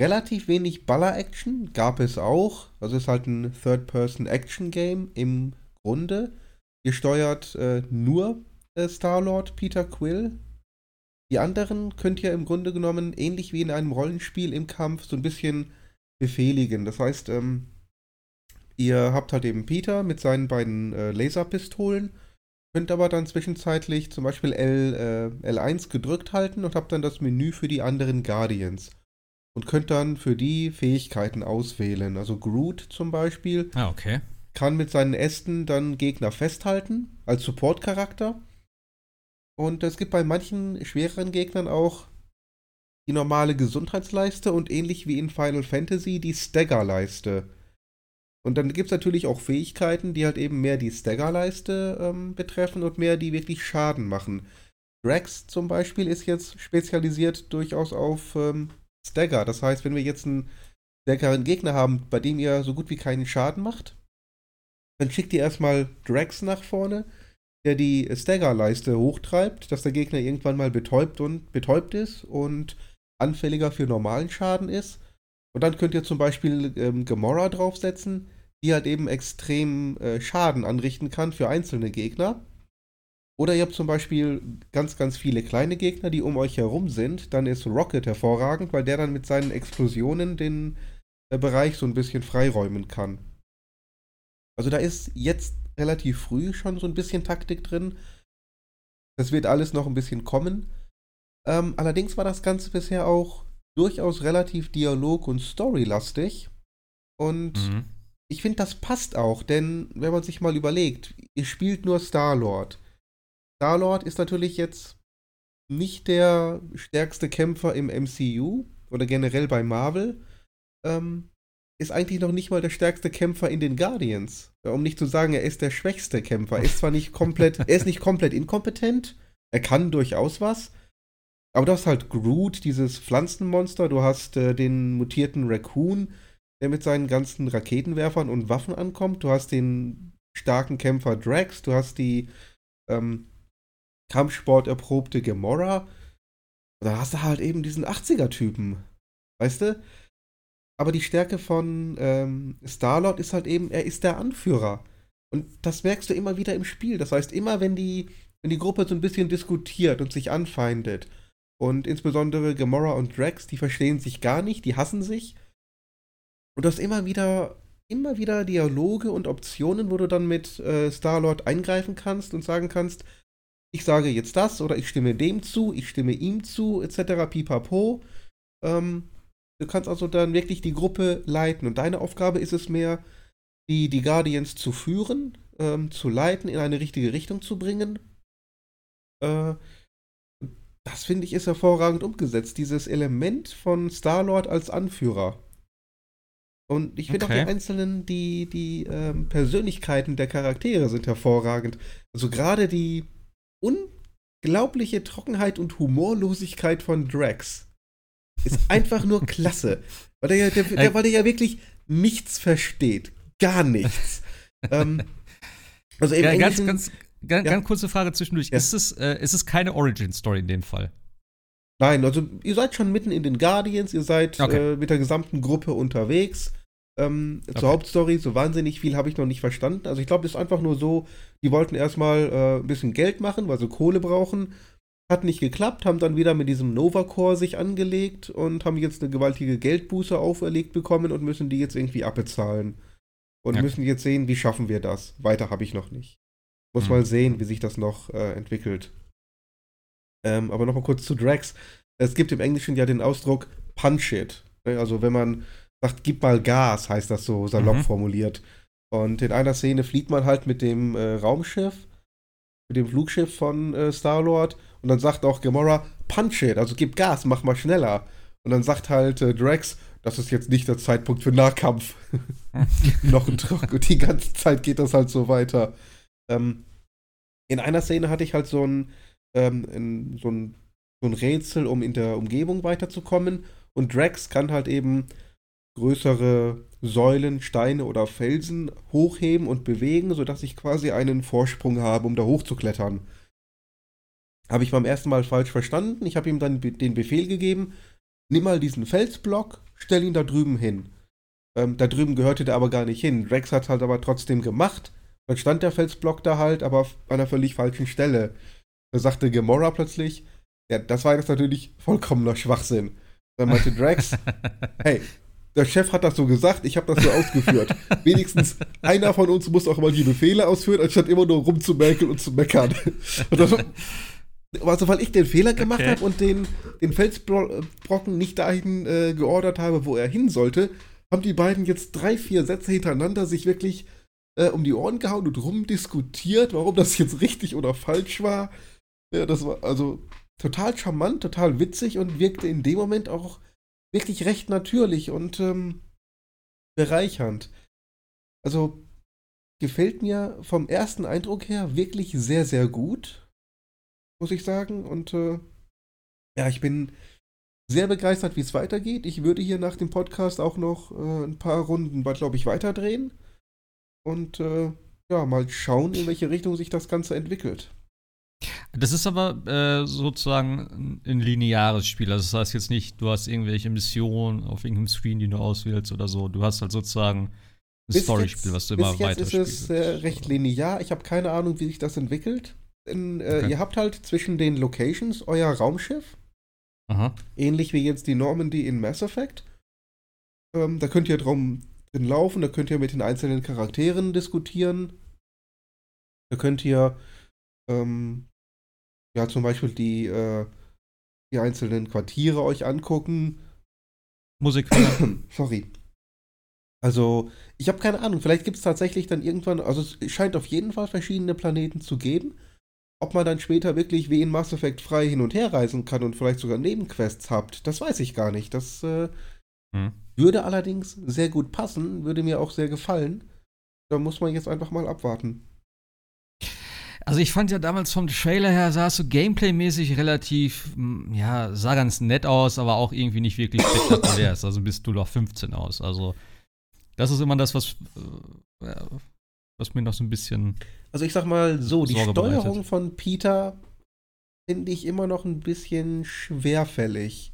relativ wenig Baller-Action gab es auch. Also es ist halt ein Third-Person-Action-Game im Grunde. Ihr steuert äh, nur äh, Star-Lord Peter Quill. Die anderen könnt ihr im Grunde genommen ähnlich wie in einem Rollenspiel im Kampf so ein bisschen befehligen. Das heißt, ähm, ihr habt halt eben Peter mit seinen beiden äh, Laserpistolen, könnt aber dann zwischenzeitlich zum Beispiel L, äh, L1 gedrückt halten und habt dann das Menü für die anderen Guardians. Und könnt dann für die Fähigkeiten auswählen. Also Groot zum Beispiel Ah, okay. kann mit seinen Ästen dann Gegner festhalten, als Support-Charakter. Und es gibt bei manchen schwereren Gegnern auch die normale Gesundheitsleiste und ähnlich wie in Final Fantasy die Stagger-Leiste. Und dann gibt es natürlich auch Fähigkeiten, die halt eben mehr die Stagger-Leiste ähm, betreffen und mehr die wirklich Schaden machen. Drax zum Beispiel ist jetzt spezialisiert durchaus auf ähm, Stagger. Das heißt, wenn wir jetzt einen stärkeren Gegner haben, bei dem ihr so gut wie keinen Schaden macht, dann schickt ihr erstmal Drax nach vorne, der die Stagger-Leiste hochtreibt, dass der Gegner irgendwann mal betäubt und betäubt ist und anfälliger für normalen Schaden ist. Und dann könnt ihr zum Beispiel ähm, Gamora draufsetzen, die halt eben extrem äh, Schaden anrichten kann für einzelne Gegner. Oder ihr habt zum Beispiel ganz, ganz viele kleine Gegner, die um euch herum sind. Dann ist Rocket hervorragend, weil der dann mit seinen Explosionen den äh, Bereich so ein bisschen freiräumen kann. Also da ist jetzt relativ früh schon so ein bisschen Taktik drin. Das wird alles noch ein bisschen kommen. Ähm, allerdings war das Ganze bisher auch durchaus relativ dialog- und storylastig. Und Mhm. Ich finde, das passt auch, denn wenn man sich mal überlegt, ihr spielt nur Star-Lord. Star-Lord ist natürlich jetzt nicht der stärkste Kämpfer im MCU oder generell bei Marvel. Ähm, ist eigentlich noch nicht mal der stärkste Kämpfer in den Guardians. Um nicht zu sagen, er ist der schwächste Kämpfer. Er ist zwar nicht komplett, er ist nicht komplett inkompetent, er kann durchaus was, aber du hast halt Groot, dieses Pflanzenmonster, du hast äh, den mutierten Raccoon, der mit seinen ganzen Raketenwerfern und Waffen ankommt, du hast den starken Kämpfer Drax, du hast die ähm, Kampfsport erprobte Gamora. Und dann hast du halt eben diesen 80er-Typen. Weißt du? Aber die Stärke von ähm, Star-Lord ist halt eben, er ist der Anführer. Und das merkst du immer wieder im Spiel. Das heißt, immer wenn die, wenn die Gruppe so ein bisschen diskutiert und sich anfeindet, und insbesondere Gamora und Drax, die verstehen sich gar nicht, die hassen sich. Und du hast immer wieder, immer wieder Dialoge und Optionen, wo du dann mit äh, Star-Lord eingreifen kannst und sagen kannst, ich sage jetzt das oder ich stimme dem zu, ich stimme ihm zu, etc. pipapo. Ähm, du kannst also dann wirklich die Gruppe leiten und deine Aufgabe ist es mehr, die, die Guardians zu führen, ähm, zu leiten, in eine richtige Richtung zu bringen. Äh, das finde ich ist hervorragend umgesetzt, dieses Element von Star-Lord als Anführer. Und ich finde Okay. auch die einzelnen, die, die ähm, Persönlichkeiten der Charaktere sind hervorragend. Also gerade die unglaubliche Trockenheit und Humorlosigkeit von Drax ist einfach nur klasse. Weil der, ja, der, der, weil der ja wirklich nichts versteht. Gar nichts. ähm, also Ja, ganz, ganz, ganz, Ja. ganz kurze Frage zwischendurch. Ja. Ist, es, äh, ist es keine Origin-Story in dem Fall? Nein, also ihr seid schon mitten in den Guardians, ihr seid Okay. äh, mit der gesamten Gruppe unterwegs. Ähm, Okay. Zur Hauptstory, so wahnsinnig viel habe ich noch nicht verstanden. Also ich glaube, es ist einfach nur so, die wollten erstmal äh, ein bisschen Geld machen, weil sie Kohle brauchen. Hat nicht geklappt, haben dann wieder mit diesem Nova Core sich angelegt und haben jetzt eine gewaltige Geldbuße auferlegt bekommen und müssen die jetzt irgendwie abbezahlen. Und Ja. müssen jetzt sehen, wie schaffen wir das. Weiter habe ich noch nicht. Muss Hm. mal sehen, wie sich das noch äh, entwickelt. Ähm, aber nochmal kurz zu Drax. Es gibt im Englischen ja den Ausdruck Punch it. Ne, Also wenn man sagt, gib mal Gas, heißt das so salopp Mhm. formuliert. Und in einer Szene fliegt man halt mit dem äh, Raumschiff, mit dem Flugschiff von äh, Star-Lord und dann sagt auch Gamora, Punch it, also gib Gas, mach mal schneller. Und dann sagt halt äh, Drax, das ist jetzt nicht der Zeitpunkt für Nahkampf. Noch ein Druck. Und die ganze Zeit geht das halt so weiter. Ähm, in einer Szene hatte ich halt so ein, ähm, ein, so, ein, so ein Rätsel, um in der Umgebung weiterzukommen. Und Drax kann halt eben größere Säulen, Steine oder Felsen hochheben und bewegen, sodass ich quasi einen Vorsprung habe, um da hochzuklettern. Habe ich beim ersten Mal falsch verstanden. Ich habe ihm dann den Befehl gegeben, nimm mal diesen Felsblock, stell ihn da drüben hin. Ähm, da drüben gehörte der aber gar nicht hin. Drax hat halt aber trotzdem gemacht. Dann stand der Felsblock da halt, aber auf einer völlig falschen Stelle. Da sagte Gamora plötzlich, ja, das war jetzt natürlich vollkommener Schwachsinn. Dann meinte Drax, hey, der Chef hat das so gesagt, ich habe das so ausgeführt. Wenigstens einer von uns muss auch mal die Befehle ausführen, anstatt immer nur rumzumerkeln und zu meckern. Und das, also, weil ich den Fehler gemacht Okay. habe und den, den Felsbrocken nicht dahin äh, geordert habe, wo er hin sollte, haben die beiden jetzt drei, vier Sätze hintereinander sich wirklich äh, um die Ohren gehauen und rumdiskutiert, warum das jetzt richtig oder falsch war. Ja, das war also total charmant, total witzig und wirkte in dem Moment auch wirklich recht natürlich und ähm, bereichernd. Also gefällt mir vom ersten Eindruck her wirklich sehr, sehr gut, muss ich sagen. Und äh, ja, ich bin sehr begeistert, wie es weitergeht. Ich würde hier nach dem Podcast auch noch äh, ein paar Runden, glaube ich, weiterdrehen. Und äh, ja, mal schauen, in welche Richtung sich das Ganze entwickelt. Das ist aber äh, sozusagen ein lineares Spiel. Also das heißt jetzt nicht, du hast irgendwelche Missionen auf irgendeinem Screen, die du auswählst oder so. Du hast halt sozusagen ein Bis Story-Spiel, jetzt- was du bis immer jetzt weiter ist es äh, recht linear. Ich habe keine Ahnung, wie sich das entwickelt. Denn äh, Okay. ihr habt halt zwischen den Locations euer Raumschiff, Aha. ähnlich wie jetzt die Normandy in Mass Effect. Ähm, da könnt ihr drum drin laufen, da könnt ihr mit den einzelnen Charakteren diskutieren. Da könnt ihr ähm, ja zum Beispiel die, äh, die einzelnen Quartiere euch angucken. Musik hören. Sorry. Also, ich habe keine Ahnung. Vielleicht gibt es tatsächlich dann irgendwann, also es scheint auf jeden Fall verschiedene Planeten zu geben. Ob man dann später wirklich wie in Mass Effect frei hin und her reisen kann und vielleicht sogar Nebenquests habt, das weiß ich gar nicht. Das äh, Hm. würde allerdings sehr gut passen, würde mir auch sehr gefallen. Da muss man jetzt einfach mal abwarten. Also ich fand ja damals vom Trailer her, sah es so gameplaymäßig relativ, ja, sah ganz nett aus, aber auch irgendwie nicht wirklich spektakulär. Es sah so bis 0 auf 15 aus. Also das ist immer das, was, äh, was mir noch so ein bisschen Also ich sag mal so, die Sorge Steuerung bereitet. von Peter finde ich immer noch ein bisschen schwerfällig.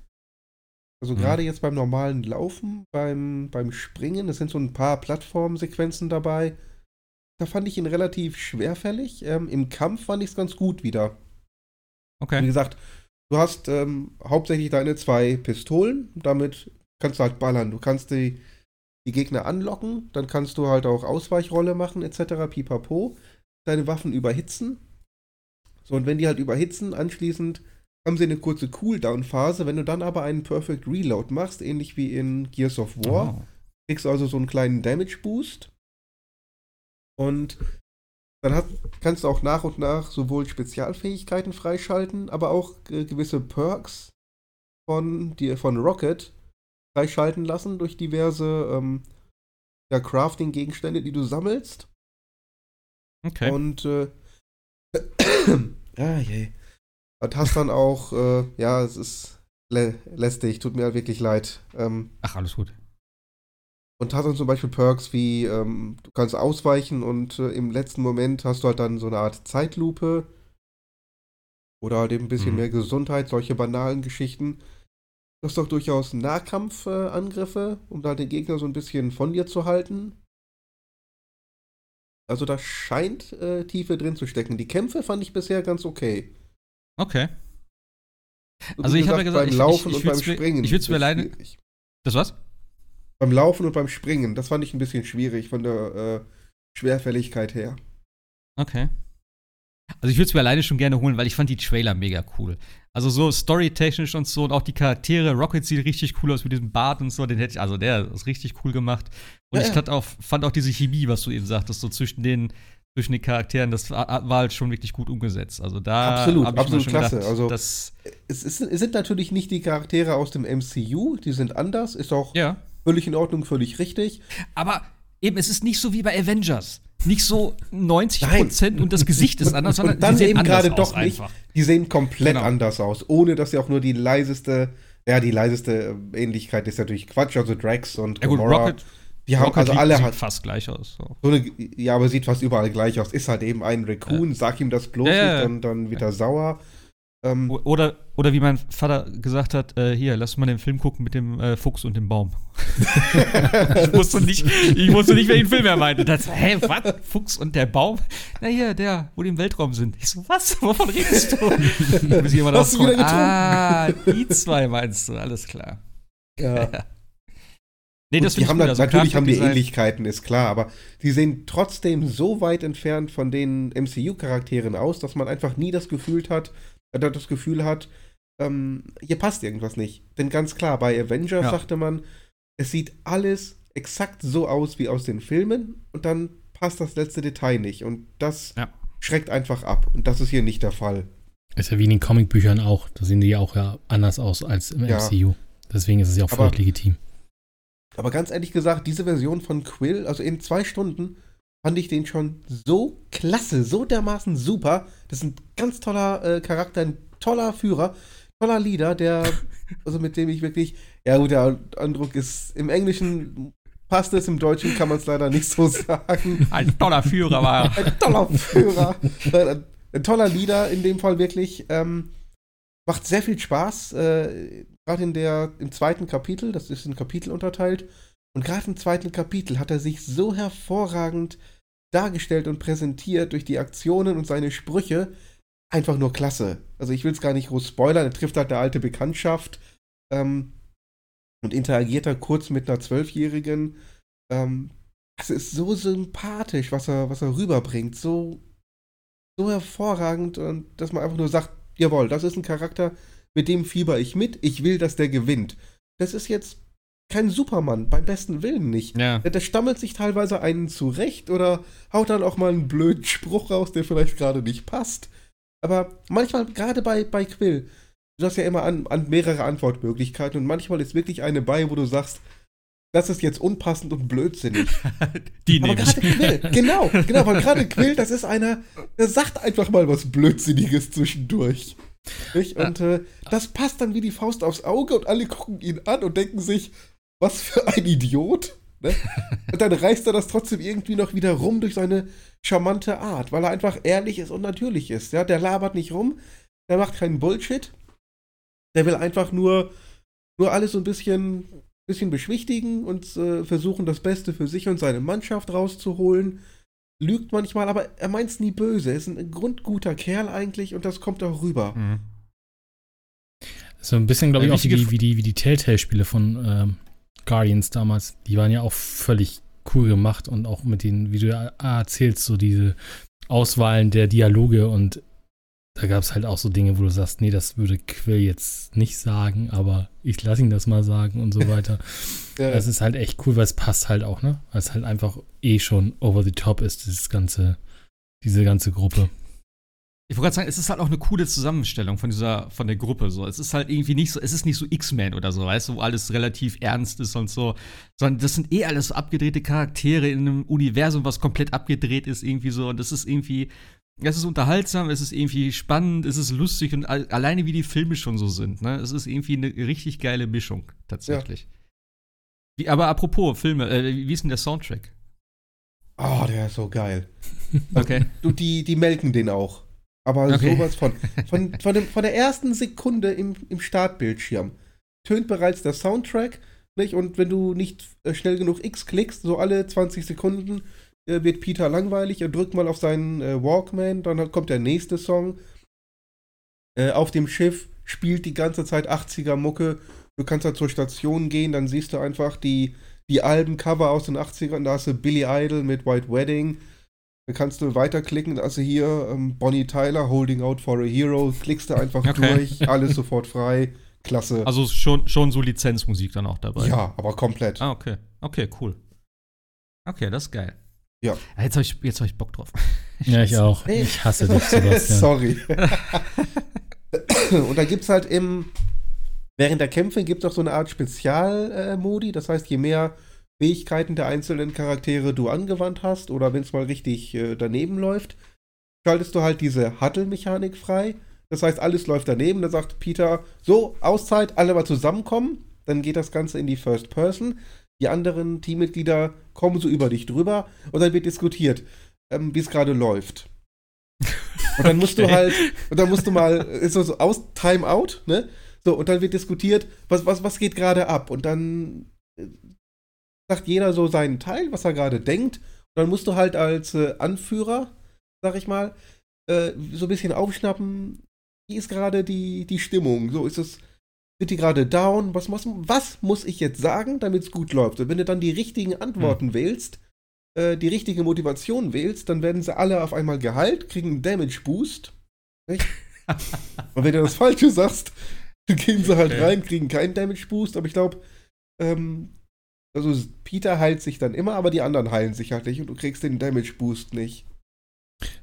Also Mhm. gerade jetzt beim normalen Laufen, beim, beim Springen, es sind so ein paar Plattformsequenzen dabei. Da fand ich ihn relativ schwerfällig. Ähm, Im Kampf fand ich es ganz gut wieder. Wie Okay. gesagt, du hast ähm, hauptsächlich deine zwei Pistolen. Damit kannst du halt ballern. Du kannst die, die Gegner anlocken. Dann kannst du halt auch Ausweichrolle machen, etc. Pipapo. Deine Waffen überhitzen. So, und wenn die halt überhitzen, anschließend haben sie eine kurze Cooldown-Phase. Wenn du dann aber einen Perfect Reload machst, ähnlich wie in Gears of War, Oh. kriegst du also so einen kleinen Damage-Boost. Und dann hat, kannst du auch nach und nach sowohl Spezialfähigkeiten freischalten, aber auch äh, gewisse Perks von, die, von Rocket freischalten lassen durch diverse ähm, ja, Crafting-Gegenstände, die du sammelst. Okay. Und äh, ah, je. Und hast dann auch, äh, ja, es ist lä lästig, tut mir halt wirklich leid. Ähm, Ach, alles gut. Und hast dann zum Beispiel Perks wie, ähm, du kannst ausweichen und äh, im letzten Moment hast du halt dann so eine Art Zeitlupe, Oder halt eben ein bisschen Mhm. mehr Gesundheit, solche banalen Geschichten. Du hast doch durchaus Nahkampfangriffe, um da den Gegner so ein bisschen von dir zu halten. Also da scheint äh, Tiefe drin zu stecken. Die Kämpfe fand ich bisher ganz okay. Okay. Also ich habe ja gesagt, beim ich- Laufen ich- ich und beim mir- Springen. ich würd's mir ist leider- schwierig. Das was? Beim Laufen und beim Springen, das fand ich ein bisschen schwierig von der äh, Schwerfälligkeit her. Okay. Also ich würde es mir alleine schon gerne holen, weil ich fand die Trailer mega cool. Also so storytechnisch und so und auch die Charaktere. Rocket sieht richtig cool aus mit diesem Bart und so. Den hätte ich, also der ist richtig cool gemacht. Und Ja, ich fand auch, fand auch diese Chemie, was du eben sagtest, so zwischen den, zwischen den Charakteren, das war, war halt schon wirklich gut umgesetzt. Also da Absolut, ich absolut schon klasse. Gedacht, Also- das, Es, ist, es sind natürlich nicht die Charaktere aus dem MCU, die sind anders, ist auch ja. Völlig in Ordnung, völlig richtig. Aber eben, es ist nicht so wie bei Avengers. Nicht so 90% und das Gesicht ist anders, sondern und dann die sehen eben gerade doch nicht. einfach. Die sehen komplett Genau. anders aus, ohne dass sie auch nur die leiseste, ja, die leiseste äh, Ähnlichkeit ist natürlich Quatsch. Also Drax und Ja gut, Gamora, Rocket, die haben Rocket also alle sieht hat fast gleich aus. So. so eine, ja, aber sieht fast überall gleich aus. Ist halt eben ein Raccoon, sag ihm das bloß Ja, ja, nicht, ja. dann, dann wird er sauer. Ähm, Oder, oder wie mein Vater gesagt hat, äh, hier, lass mal den Film gucken mit dem äh, Fuchs und dem Baum. ich, wusste nicht, ich wusste nicht, welchen Film er meinte. Das, hä, was? Fuchs und der Baum? Na hier, der, wo die im Weltraum sind. Ich so, was? Wovon redest du? Bis jemand Hast du wieder rauskommt, ah, die zwei meinst du, alles klar. ja. Nee, das die haben dann, Also natürlich haben die Charakterdesign- Ähnlichkeiten, ist klar, aber die sehen trotzdem so weit entfernt von den MCU-Charakteren aus, dass man einfach nie das Gefühl hat, äh, das Gefühl hat, ähm, hier passt irgendwas nicht. Denn ganz klar, bei Avengers Ja. sagte man, es sieht alles exakt so aus wie aus den Filmen und dann passt das letzte Detail nicht und das Ja. schreckt einfach ab und das ist hier nicht der Fall. Ist ja wie in den Comicbüchern auch. Da sehen die ja auch ja anders aus als im Ja. MCU. Deswegen ist es ja auch Aber- völlig legitim. Aber ganz ehrlich gesagt, diese Version von Quill, also in zwei Stunden, fand ich den schon so klasse, so dermaßen super. Das ist ein ganz toller äh, Charakter, ein toller Führer, toller Leader, der, also mit dem ich wirklich, ja gut, der Eindruck ist, im Englischen passt es, im Deutschen kann man es leider nicht so sagen. Ein toller Führer war er. Ein toller Führer, ein, ein toller Leader in dem Fall wirklich. Ähm, macht sehr viel Spaß, äh, gerade in der, im zweiten Kapitel, das ist in Kapitel unterteilt. Und gerade im zweiten Kapitel hat er sich so hervorragend dargestellt und präsentiert durch die Aktionen und seine Sprüche. Einfach nur klasse. Also ich will es gar nicht groß spoilern, er trifft halt eine alte Bekanntschaft ähm, und interagiert da kurz mit einer Zwölfjährigen. Ähm, es ist so sympathisch, was er, was er rüberbringt. So, so hervorragend, und dass man einfach nur sagt, jawohl, das ist ein Charakter, mit dem fieber ich mit, ich will, dass der gewinnt. Das ist jetzt kein Supermann, beim besten Willen nicht. Ja. Der, der stammelt sich teilweise einen zurecht oder haut dann auch mal einen blöden Spruch raus, der vielleicht gerade nicht passt. Aber manchmal, gerade bei, bei Quill, du hast ja immer an, an mehrere Antwortmöglichkeiten und manchmal ist wirklich eine bei, wo du sagst, das ist jetzt unpassend und blödsinnig. Die Aber gerade. Quill, genau, genau, weil gerade Quill, das ist einer, der sagt einfach mal was Blödsinniges zwischendurch. Nicht? Und äh, das passt dann wie die Faust aufs Auge und alle gucken ihn an und denken sich, was für ein Idiot. Ne? Und dann reißt er das trotzdem irgendwie noch wieder rum durch seine charmante Art, weil er einfach ehrlich ist und natürlich ist. Ja? Der labert nicht rum, der macht keinen Bullshit. Der will einfach nur, nur alles so ein bisschen, bisschen beschwichtigen und äh, versuchen, das Beste für sich und seine Mannschaft rauszuholen. Lügt manchmal, aber er meint es nie böse. Er ist ein grundguter Kerl eigentlich und das kommt auch rüber. Mhm. So ein bisschen, glaube ich, auch wie die, wie die, wie die Telltale-Spiele von ähm, Guardians damals. Die waren ja auch völlig cool gemacht und auch mit den, wie du ja erzählst, so diese Auswahlen der Dialoge und da gab es halt auch so Dinge, wo du sagst, nee, das würde Quill jetzt nicht sagen, aber ich lasse ihn das mal sagen und so weiter. Ja, Das ist halt echt cool, weil es passt halt auch, ne? Weil es halt einfach eh schon over the top ist, dieses ganze, diese ganze Gruppe. Ich wollte gerade sagen, es ist halt auch eine coole Zusammenstellung von dieser, von der Gruppe. So, es ist halt irgendwie nicht so, es ist nicht so X-Men oder so, weißt du, wo alles relativ ernst ist und so, sondern das sind eh alles so abgedrehte Charaktere in einem Universum, was komplett abgedreht ist irgendwie so. Und das ist irgendwie, es ist unterhaltsam, es ist irgendwie spannend, es ist lustig und al- alleine wie die Filme schon so sind, ne, es ist irgendwie eine richtig geile Mischung tatsächlich. Wie, aber apropos Filme, äh, wie ist denn der Soundtrack? Oh, der ist so geil. Okay. Du, die, die melken den auch. Aber Okay. sowas von. Von, von, dem, von der ersten Sekunde im, im Startbildschirm tönt bereits der Soundtrack, nicht? Und wenn du nicht äh, schnell genug X klickst, so alle 20 Sekunden äh, wird Peter langweilig, er drückt mal auf seinen äh, Walkman, dann kommt der nächste Song. Äh, auf dem Schiff spielt die ganze Zeit 80er Mucke. Du kannst da zur Station gehen, dann siehst du einfach die, die Albencover aus den 80ern. Da hast du Billy Idol mit White Wedding. Dann kannst du weiterklicken, also hier ähm, Bonnie Tyler, Holding Out for a Hero, klickst du einfach Okay. durch, alles sofort frei, klasse. Also schon, schon so Lizenzmusik dann auch dabei. ja, aber komplett. Ah, okay. Okay, cool. Okay, das ist geil. Ja. Ah, Jetzt habe ich, jetzt hab ich Bock drauf. Ja, ich auch. Nee. Ich hasse dich, Sebastian. Sorry. Und da gibt's halt im, während der Kämpfe gibt es auch so eine Art Spezialmodi. das heißt, je mehr Fähigkeiten der einzelnen Charaktere du angewandt hast oder wenn es mal richtig äh, daneben läuft, schaltest du halt diese Huddle-Mechanik frei. Das heißt, alles läuft daneben. Da sagt Peter, so, Auszeit, alle mal zusammenkommen. Dann geht das Ganze in die First Person. Die anderen Teammitglieder kommen so über dich drüber und dann wird diskutiert, ähm, wie es gerade läuft. Und dann musst du Okay. halt, und dann musst du mal, ist so, so aus Timeout, ne? So, und dann wird diskutiert, was, was, was geht gerade ab? Und dann äh, sagt jeder so seinen Teil, was er gerade denkt. Und dann musst du halt als äh, Anführer, sag ich mal, äh, so ein bisschen aufschnappen, wie ist gerade die, die Stimmung? So, ist es, sind die gerade down? Was, was, was muss ich jetzt sagen, damit es gut läuft? Und wenn du dann die richtigen Antworten wählst, äh, die richtige Motivation wählst, dann werden sie alle auf einmal geheilt, kriegen einen Damage-Boost. Und wenn du das Falsche sagst, dann gehen sie halt Okay. rein, kriegen keinen Damage-Boost. Aber ich glaube, ähm, also Peter heilt sich dann immer, aber die anderen heilen sich halt nicht und du kriegst den Damage-Boost nicht.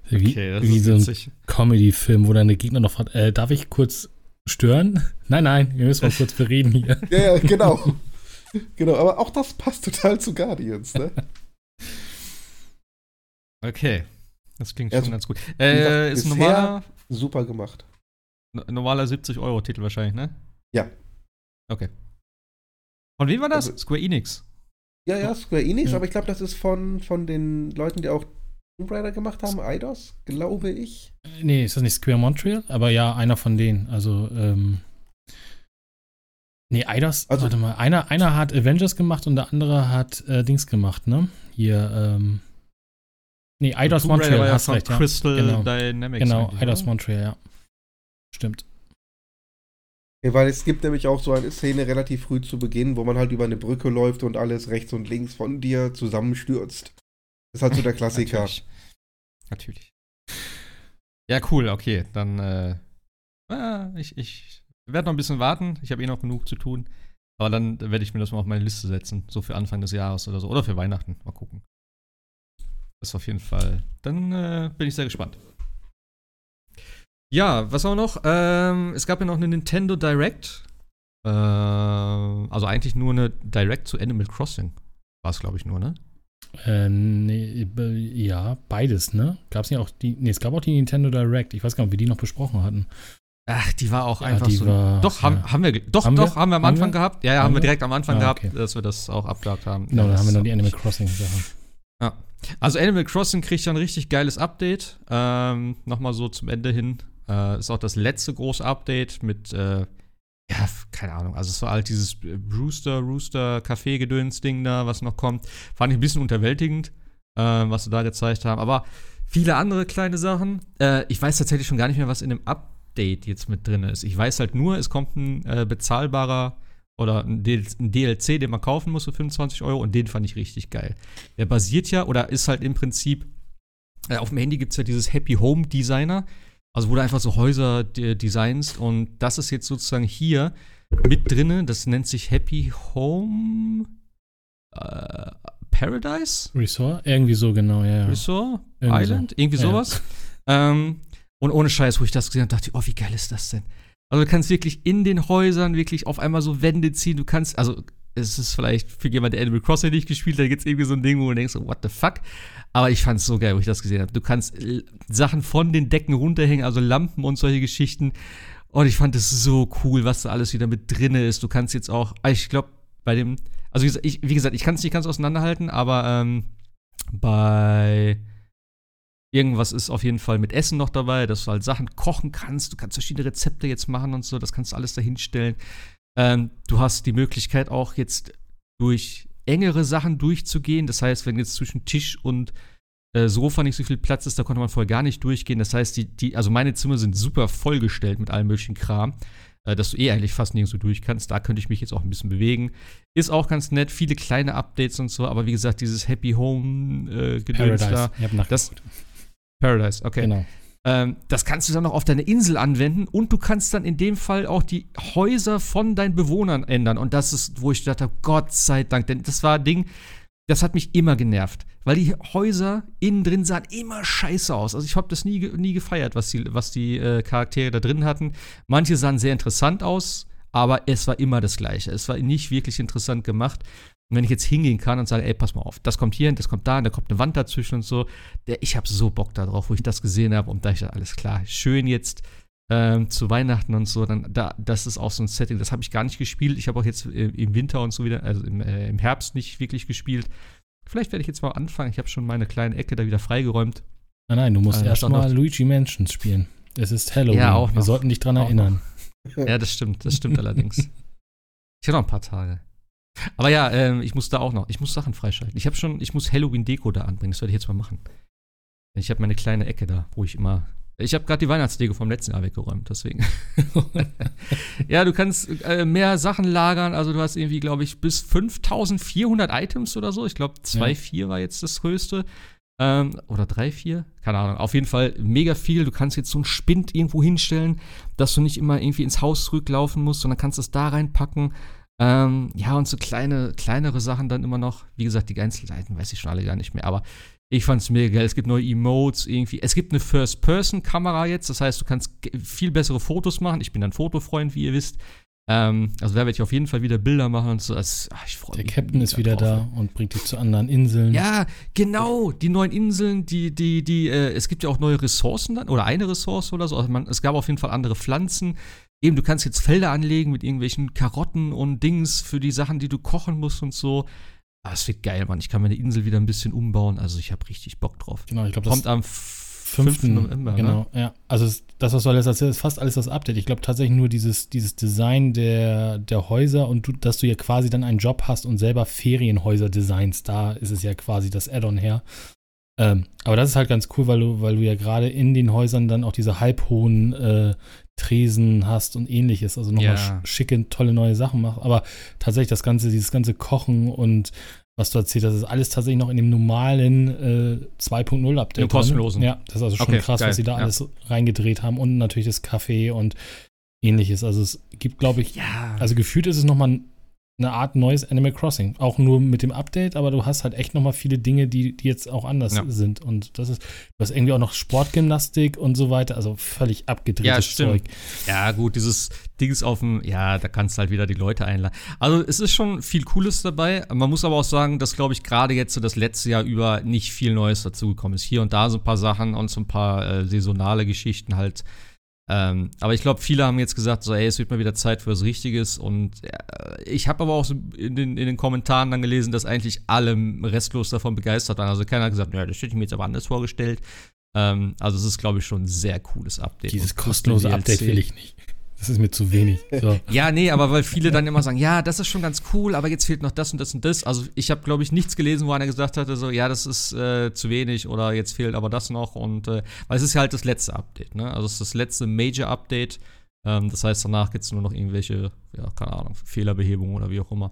Wie, Okay, das wie ist so ein. Comedy-Film, wo deine Gegner noch fragt, äh, darf ich kurz stören? Nein, nein, wir müssen mal kurz bereden hier. Ja, ja, genau. genau, aber auch das passt total zu Guardians, ne? Okay. Das klingt Also, schon ganz gut. gesagt, Äh, ist ein normaler, Super gemacht. normaler 70-Euro-Titel wahrscheinlich, ne? Ja. Okay. Von wem war das? Also- Square Enix. Ja, ja, Square Enix, Ja. aber ich glaube, das ist von, von den Leuten, die auch Tomb Raider gemacht haben, Eidos, glaube ich. Nee, ist das nicht Square Montreal? Aber ja, einer von denen. Also, ähm. Nee, Eidos, Also- warte mal, einer, einer hat Avengers gemacht und der andere hat äh, Dings gemacht, ne? Hier, ähm. Nee, Eidos Montreal, hast recht, ja. Crystal Genau. Dynamics. Genau, eigentlich, Eidos? Montreal, ja. Stimmt. Ja, weil es gibt nämlich auch so eine Szene relativ früh zu Beginn, wo man halt über eine Brücke läuft und alles rechts und links von dir zusammenstürzt. Das ist halt so der Klassiker. Natürlich. Natürlich. Ja, cool, okay. Dann, äh, ah, ich, ich werde noch ein bisschen warten. Ich habe eh noch genug zu tun. Aber dann werde ich mir das mal auf meine Liste setzen. So für Anfang des Jahres oder so. Oder für Weihnachten. Mal gucken. Das ist auf jeden Fall. Dann äh, bin ich sehr gespannt. Ja, was auch noch? Ähm, es gab ja noch eine Nintendo Direct. Äh, also eigentlich nur eine Direct zu Animal Crossing. War es, glaube ich, nur, ne? Äh, nee, ja, beides, ne? Gab's nicht auch die. Nee, es gab auch die Nintendo Direct. Ich weiß gar nicht, ob wir die noch besprochen hatten. Ach, die war auch Ja, einfach so. war- doch, haben, ja. haben wir. ge- Doch, Haben doch, wir? haben wir am Haben Anfang wir? gehabt. Ja, ja, haben, Haben wir wir? direkt am Anfang Ah, gehabt, okay. dass wir das auch abgehakt haben. Genau, Ja, dann haben wir noch die Animal auch- Crossing-Sache. Ja. Also Animal Crossing kriegt ja ein richtig geiles Update. Ähm, Nochmal so zum Ende hin. Äh, ist auch das letzte große Update mit, äh, ja, keine Ahnung. Also es war halt dieses Brewster, Rooster, Kaffee-Gedöns-Ding da, was noch kommt. Fand ich ein bisschen unterwältigend, äh, was sie da gezeigt haben. Aber viele andere kleine Sachen. Äh, ich weiß tatsächlich schon gar nicht mehr, was in dem Update jetzt mit drin ist. Ich weiß halt nur, es kommt ein äh, bezahlbarer oder ein DLC, den man kaufen muss für 25 Euro und den fand ich richtig geil. Der basiert ja oder ist halt im Prinzip, äh, auf dem Handy gibt es ja dieses Happy Home Designer, also wo du einfach so Häuser de designst und das ist jetzt sozusagen hier mit drinne, das nennt sich Happy Home äh, Paradise? Resort? Irgendwie so, genau, ja. ja. Resort? Irgendwie Island? so. Irgendwie Ja. sowas. Ähm, und ohne Scheiß, wo ich das gesehen habe, dachte ich, oh, wie geil ist das denn? Also du kannst wirklich in den Häusern wirklich auf einmal so Wände ziehen. Du kannst, also es ist vielleicht für jemanden, der Animal Crossing nicht gespielt hat, gibt es irgendwie so ein Ding, wo du denkst, what the fuck? Aber ich fand es so geil, wo ich das gesehen habe. Du kannst äh, Sachen von den Decken runterhängen, also Lampen und solche Geschichten. Und ich fand es so cool, was da alles wieder mit drinne ist. Du kannst jetzt auch, ich glaube, bei dem, also wie gesagt, ich, wie gesagt, ich kann es nicht ganz auseinanderhalten, aber ähm, bei Irgendwas ist auf jeden Fall mit Essen noch dabei, dass du halt Sachen kochen kannst. Du kannst verschiedene Rezepte jetzt machen und so. Das kannst du alles dahinstellen. Ähm, du hast die Möglichkeit auch jetzt durch engere Sachen durchzugehen. Das heißt, wenn jetzt zwischen Tisch und äh, Sofa nicht so viel Platz ist, da konnte man vorher gar nicht durchgehen. Das heißt, die, die, also meine Zimmer sind super vollgestellt mit allem möglichen Kram, äh, dass du eh eigentlich fast nirgends so durch kannst. Da könnte ich mich jetzt auch ein bisschen bewegen. Ist auch ganz nett, viele kleine Updates und so, aber wie gesagt, dieses Happy Home äh, Gedöns Paradise. da. Ich hab Das. Paradise, okay. Genau. Ähm, das kannst du dann noch auf deine Insel anwenden und du kannst dann in dem Fall auch die Häuser von deinen Bewohnern ändern. Und das ist, wo ich dachte, Gott sei Dank, denn das war ein Ding, das hat mich immer genervt. Weil die Häuser innen drin sahen immer scheiße aus. Also ich habe das nie, nie gefeiert, was die, was die äh, Charaktere da drin hatten. Manche sahen sehr interessant aus, aber es war immer das Gleiche. Es war nicht wirklich interessant gemacht. Und wenn ich jetzt hingehen kann und sage, ey, pass mal auf, das kommt hier hin, das kommt da, und da kommt eine Wand dazwischen und so, der, ich habe so Bock darauf, wo ich das gesehen habe und da ich alles klar, schön jetzt ähm, zu Weihnachten und so, dann da, das ist auch so ein Setting, das habe ich gar nicht gespielt. Ich habe auch jetzt äh, im Winter und so wieder, also im, äh, im Herbst nicht wirklich gespielt. Vielleicht werde ich jetzt mal anfangen. Ich habe schon meine kleine Ecke da wieder freigeräumt. Nein, nein, du musst Äh, erstmal Luigi Mansions spielen. Es ist Halloween. Ja, auch Wir noch. sollten dich dran Auch erinnern. Ja, das stimmt, das stimmt allerdings. Ich habe noch ein paar Tage. Aber ja, ähm, ich muss da auch noch, ich muss Sachen freischalten. Ich habe schon, ich muss Halloween-Deko da anbringen, das werde ich jetzt mal machen. Ich habe meine kleine Ecke da, wo ich immer. Ich habe gerade die Weihnachtsdeko vom letzten Jahr weggeräumt, deswegen. ja, du kannst äh, mehr Sachen lagern. Also, du hast irgendwie, glaube ich, bis 5400 Items oder so. Ich glaube, 2,4 war jetzt das größte. Ähm, oder 3,4? Keine Ahnung. Auf jeden Fall mega viel. Du kannst jetzt so einen Spind irgendwo hinstellen, dass du nicht immer irgendwie ins Haus zurücklaufen musst, sondern kannst es da reinpacken. Ähm, ja, und so kleine, kleinere Sachen dann immer noch. Wie gesagt, die Einzelheiten weiß ich schon alle gar nicht mehr. Aber ich fand es mega geil. Es gibt neue Emotes irgendwie. Es gibt eine First-Person-Kamera jetzt. Das heißt, du kannst viel bessere Fotos machen. Ich bin ein Fotofreund, wie ihr wisst. Ähm, also da werde ich auf jeden Fall wieder Bilder machen und so. Das, ach, ich freue Der mich Captain ist wieder drauf. da und bringt dich zu anderen Inseln. Ja, genau. Die neuen Inseln, die, die, die, äh, es gibt ja auch neue Ressourcen dann, oder eine Ressource oder so. Also man, es gab auf jeden Fall andere Pflanzen. Eben, du kannst jetzt Felder anlegen mit irgendwelchen Karotten und Dings für die Sachen, die du kochen musst und so. Ah, es wird geil, Mann. Ich kann meine Insel wieder ein bisschen umbauen. Also ich habe richtig Bock drauf. Genau, ich glaube, das Kommt am 5. 5. November. Genau, Ne? ja. Also das, was du alles erzählst, ist fast alles das Update. Ich glaube tatsächlich nur dieses, dieses Design der, der Häuser und du, dass du ja quasi dann einen Job hast und selber Ferienhäuser designst. Da ist es ja quasi das Add-on her. Ähm, aber das ist halt ganz cool, weil du, weil du ja gerade in den Häusern dann auch diese halbhohen äh, Tresen hast und ähnliches. Also nochmal Ja. sch schicke, tolle neue Sachen machst. Aber tatsächlich das Ganze, dieses ganze Kochen und was du erzählt hast, ist alles tatsächlich noch in dem normalen äh, 2.0 Update. Im kostenlosen. Ja, das ist also schon Okay, krass, geil, was sie da ja. alles reingedreht haben und natürlich das Café und ähnliches. Also es gibt, glaube ich, Ja. also gefühlt ist es nochmal eine Art neues Animal Crossing. Auch nur mit dem Update, aber du hast halt echt nochmal viele Dinge, die, die jetzt auch anders Ja. sind. Und das ist, du hast irgendwie auch noch Sportgymnastik und so weiter. Also völlig abgedrehtes Ja, stimmt. Zeug. Ja, gut, dieses Dings auf dem, ja, da kannst du halt wieder die Leute einladen. Also es ist schon viel Cooles dabei. Man muss aber auch sagen, dass, glaube ich, gerade jetzt so das letzte Jahr über nicht viel Neues dazugekommen ist. Hier und da so ein paar Sachen und so ein paar äh, saisonale Geschichten halt. Ähm, aber ich glaube, viele haben jetzt gesagt, so, ey, es wird mal wieder Zeit für was Richtiges. Und äh, ich habe aber auch so in den, in den Kommentaren dann gelesen, dass eigentlich alle restlos davon begeistert waren. Also keiner hat gesagt, ja, das hätte ich mir jetzt aber anders vorgestellt. Ähm, also es ist, glaube ich, schon ein sehr cooles Update. Dieses kostenlose den Update DLC. will ich nicht. Das ist mir zu wenig. So. Ja, nee, aber weil viele dann immer sagen, ja, das ist schon ganz cool, aber jetzt fehlt noch das und das und das. Also ich habe, glaube ich, nichts gelesen, wo einer gesagt hatte, so, ja, das ist äh, zu wenig oder jetzt fehlt aber das noch. Und äh, weil es ist ja halt das letzte Update, ne? Also es ist das letzte Major-Update. Ähm, das heißt, danach gibt es nur noch irgendwelche, ja, keine Ahnung, Fehlerbehebungen oder wie auch immer.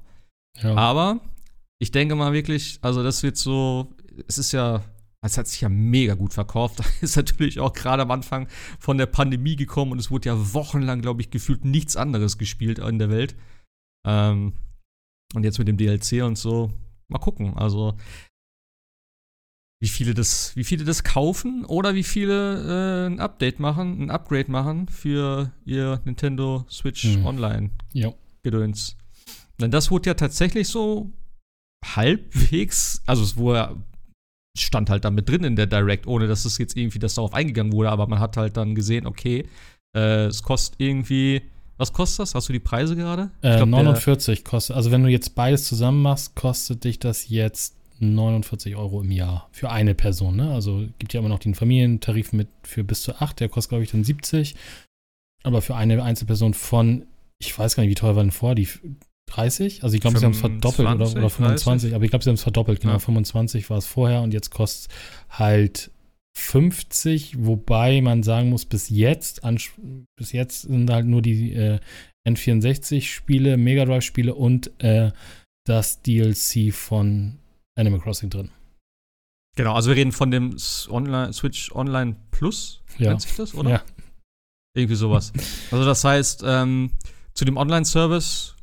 Ja. Aber ich denke mal wirklich, also das wird so, es ist ja, es hat sich ja mega gut verkauft. Ist natürlich auch gerade am Anfang von der Pandemie gekommen und es wurde ja wochenlang, glaube ich, gefühlt nichts anderes gespielt in der Welt. Ähm, und jetzt mit dem DLC und so, mal gucken. Also, wie viele das, wie viele das kaufen oder wie viele äh, ein Update machen, ein Upgrade machen für ihr Nintendo Switch Hm. Online Ja. Gedöns. Denn das wurde ja tatsächlich so halbwegs, also es wurde stand halt damit drin in der Direct, ohne dass es jetzt irgendwie das darauf eingegangen wurde, aber man hat halt dann gesehen, okay, äh, es kostet irgendwie, was kostet das? Hast du die Preise gerade? Äh, glaub, der- 49 kostet, also wenn du jetzt beides zusammen machst, kostet dich das jetzt 49 Euro im Jahr für eine Person. Ne? Also gibt ja immer noch den Familientarif mit für bis zu 8, der kostet, glaube ich, dann 70. Aber für eine Einzelperson von, ich weiß gar nicht, wie teuer war denn vor, die 30? Also ich glaube, sie haben es verdoppelt oder, oder 25, 30? aber ich glaube, sie haben es verdoppelt, genau. Ja. 25 war es vorher und jetzt kostet es halt 50, wobei man sagen muss, bis jetzt, an, bis jetzt sind halt nur die äh, N64-Spiele, Mega Drive-Spiele und äh, das DLC von Animal Crossing drin. Genau, also wir reden von dem Online, Switch Online Plus, ja. nennt sich das, oder? Ja. Irgendwie sowas. also das heißt, ähm, zu dem Online-Service,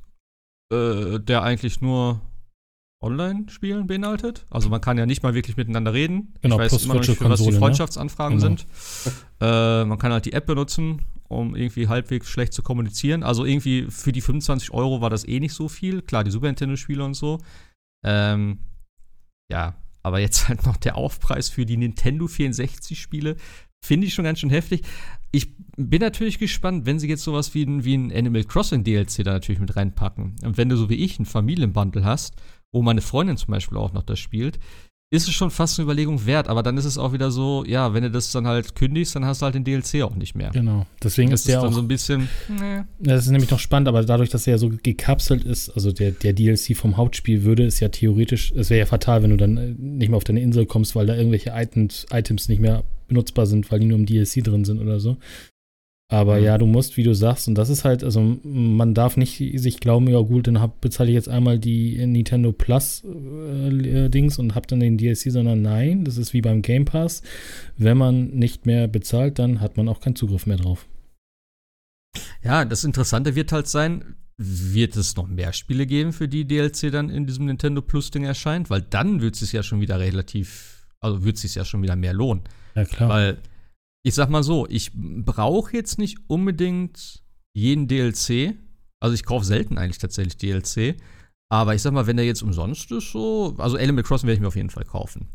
äh, der eigentlich nur Online-Spielen beinhaltet. Also man kann ja nicht mal wirklich miteinander reden. Genau, ich weiß immer noch nicht, für was die ne? Freundschaftsanfragen ne? sind. Äh, man kann halt die App benutzen, um irgendwie halbwegs schlecht zu kommunizieren. Also irgendwie für die 25 Euro war das eh nicht so viel. Klar, die Super Nintendo-Spiele und so. Ähm, ja, aber jetzt halt noch der Aufpreis für die Nintendo 64-Spiele finde ich schon ganz schön heftig. Ich bin natürlich gespannt, wenn sie jetzt sowas wie ein, wie ein Animal Crossing DLC da natürlich mit reinpacken. Und wenn du so wie ich einen Familienbundle hast, wo meine Freundin zum Beispiel auch noch das spielt, ist es schon fast eine Überlegung wert, aber dann ist es auch wieder so, ja, wenn du das dann halt kündigst, dann hast du halt den DLC auch nicht mehr. Genau. Deswegen das ist der ist dann auch so ein bisschen. Nee. Das ist nämlich noch spannend, aber dadurch, dass er ja so gekapselt ist, also der, der DLC vom Hauptspiel würde es ja theoretisch, es wäre ja fatal, wenn du dann äh, nicht mehr auf deine Insel kommst, weil da irgendwelche Items, Items nicht mehr benutzbar sind, weil die nur im DLC drin sind oder so. Aber mhm. ja, du musst, wie du sagst, und das ist halt, also man darf nicht sich glauben, ja gut, dann hab, bezahle ich jetzt einmal die Nintendo Plus äh, äh Dings und hab dann den DLC, sondern nein, das ist wie beim Game Pass. Wenn man nicht mehr bezahlt, dann hat man auch keinen Zugriff mehr drauf. Ja, das Interessante wird halt sein, wird es noch mehr Spiele geben, für die DLC dann in diesem Nintendo Plus Ding erscheint? Weil dann wird es sich ja schon wieder relativ, also wird es sich ja schon wieder mehr lohnen. Ja, klar. Weil ich sag mal so, ich brauche jetzt nicht unbedingt jeden DLC. Also ich kaufe selten eigentlich tatsächlich DLC. Aber ich sag mal, wenn der jetzt umsonst ist, so, also Animal Crossing werde ich mir auf jeden Fall kaufen.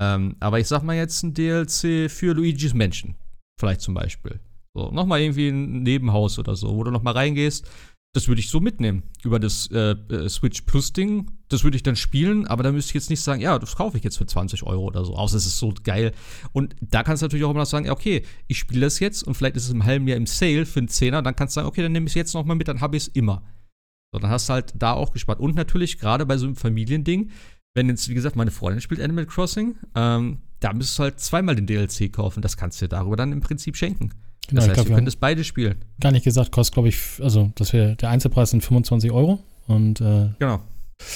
Ähm, aber ich sag mal jetzt ein DLC für Luigi's Mansion. Vielleicht zum Beispiel. So, nochmal irgendwie ein Nebenhaus oder so, wo du nochmal reingehst, das würde ich so mitnehmen über das äh, äh, Switch Plus Ding. Das würde ich dann spielen, aber da müsste ich jetzt nicht sagen, ja, das kaufe ich jetzt für 20 Euro oder so. Außer es ist so geil. Und da kannst du natürlich auch immer noch sagen, okay, ich spiele das jetzt und vielleicht ist es im halben Jahr im Sale für einen Zehner. Dann kannst du sagen, okay, dann nehme ich es jetzt nochmal mit, dann habe ich es immer. So, dann hast du halt da auch gespart. Und natürlich, gerade bei so einem Familiending, wenn jetzt, wie gesagt, meine Freundin spielt Animal Crossing, ähm, da müsstest du halt zweimal den DLC kaufen. Das kannst du dir darüber dann im Prinzip schenken. Genau, das heißt, glaub, wir können das beide spielen. Gar nicht gesagt, kostet, glaube ich, also das wär, der Einzelpreis sind 25 Euro. Und, äh, genau.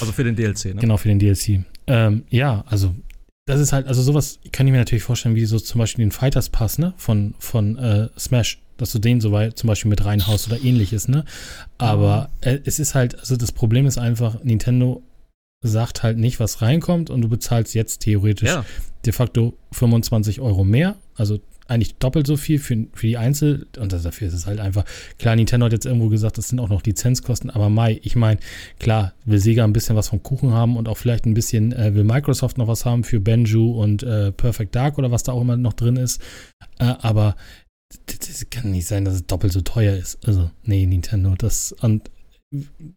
Also für den DLC, ne? Genau, für den DLC. Ähm, ja, also das ist halt, also sowas kann ich mir natürlich vorstellen, wie so zum Beispiel den Fighters Pass, ne? Von, von äh, Smash, dass du den so weit zum Beispiel mit reinhaust oder ähnliches, ne? Aber äh, es ist halt, also das Problem ist einfach, Nintendo sagt halt nicht, was reinkommt und du bezahlst jetzt theoretisch ja. de facto 25 Euro mehr, also eigentlich doppelt so viel für, für die Einzel- und dafür ist es halt einfach, klar, Nintendo hat jetzt irgendwo gesagt, das sind auch noch Lizenzkosten, aber Mai, ich meine, klar, will Sega ein bisschen was vom Kuchen haben und auch vielleicht ein bisschen, äh, will Microsoft noch was haben für Benju und äh, Perfect Dark oder was da auch immer noch drin ist, äh, aber das kann nicht sein, dass es doppelt so teuer ist. Also, nee, Nintendo, das und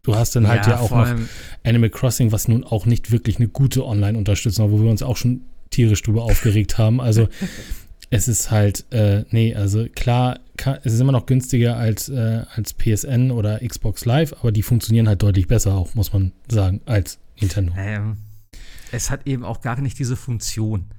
du hast dann halt ja, ja auch noch Animal Crossing, was nun auch nicht wirklich eine gute Online-Unterstützung wo wir uns auch schon tierisch drüber aufgeregt haben. Also es ist halt, äh, nee, also klar, kann, es ist immer noch günstiger als, äh, als PSN oder Xbox Live, aber die funktionieren halt deutlich besser auch, muss man sagen, als Nintendo. Ähm, es hat eben auch gar nicht diese Funktion.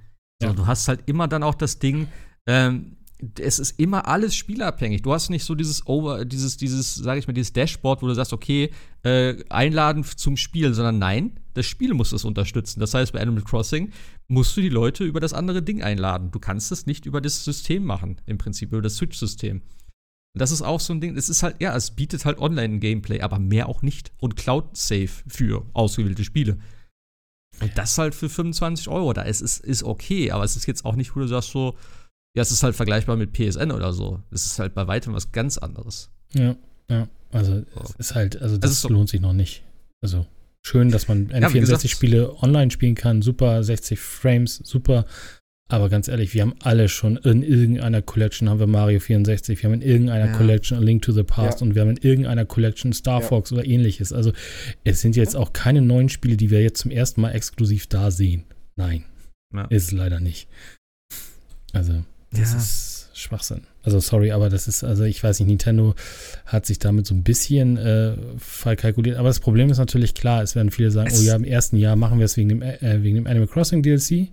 So, ja. Du hast halt immer dann auch das Ding, ähm, es ist immer alles spielabhängig. Du hast nicht so dieses Over, dieses, dieses, sage ich mal, dieses Dashboard, wo du sagst, okay, äh, einladen zum Spiel, sondern nein, das Spiel muss es unterstützen. Das heißt, bei Animal Crossing musst du die Leute über das andere Ding einladen. Du kannst es nicht über das System machen, im Prinzip, über das Switch-System. Das ist auch so ein Ding, es ist halt, ja, es bietet halt Online-Gameplay, aber mehr auch nicht. Und Cloud-Safe für ausgewählte Spiele. Und das halt für 25 Euro. Da ist, ist, ist okay, aber es ist jetzt auch nicht, wo du sagst so, ja, es ist halt vergleichbar mit PSN oder so. Es ist halt bei weitem was ganz anderes. Ja, ja. Also so. es ist halt, also das so lohnt sich noch nicht. Also schön, dass man N64-Spiele online spielen kann. Super, 60 Frames, super. Aber ganz ehrlich, wir haben alle schon in irgendeiner Collection haben wir Mario 64, wir haben in irgendeiner Ja. Collection A Link to the Past Ja. und wir haben in irgendeiner Collection Star Ja. Fox oder ähnliches. Also es sind jetzt auch keine neuen Spiele, die wir jetzt zum ersten Mal exklusiv da sehen. Nein, Ja. ist es leider nicht. Also, das Ja. ist Schwachsinn. Also sorry, aber das ist, also ich weiß nicht, Nintendo hat sich damit so ein bisschen äh, verkalkuliert. Aber das Problem ist natürlich klar, es werden viele sagen, Es- oh ja, im ersten Jahr machen wir es wegen dem, äh, wegen dem Animal Crossing DLC.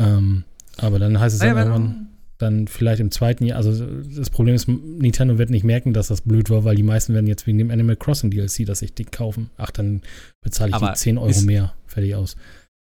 Ähm, aber dann heißt es Naja, dann wenn- irgendwann, dann vielleicht im zweiten Jahr, also das Problem ist, Nintendo wird nicht merken, dass das blöd war, weil die meisten werden jetzt wegen dem Animal Crossing DLC das sich dick kaufen. Ach, dann bezahle ich Aber die 10 Euro mehr. Fertig aus.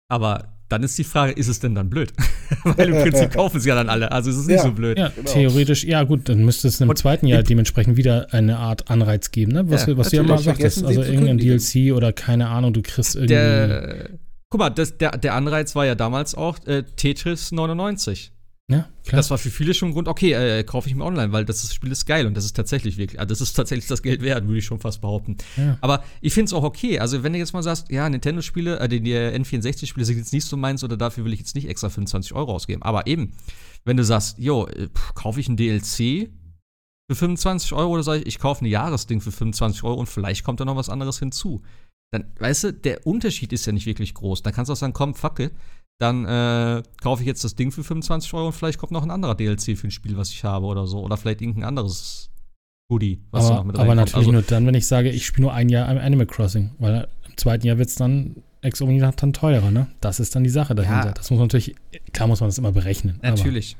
Aber dann ist die Frage, ist es denn dann blöd? Weil im Prinzip kaufen sie ja dann alle. Also es ist nicht Ja. so blöd. Ja, Genau. theoretisch, ja gut, dann müsste es im Und zweiten Jahr dementsprechend wieder eine Art Anreiz geben, ne? Was, Ja, was du ja mal sagtest. Also irgendein. DLC oder keine Ahnung, du kriegst irgendwie. Der, guck mal, das, der, der Anreiz war ja damals auch äh, Tetris 99. ja, klar. Das war für viele schon ein Grund, okay, äh, kaufe ich mir online, weil das, Spiel ist geil und das ist tatsächlich wirklich, also das ist tatsächlich das Geld wert, würde ich schon fast behaupten. ja. Aber ich finde es auch okay. Also, wenn du jetzt mal sagst, ja, Nintendo-Spiele, äh, die, die N64-Spiele sind jetzt nicht so meins oder dafür will ich jetzt nicht extra 25 Euro ausgeben. Aber eben, wenn du sagst, jo, äh, kaufe ich ein DLC für 25 Euro oder sage ich, ich kaufe ein Jahresding für 25 Euro und vielleicht kommt da noch was anderes hinzu. Dann, weißt du, der Unterschied ist ja nicht wirklich groß. Dann kannst du auch sagen, komm, fuck it. Dann äh, kaufe ich jetzt das Ding für 25 Euro und vielleicht kommt noch ein anderer DLC für ein Spiel, was ich habe oder so. Oder vielleicht irgendein anderes Goodie, was da noch aber, mit aber natürlich Also, nur dann, wenn ich sage, ich spiele nur ein Jahr am Animal Crossing, weil im zweiten Jahr wird es dann exorbitant dann teurer, ne? Das ist dann die Sache dahinter. Ja. Das muss man natürlich, klar muss man das immer berechnen. Natürlich.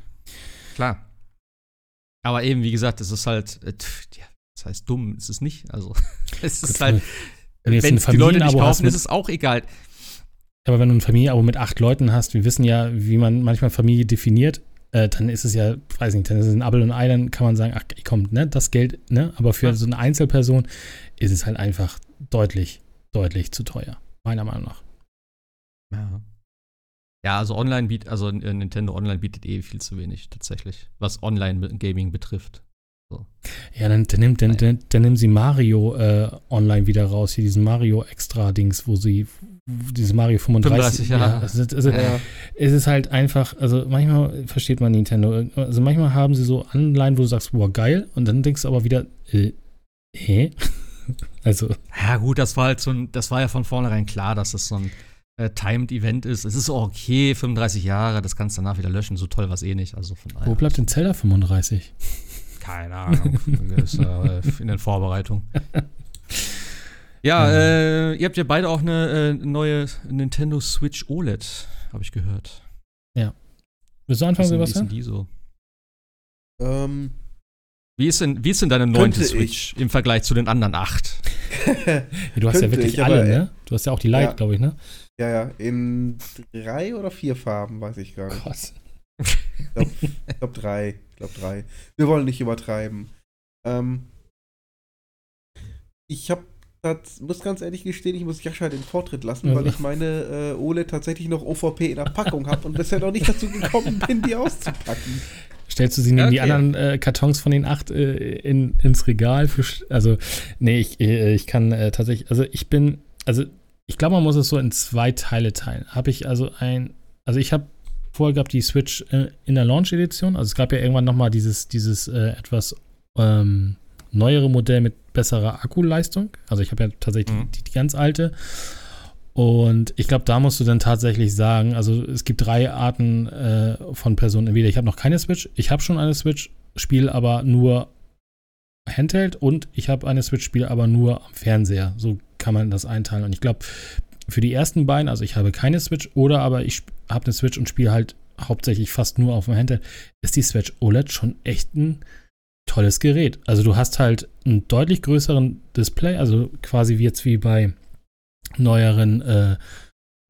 Klar. Aber eben, wie gesagt, es ist halt, äh, ja, das heißt dumm, es ist nicht. Also, es Aber ist gut, halt, wenn jetzt es die Leute nicht kaufen, ist es auch egal. Aber wenn du ein Familienabo mit acht Leuten hast, wir wissen ja, wie man manchmal Familie definiert, äh, dann ist es ja, weiß nicht, dann ist es ein Apfel und ein Ei, dann kann man sagen, ach komm, ne, das Geld, ne? Aber für Ja. so eine Einzelperson ist es halt einfach deutlich, deutlich zu teuer, meiner Meinung nach. Ja. Ja, also online bietet, also äh, Nintendo Online bietet eh viel zu wenig, tatsächlich, was Online-Gaming betrifft. Ja, dann, dann, nimmt, dann, dann, dann nehmen sie Mario äh, online wieder raus, hier diesen Mario-Extra-Dings, wo sie dieses Mario 35, 35, ja. es ist, also, Ja. es ist halt einfach, also manchmal versteht man Nintendo, also manchmal haben sie so Anleihen, wo du sagst, boah, geil, und dann denkst du aber wieder, äh, hä? also, Ja, gut, das war halt so ein, das war ja von vornherein klar, dass das so ein äh, Timed Event ist. Es ist okay, 35 Jahre, das kannst du danach wieder löschen, so toll war es eh nicht. Also von wo bleibt denn Zelda 35? Keine Ahnung. Das ist äh, in der Vorbereitung. Ja, äh, ihr habt ja beide auch eine äh, neue Nintendo Switch OLED, habe ich gehört. Willst du anfangen, Wie ist denn Sebastian? die so? Ähm, Wie ist denn, wie ist denn deine neunte Switch im Vergleich zu den anderen acht? Ja, du hast ja wirklich ich, alle, äh, ne? Du hast ja auch die Lite, ja. glaube ich, ne? ja, ja, in drei oder vier Farben, weiß ich gar nicht. Krass. Ich glaube glaub drei. Ich glaube drei. Wir wollen nicht übertreiben. Ähm, ich habe das, muss ganz ehrlich gestehen, ich muss Jascha den Vortritt lassen, weil ich meine äh, OLED tatsächlich noch OVP in der Packung habe und bisher noch nicht dazu gekommen bin, die auszupacken. Stellst du sie neben die Okay. anderen äh, Kartons von den acht äh, in, ins Regal? Für, also, nee, ich, äh, ich kann äh, tatsächlich, also ich bin, also ich glaube, man muss es so in zwei Teile teilen. Habe ich also ein, also ich habe vorher gehabt die Switch äh, in der Launch-Edition. Also es gab ja irgendwann nochmal dieses, dieses äh, etwas ähm, neuere Modell mit besserer Akkuleistung. Also ich habe ja tatsächlich Mhm. die, die ganz alte. Und ich glaube, da musst du dann tatsächlich sagen, also es gibt drei Arten äh, von Personen. Entweder ich habe noch keine Switch, ich habe schon eine Switch, spiele aber nur Handheld und ich habe eine Switch, spiele aber nur am Fernseher. So kann man das einteilen. Und ich glaube, für die ersten beiden, also ich habe keine Switch oder aber ich habe eine Switch und spiele halt hauptsächlich fast nur auf dem Handheld, ist die Switch OLED schon echt ein tolles Gerät. Also du hast halt einen deutlich größeren Display, also quasi jetzt wie bei neueren äh,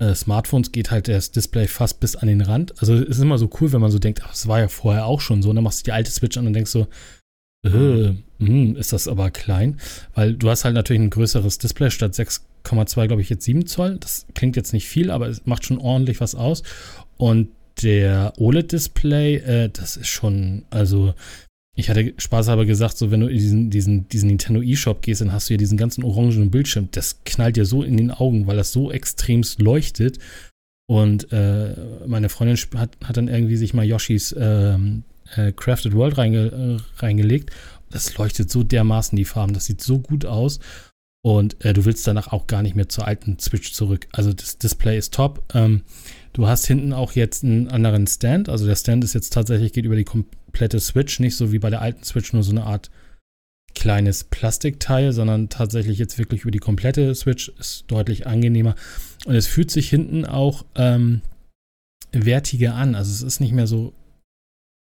äh, Smartphones geht halt das Display fast bis an den Rand. Also es ist immer so cool, wenn man so denkt, ach, das war ja vorher auch schon so. Und dann machst du die alte Switch an und denkst so, äh, mh, ist das aber klein. Weil du hast halt natürlich ein größeres Display statt 6,2, glaube ich, jetzt 7 Zoll. Das klingt jetzt nicht viel, aber es macht schon ordentlich was aus. Und der OLED-Display, äh, das ist schon, also ich hatte spaßhalber gesagt, so wenn du in diesen, diesen, diesen Nintendo eShop gehst, dann hast du ja diesen ganzen orangenen Bildschirm. Das knallt dir so in den Augen, weil das so extremst leuchtet. Und äh, meine Freundin hat, hat dann irgendwie sich mal Yoshis ähm, äh, Crafted World reinge, äh, reingelegt. Das leuchtet so dermaßen die Farben. Das sieht so gut aus. Und äh, du willst danach auch gar nicht mehr zur alten Switch zurück. Also das Display ist top. Ähm, du hast hinten auch jetzt einen anderen Stand. Also der Stand ist jetzt tatsächlich, geht über die komplette Switch, nicht so wie bei der alten Switch, nur so eine Art kleines Plastikteil, sondern tatsächlich jetzt wirklich über die komplette Switch ist deutlich angenehmer. Und es fühlt sich hinten auch ähm, wertiger an. Also es ist nicht mehr so,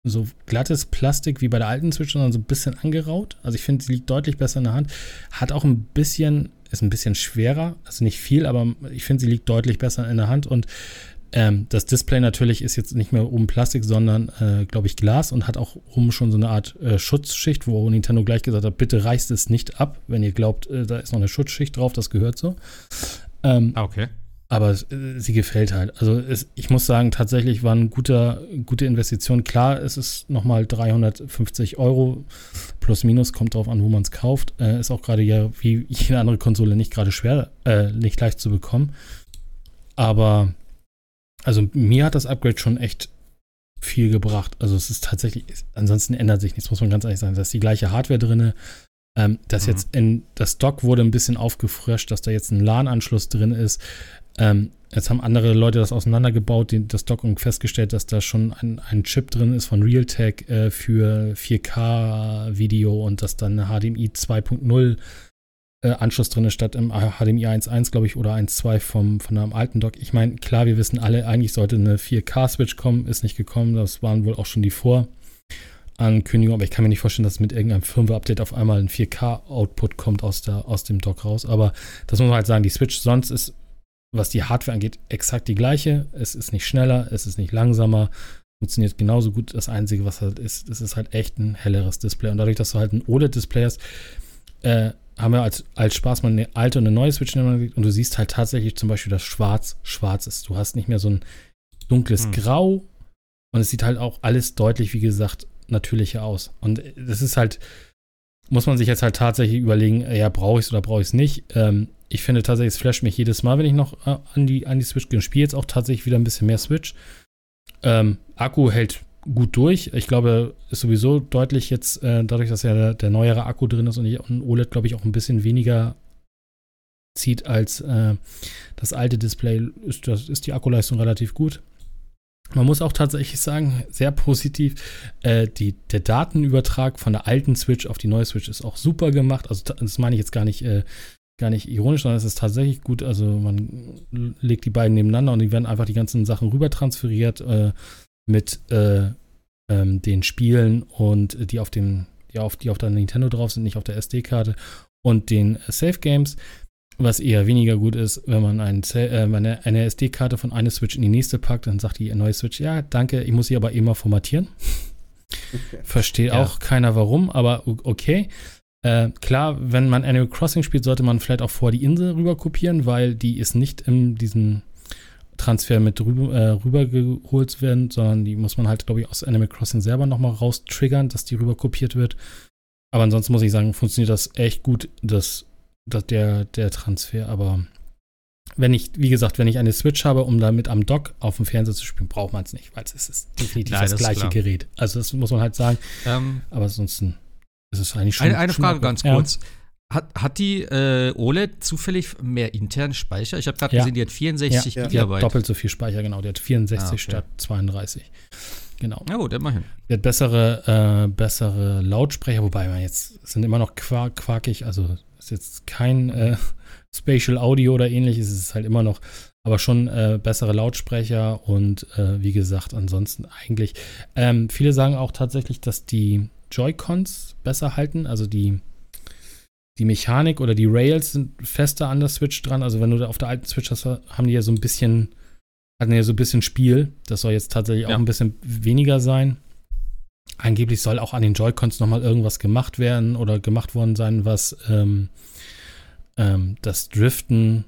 so glattes Plastik wie bei der alten Switch, sondern so ein bisschen angeraut. Also ich finde, sie liegt deutlich besser in der Hand. Hat auch ein bisschen, ist ein bisschen schwerer, also nicht viel, aber ich finde, sie liegt deutlich besser in der Hand und ähm, das Display natürlich ist jetzt nicht mehr oben Plastik, sondern, äh, glaube ich, Glas und hat auch oben schon so eine Art äh, Schutzschicht, wo Nintendo gleich gesagt hat, bitte reißt es nicht ab, wenn ihr glaubt, äh, da ist noch eine Schutzschicht drauf, das gehört so. Ähm, ah, okay. Aber äh, sie gefällt halt. Also es, ich muss sagen, tatsächlich war eine gute, gute Investition. Klar, es ist nochmal 350 Euro plus minus, kommt drauf an, wo man es kauft. Äh, ist auch gerade ja wie jede andere Konsole nicht gerade schwer, äh, nicht leicht zu bekommen. Aber also mir hat das Upgrade schon echt viel gebracht. Also es ist tatsächlich, ansonsten ändert sich nichts, muss man ganz ehrlich sagen. Da ist die gleiche Hardware drin. Ähm, das mhm. jetzt in, das Dock wurde ein bisschen aufgefrischt, dass da jetzt ein LAN-Anschluss drin ist. Ähm, jetzt haben andere Leute das auseinandergebaut, die, das Dock und festgestellt, dass da schon ein, ein Chip drin ist von Realtek äh, für 4K-Video und dass dann eine HDMI 2.0 äh, Anschluss drin statt im HDMI 1.1, glaube ich, oder 1.2 vom, von einem alten Dock. Ich meine, klar, wir wissen alle, eigentlich sollte eine 4K-Switch kommen, ist nicht gekommen. Das waren wohl auch schon die Vorankündigungen, aber ich kann mir nicht vorstellen, dass mit irgendeinem Firmware-Update auf einmal ein 4K-Output kommt aus, der, aus dem Dock raus. Aber das muss man halt sagen, die Switch sonst ist, was die Hardware angeht, exakt die gleiche. Es ist nicht schneller, es ist nicht langsamer, funktioniert genauso gut. Das Einzige, was halt ist, es ist halt echt ein helleres Display. Und dadurch, dass du halt ein OLED-Display hast, äh, haben wir als, als Spaß mal eine alte und eine neue Switch gelegt und du siehst halt tatsächlich zum Beispiel, dass schwarz schwarz ist. Du hast nicht mehr so ein dunkles hm. Grau und es sieht halt auch alles deutlich, wie gesagt, natürlicher aus. Und das ist halt, muss man sich jetzt halt tatsächlich überlegen, ja, brauche ich es oder brauche ich es nicht. Ähm, ich finde tatsächlich, es flasht mich jedes Mal, wenn ich noch äh, an, die, an die Switch gehe und spiele jetzt auch tatsächlich wieder ein bisschen mehr Switch. Ähm, Akku hält gut durch. Ich glaube, ist sowieso deutlich jetzt, äh, dadurch, dass ja der, der, neuere Akku drin ist und, ich, und OLED, glaube ich, auch ein bisschen weniger zieht als äh, das alte Display, ist, das, ist die Akkuleistung relativ gut. Man muss auch tatsächlich sagen, sehr positiv, äh, die, der Datenübertrag von der alten Switch auf die neue Switch ist auch super gemacht. Also das meine ich jetzt gar nicht, äh, gar nicht ironisch, sondern es ist tatsächlich gut. Also man legt die beiden nebeneinander und die werden einfach die ganzen Sachen rüber transferiert. Äh, mit äh, ähm, den Spielen und die auf dem, die auf, die auf der Nintendo drauf sind, nicht auf der SD-Karte und den Safe Games. Was eher weniger gut ist, wenn man ein, äh, eine, eine SD-Karte von einer Switch in die nächste packt, dann sagt die neue Switch, ja, danke, ich muss sie aber immer formatieren. Okay. Versteht ja. auch keiner warum, aber okay. Äh, klar, wenn man Animal Crossing spielt, sollte man vielleicht auch vor die Insel rüber kopieren, weil die ist nicht in diesem Transfer mit rüber, äh, rübergeholt werden, sondern die muss man halt, glaube ich, aus Animal Crossing selber nochmal raus triggern, dass die rüber kopiert wird. Aber ansonsten muss ich sagen, funktioniert das echt gut, das, das, der, der Transfer. Aber wenn ich, wie gesagt, wenn ich eine Switch habe, um damit am Dock auf dem Fernseher zu spielen, braucht man es nicht, weil es ist definitiv Nein, das, das gleiche Gerät. Also das muss man halt sagen. Ähm, Aber ansonsten ist es eigentlich schon. Eine, eine schon Frage ganz kurz. Ja. Hat, hat die äh, OLED zufällig mehr internen Speicher? Ich habe gerade ja. gesehen, die hat 64 ja, Gigabyte. Ja, doppelt so viel Speicher, genau. Die hat 64 ah, okay. statt 32. Genau. Ja gut, immerhin. Die hat bessere, äh, bessere Lautsprecher, wobei man jetzt sind immer noch quark, quarkig, also ist jetzt kein äh, Spatial Audio oder ähnliches, es ist halt immer noch, aber schon äh, bessere Lautsprecher und äh, wie gesagt, ansonsten eigentlich. Ähm, viele sagen auch tatsächlich, dass die Joy-Cons besser halten, also die die Mechanik oder die Rails sind fester an der Switch dran. Also wenn du da auf der alten Switch hast, haben die ja so ein bisschen, hatten ja so ein bisschen Spiel. Das soll jetzt tatsächlich ja. auch ein bisschen weniger sein. Angeblich soll auch an den Joy-Cons nochmal irgendwas gemacht werden oder gemacht worden sein, was ähm, ähm, das Driften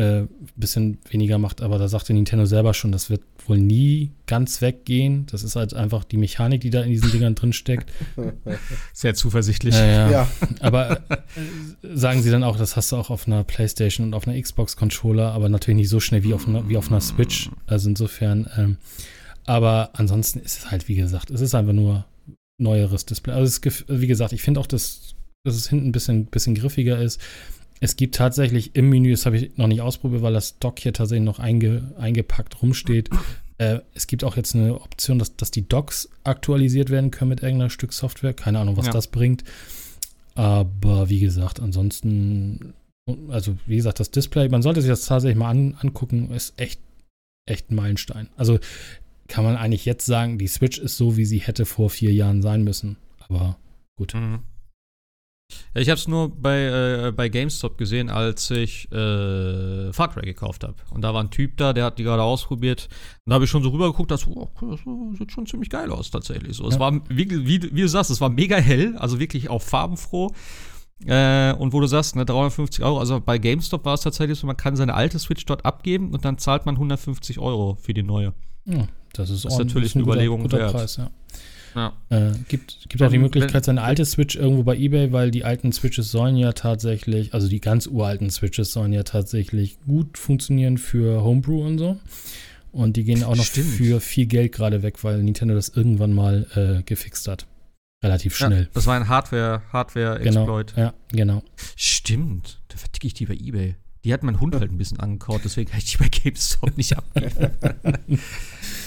äh, bisschen weniger macht, aber da sagte Nintendo selber schon, das wird wohl nie ganz weggehen. Das ist halt einfach die Mechanik, die da in diesen Dingern drin steckt. Sehr zuversichtlich. Ja, ja. Ja. Aber äh, sagen sie dann auch, das hast du auch auf einer Playstation und auf einer Xbox-Controller, aber natürlich nicht so schnell wie auf einer, wie auf einer Switch. Also insofern, ähm, aber ansonsten ist es halt, wie gesagt, es ist einfach nur neueres Display. Also es wie gesagt, ich finde auch, dass, dass es hinten ein bisschen, bisschen griffiger ist. Es gibt tatsächlich im Menü, das habe ich noch nicht ausprobiert, weil das Dock hier tatsächlich noch einge, eingepackt rumsteht. Äh, es gibt auch jetzt eine Option, dass, dass die Docks aktualisiert werden können mit irgendeiner Stück Software. Keine Ahnung, was Ja. das bringt. Aber wie gesagt, ansonsten, also wie gesagt, das Display, man sollte sich das tatsächlich mal an, angucken, ist echt, echt ein Meilenstein. Also kann man eigentlich jetzt sagen, die Switch ist so, wie sie hätte vor vier Jahren sein müssen. Aber gut. Mhm. Ja, ich habe es nur bei, äh, bei GameStop gesehen, als ich äh, Far Cry gekauft habe. Und da war ein Typ da, der hat die gerade ausprobiert. Und da habe ich schon so rübergeguckt, dass, oh, das sieht schon ziemlich geil aus tatsächlich. So, Es Ja. war, wie, wie, wie du sagst, es war mega hell, also wirklich auch farbenfroh. Äh, und wo du sagst, ne, 350 Euro, also bei GameStop war es tatsächlich so, man kann seine alte Switch dort abgeben und dann zahlt man 150 Euro für die neue. Ja, das ist, Das ist natürlich ein eine guter- Überlegung guter wert. Preis, ja. Ja. Äh, gibt gibt auch die Ähm, Möglichkeit, seine alte Switch irgendwo bei eBay, weil die alten Switches sollen ja tatsächlich, also die ganz uralten Switches sollen ja tatsächlich gut funktionieren für Homebrew und so. Und die gehen auch noch Stimmt. für viel Geld gerade weg, weil Nintendo das irgendwann mal äh, gefixt hat. Relativ schnell. Ja, das war ein Hardware, genau. Hardware-Exploit. Ja, genau. Stimmt, da verticke ich die bei Ebay. Die hat mein Hund halt ein bisschen angekaut, deswegen kann ich die bei GameStop nicht abgeben.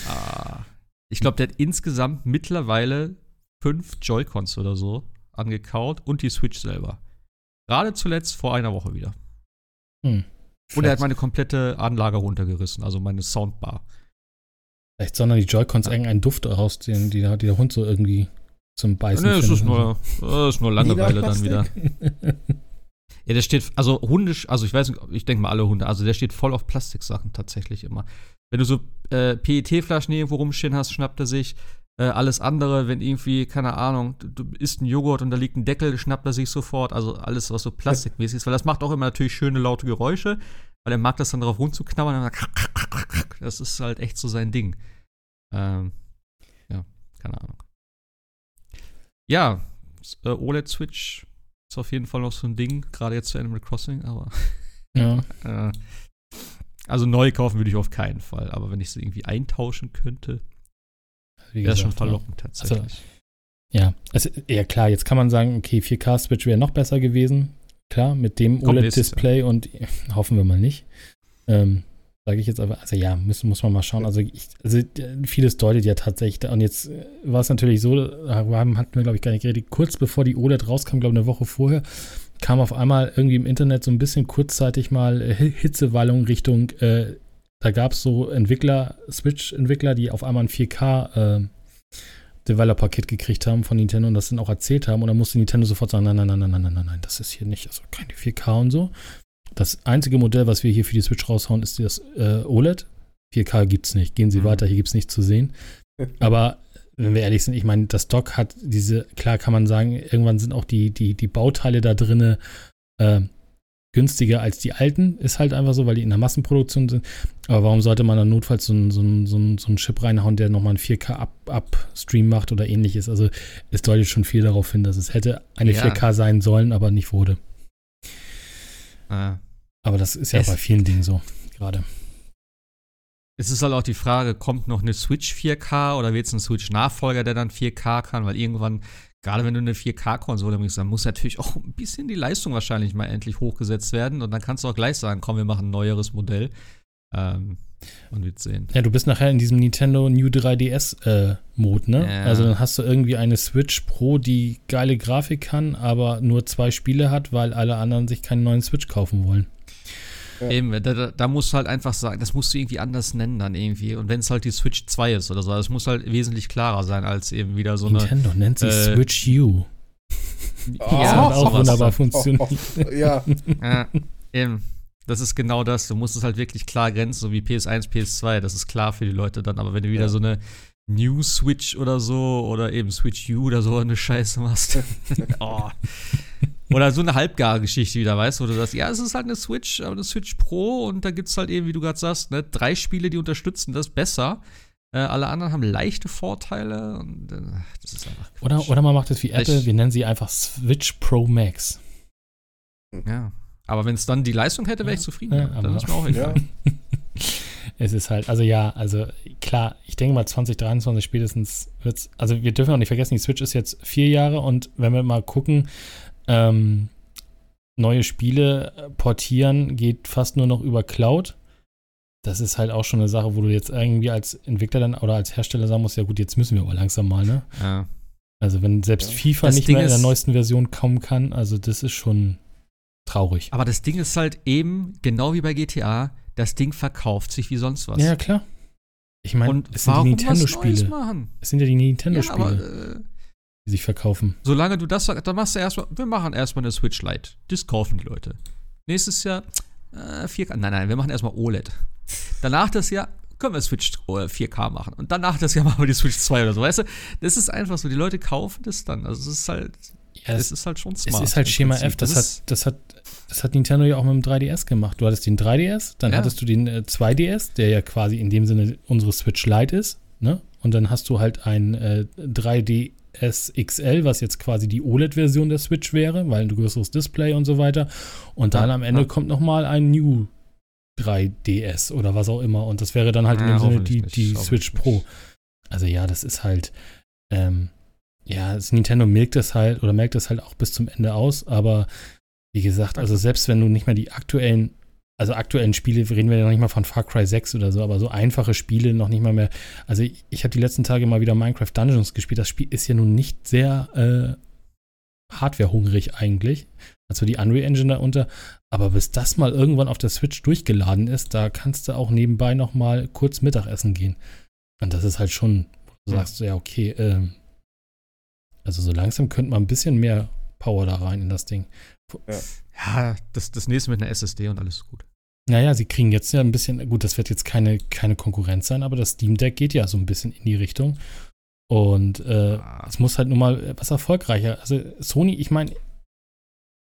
ah. Ich glaube, der hat insgesamt mittlerweile fünf Joy-Cons oder so angekaut und die Switch selber. Gerade zuletzt vor einer Woche wieder. Hm. Und er hat meine komplette Anlage runtergerissen, also meine Soundbar. vielleicht sondern die Joy-Cons irgendeinen Duft rausziehen, die, der- die der Hund so irgendwie zum Beißen Nee, es ist nur, das ist nur Langeweile dann wieder. Ja, der steht, also hundisch, also ich weiß nicht, ich denke mal alle Hunde, also der steht voll auf Plastiksachen tatsächlich immer. Wenn du so äh, PET-Flaschen irgendwo rumstehen hast, schnappt er sich. Äh, alles andere, wenn irgendwie, keine Ahnung, du, du isst einen Joghurt und da liegt ein Deckel, schnappt er sich sofort. Also alles, was so plastikmäßig ist, weil das macht auch immer natürlich schöne laute Geräusche, weil er mag das dann drauf rumzuknabbern. Das ist halt echt so sein Ding. Ähm, ja, keine Ahnung. Ja, äh, OLED-Switch ist auf jeden Fall noch so ein Ding, gerade jetzt zu Animal Crossing, aber ja. äh, also neu kaufen würde ich auf keinen Fall, aber wenn ich sie irgendwie eintauschen könnte, wäre es schon gesagt, ja. verlockend tatsächlich. Ja, also, ja klar, jetzt kann man sagen, okay, 4K-Switch wäre noch besser gewesen. Klar, mit dem OLED-Display und hoffen wir mal nicht. Ähm, sage ich jetzt aber, also ja, müssen, muss man mal schauen. Also, ich, also äh, vieles deutet ja tatsächlich. Und jetzt äh, war es natürlich so, darüber hatten wir, glaube ich, gar nicht geredet. Kurz bevor die OLED rauskam, glaube ich, eine Woche vorher, kam auf einmal irgendwie im Internet so ein bisschen kurzzeitig mal äh, Hitzewallung Richtung, äh, da gab es so Entwickler, Switch-Entwickler, die auf einmal ein 4K äh, Developer-Kit gekriegt haben von Nintendo und das dann auch erzählt haben. Und dann musste Nintendo sofort sagen, nein, nein, nein, nein, nein, nein, nein, das ist hier nicht, also keine 4K und so. Das einzige Modell, was wir hier für die Switch raushauen, ist das äh, OLED. 4K gibt's nicht. Gehen Sie Mhm. weiter, hier gibt's nichts zu sehen. Aber wenn wir ehrlich sind, ich meine, das Dock hat diese, klar kann man sagen, irgendwann sind auch die, die, die Bauteile da drinne äh, günstiger als die alten. Ist halt einfach so, weil die in der Massenproduktion sind. Aber warum sollte man dann notfalls so einen so so so einen Chip reinhauen, der nochmal einen 4K-Upstream macht oder ähnliches? Also es deutet schon viel darauf hin, dass es hätte eine Ja. 4K sein sollen, aber nicht wurde. Äh, Aber das ist ja Es- bei vielen Dingen so, gerade. es ist halt auch die Frage, kommt noch eine Switch 4K oder wird es ein Switch-Nachfolger, der dann 4K kann? Weil irgendwann, gerade wenn du eine 4K-Konsole bringst, dann muss natürlich auch ein bisschen die Leistung wahrscheinlich mal endlich hochgesetzt werden. Und dann kannst du auch gleich sagen, komm, wir machen ein neueres Modell. Ähm, und wird sehen. Ja, du bist nachher in diesem Nintendo New 3DS-Mode, ne? Ja. Also dann hast du irgendwie eine Switch Pro, die geile Grafik kann, aber nur zwei Spiele hat, weil alle anderen sich keinen neuen Switch kaufen wollen. Ja. Eben, da, da, musst du halt einfach sagen, das musst du irgendwie anders nennen dann irgendwie. Und wenn es halt die Switch 2 ist oder so, das muss halt wesentlich klarer sein als eben wieder so eine. Nintendo nennt sie äh, Switch U. Oh. Das hat auch wunderbar funktioniert. ja, Ja, eben. Das ist genau das. Du musst es halt wirklich klar grenzen, so wie PS1, PS2. Das ist klar für die Leute dann. Aber wenn du wieder Ja. so eine New Switch oder so oder eben Switch U oder so eine Scheiße machst. oh. Oder so eine halbgare Geschichte wieder, weißt du, wo du sagst, ja, es ist halt eine Switch, aber eine Switch Pro und da gibt es halt eben, wie du gerade sagst, ne, drei Spiele, die unterstützen das besser. Äh, alle anderen haben leichte Vorteile und äh, das ist einfach Quatsch. Oder, oder man macht es wie Apple, Ich- wir nennen sie einfach Switch Pro Max. Ja. Aber wenn es dann die Leistung hätte, wäre ich zufrieden. Ja, dann ist mir auch Ja. egal. Es ist halt, also ja, also klar, ich denke mal 2023 spätestens wird's, also wir dürfen auch nicht vergessen, die Switch ist jetzt vier Jahre und wenn wir mal gucken, ähm, neue Spiele portieren geht fast nur noch über Cloud. Das ist halt auch schon eine Sache, wo du jetzt irgendwie als Entwickler dann oder als Hersteller sagen musst, ja gut, jetzt müssen wir aber langsam mal, ne? Ja. Also wenn selbst Ja. FIFA Das nicht Ding mehr in der neuesten Version kommen kann, also das ist schon traurig. Aber das Ding ist halt eben, genau wie bei GTA, das Ding verkauft sich wie sonst was. Ja, klar. Ich meine, es sind die Nintendo-Spiele. machen? Es sind ja die Ja, Nintendo-Spiele, aber äh, die sich verkaufen. solange du das sagst, dann machst du erstmal, wir machen erstmal eine Switch Lite. Das kaufen die Leute. Nächstes Jahr äh, 4K. Nein, nein, wir machen erstmal OLED. Danach das Jahr können wir Switch äh, 4K machen. Und danach das Jahr machen wir die Switch 2 oder so. Weißt du, das ist einfach so. Die Leute kaufen das dann. Also es ist halt, Ja, es ist halt schon smart. Es ist halt Schema Prinzip. F, das, ist- hat, das, hat, das hat Nintendo ja auch mit dem 3DS gemacht. Du hattest den 3DS, dann Ja. hattest du den äh, 2DS, der ja quasi in dem Sinne unsere Switch Lite ist, ne? Und dann hast du halt ein äh, 3DS XL, was jetzt quasi die OLED-Version der Switch wäre, weil ein größeres Display und so weiter. Und dann Ja, am Ende ja. kommt nochmal ein New 3DS oder was auch immer. Und das wäre dann halt in Ja, dem Sinne die, die Switch Pro. nicht. Also ja, das ist halt, ähm, ja, das Nintendo merkt das halt oder merkt das halt auch bis zum Ende aus, aber wie gesagt, also selbst wenn du nicht mehr die aktuellen, also aktuellen Spiele, reden wir ja noch nicht mal von Far Cry 6 oder so, aber so einfache Spiele noch nicht mal mehr. Also ich, ich habe die letzten Tage mal wieder Minecraft Dungeons gespielt. Das Spiel ist ja nun nicht sehr äh, hardwarehungrig eigentlich. Also die Unreal Engine darunter. Aber bis das mal irgendwann auf der Switch durchgeladen ist, da kannst du auch nebenbei noch mal kurz Mittagessen gehen. Und das ist halt schon, wo du Ja. sagst, ja, okay, ähm, also so langsam könnte man ein bisschen mehr Power da rein in das Ding. ja, das, das nächste mit einer SSD und alles ist gut. Naja, sie kriegen jetzt ja ein bisschen, gut, das wird jetzt keine, keine Konkurrenz sein, aber das Steam Deck geht ja so ein bisschen in die Richtung. Und äh, Ah. es muss halt nur mal was erfolgreicher. Also Sony, ich meine,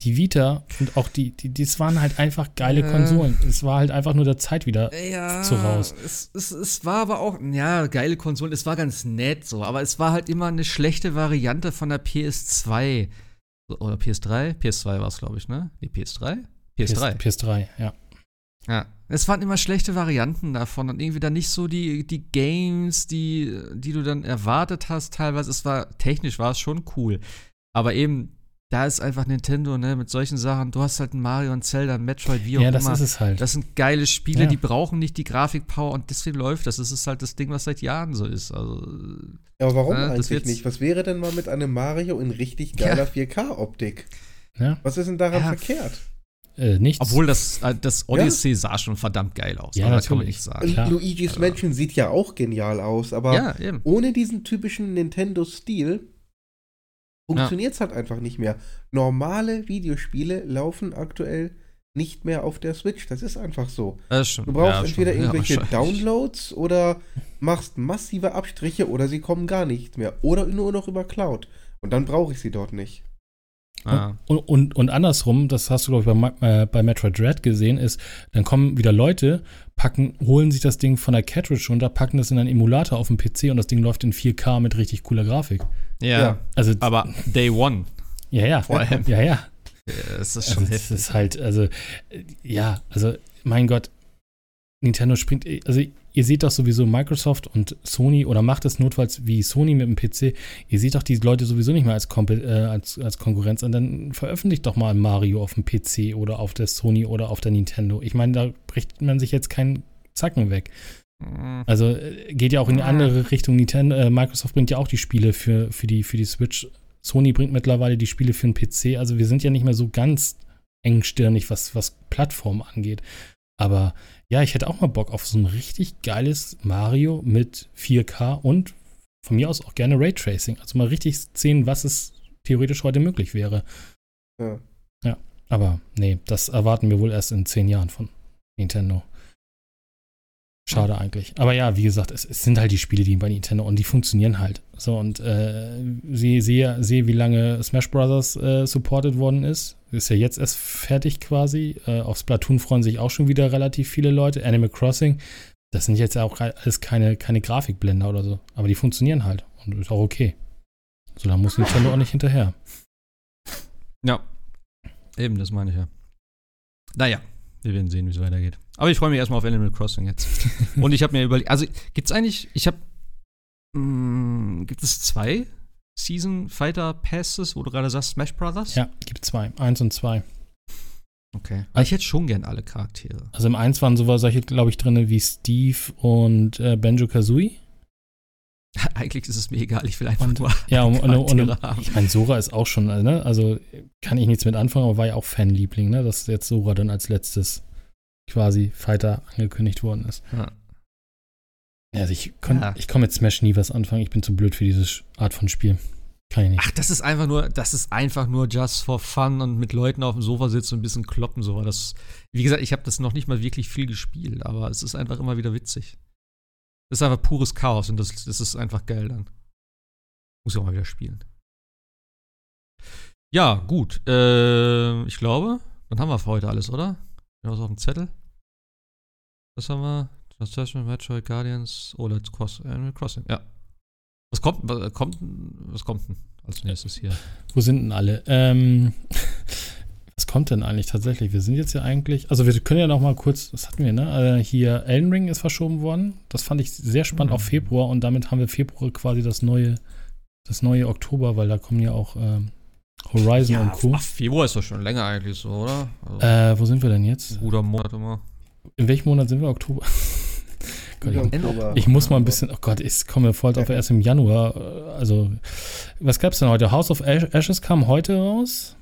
die Vita und auch die, die, das waren halt einfach geile Äh. Konsolen. Es war halt einfach nur der Zeit wieder. ja, zu raus. Es, es, es war aber auch, ja, geile Konsolen, es war ganz nett so, aber es war halt immer eine schlechte Variante von der PS2. So, Oder PS3? PS2 war es, glaube ich, ne? Die PS3? PS3. PS, PS3, ja. Ja. Es waren immer schlechte Varianten davon und irgendwie dann nicht so die, die Games, die, die du dann erwartet hast, teilweise. Es war, technisch war es schon cool. Aber eben, da ist einfach Nintendo, ne, mit solchen Sachen. Du hast halt ein Mario und Zelda, ein Metroid, wie auch Ja, das immer. ist es halt. Das sind geile Spiele, Ja. die brauchen nicht die Grafikpower und deswegen läuft das. Das ist halt das Ding, was seit Jahren so ist. Also, Ja, aber warum Ja, das eigentlich nicht? Was wäre denn mal mit einem Mario in richtig geiler 4K-Optik? ja. Was ist denn daran Ja, verkehrt? Äh, nichts. obwohl das, äh, das Odyssey sah schon verdammt geil aus. Ja, also, da kann man natürlich. nicht sagen. Klar. Luigi's Also- Mansion sieht ja auch genial aus, aber Ja, ohne diesen typischen Nintendo-Stil funktioniert es halt einfach nicht mehr. Normale Videospiele laufen aktuell nicht mehr auf der Switch. Das ist einfach so. Das stimmt. Du brauchst Ja, entweder schon. Ja, irgendwelche wahrscheinlich. Downloads oder machst massive Abstriche oder sie kommen gar nicht mehr. Oder nur noch über Cloud. Und dann brauche ich sie dort nicht. Ah. Und, und, und andersrum, das hast du, glaube ich, bei, äh, bei Metroid Dread gesehen, ist, dann kommen wieder Leute, packen, holen sich das Ding von der Cartridge runter, packen das in einen Emulator auf dem PC und das Ding läuft in 4K mit richtig cooler Grafik. Ja, Ja. Also, aber Day One. ja, ja. vor allem. Ja, ja. Ja, Das ist Also, schon das heftig. ist halt, also, ja, also, mein Gott, Nintendo springt, also, ihr seht doch sowieso Microsoft und Sony oder macht es notfalls wie Sony mit dem PC. Ihr seht doch die Leute sowieso nicht mehr als, Kompe äh, als, als Konkurrenz an. Dann veröffentlicht doch mal Mario auf dem PC oder auf der Sony oder auf der Nintendo. Ich meine, da bricht man sich jetzt keinen Zacken weg. Mhm. Also äh, geht ja auch in die andere Richtung. Nintendo, äh, Microsoft bringt ja auch die Spiele für, für, die, für die Switch. Sony bringt mittlerweile die Spiele für den PC. Also wir sind ja nicht mehr so ganz engstirnig, was, was Plattform angeht. Aber ja, ich hätte auch mal Bock auf so ein richtig geiles Mario mit 4K und von mir aus auch gerne Raytracing. Also mal richtig sehen, was es theoretisch heute möglich wäre. Ja. Aber nee, das erwarten wir wohl erst in zehn Jahren von Nintendo. Schade eigentlich. Aber ja, wie gesagt, es, es, sind halt die Spiele, die bei Nintendo und die funktionieren halt. So, und äh, sehe, sehe, sehe, wie lange Smash Bros. Äh, supported worden ist. Ist ja jetzt erst fertig quasi. Äh, auf Splatoon freuen sich auch schon wieder relativ viele Leute. Animal Crossing, das sind jetzt auch alles keine, keine Grafikblender oder so. Aber die funktionieren halt. Und ist auch okay. So, da muss Nintendo auch nicht hinterher. Ja. Eben, das meine ich ja. Naja, wir werden sehen, wie es weitergeht. Aber ich freue mich erstmal auf Animal Crossing jetzt. Und ich habe mir überlegt, also gibt es eigentlich, ich habe, mm, gibt es zwei Season Fighter Passes, wo du gerade sagst Smash Brothers? Ja, gibt zwei. Eins und zwei. Okay. Aber ich hätte schon gern alle Charaktere. Also im eins waren sowas, solche, glaube ich, drin wie Steve und äh, Benjo Kazooie. Eigentlich ist es mir egal, ich will einfach und, nur. Ja, und, und, und ich meine, Sora ist auch schon, ne? Also kann ich nichts mit anfangen, aber war ja auch Fanliebling, ne? Dass jetzt Sora dann als letztes quasi Fighter angekündigt worden ist. Ja. Also ich, ja. ich komme mit Smash nie was anfangen. Ich bin zu blöd für diese Art von Spiel. Kann ich nicht. Ach, das ist einfach nur, das ist einfach nur just for fun und mit Leuten auf dem Sofa sitzen und ein bisschen kloppen so. Das, wie gesagt, ich habe das noch nicht mal wirklich viel gespielt, aber es ist einfach immer wieder witzig. Das ist einfach pures Chaos und das, das ist einfach geil dann. Muss ich auch mal wieder spielen. Ja, gut. Äh, ich glaube, dann haben wir für heute alles, oder? Was auf dem Zettel? Was haben wir? Translation, Metroid, Guardians, OLED Cross, Animal Crossing. Ja. Was kommt, was kommt, was kommt denn als nächstes hier? Wo sind denn alle? Ähm, was kommt denn eigentlich tatsächlich? Wir sind jetzt ja eigentlich, also wir können ja noch mal kurz, was hatten wir, ne? Äh, hier Elden Ring ist verschoben worden. Das fand ich sehr spannend mhm. auf Februar und damit haben wir Februar quasi das neue, das neue Oktober, weil da kommen ja auch ähm, Horizon ja, und Co. Ach, Februar ist doch schon länger eigentlich so, oder? Also, äh, wo sind wir denn jetzt? Guter Monat immer. In welchem Monat sind wir? Oktober? Gott, ich, ich, muss mal ein bisschen, oh Gott, ich komme voll drauf erst im Januar. Also, was gab's denn heute? House of Ashes kam heute raus.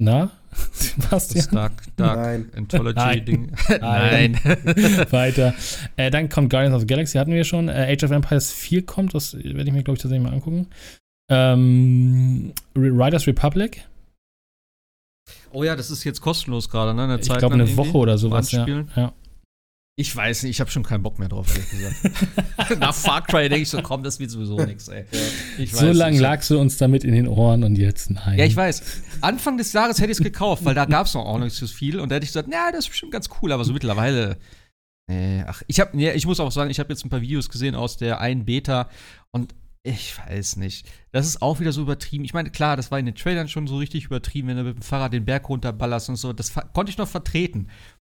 Na, Sebastian? Das Dark, Dark Nein. Anthology-Ding. Nein. Weiter. Äh, dann kommt Guardians of the Galaxy, hatten wir schon. Äh, Age of Empires 4 kommt, das werde ich mir, glaube ich, tatsächlich mal angucken. Ähm, Riders Republic. Oh ja, das ist jetzt kostenlos gerade, ne? Eine ich glaube, eine Woche oder sowas. Ja. ja. Ich weiß nicht, ich habe schon keinen Bock mehr drauf, ehrlich gesagt. Nach Far Cry denke ich so, komm, das wird sowieso nichts, ey. Ja. so lange lagst du uns damit in den Ohren und jetzt nein. Ja, ich weiß. Anfang des Jahres hätte ich es gekauft, weil da gab es noch auch nicht so viel und da hätte ich gesagt, na, das ist bestimmt ganz cool, aber so mittlerweile. Nee, ach, ich habe, nee, ich muss auch sagen, ich habe jetzt ein paar Videos gesehen aus der einen Beta und ich weiß nicht. Das ist auch wieder so übertrieben. Ich meine, klar, das war in den Trailern schon so richtig übertrieben, wenn du mit dem Fahrrad den Berg runterballerst und so. Das konnte ich noch vertreten.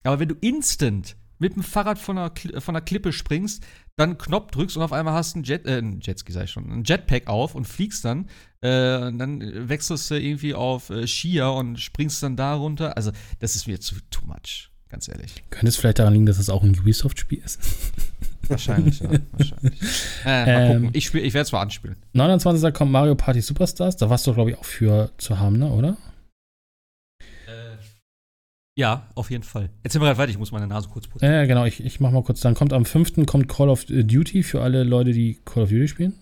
Aber wenn du instant mit dem Fahrrad von einer, von einer Klippe springst, dann Knopf drückst und auf einmal hast du einen Jet, äh, Jetski sag ich schon, ein Jetpack auf und fliegst dann, äh, und dann wechselst du irgendwie auf äh, Skier und springst dann da runter. Also, das ist mir zu too much, ganz ehrlich. Könnte es vielleicht daran liegen, dass es auch ein Ubisoft-Spiel ist? Wahrscheinlich, ja. Wahrscheinlich. Äh, ähm, ich, ich werde es mal anspielen. 29. kommt Mario Party Superstars. Da warst du, glaube ich, auch für zu haben, ne, oder? Ja, auf jeden Fall. Jetzt sind wir gerade weiter, ich muss meine Nase kurz putzen. Ja, genau, ich, ich mach mal kurz. Dann kommt am 5. kommt Call of Duty für alle Leute, die Call of Duty spielen.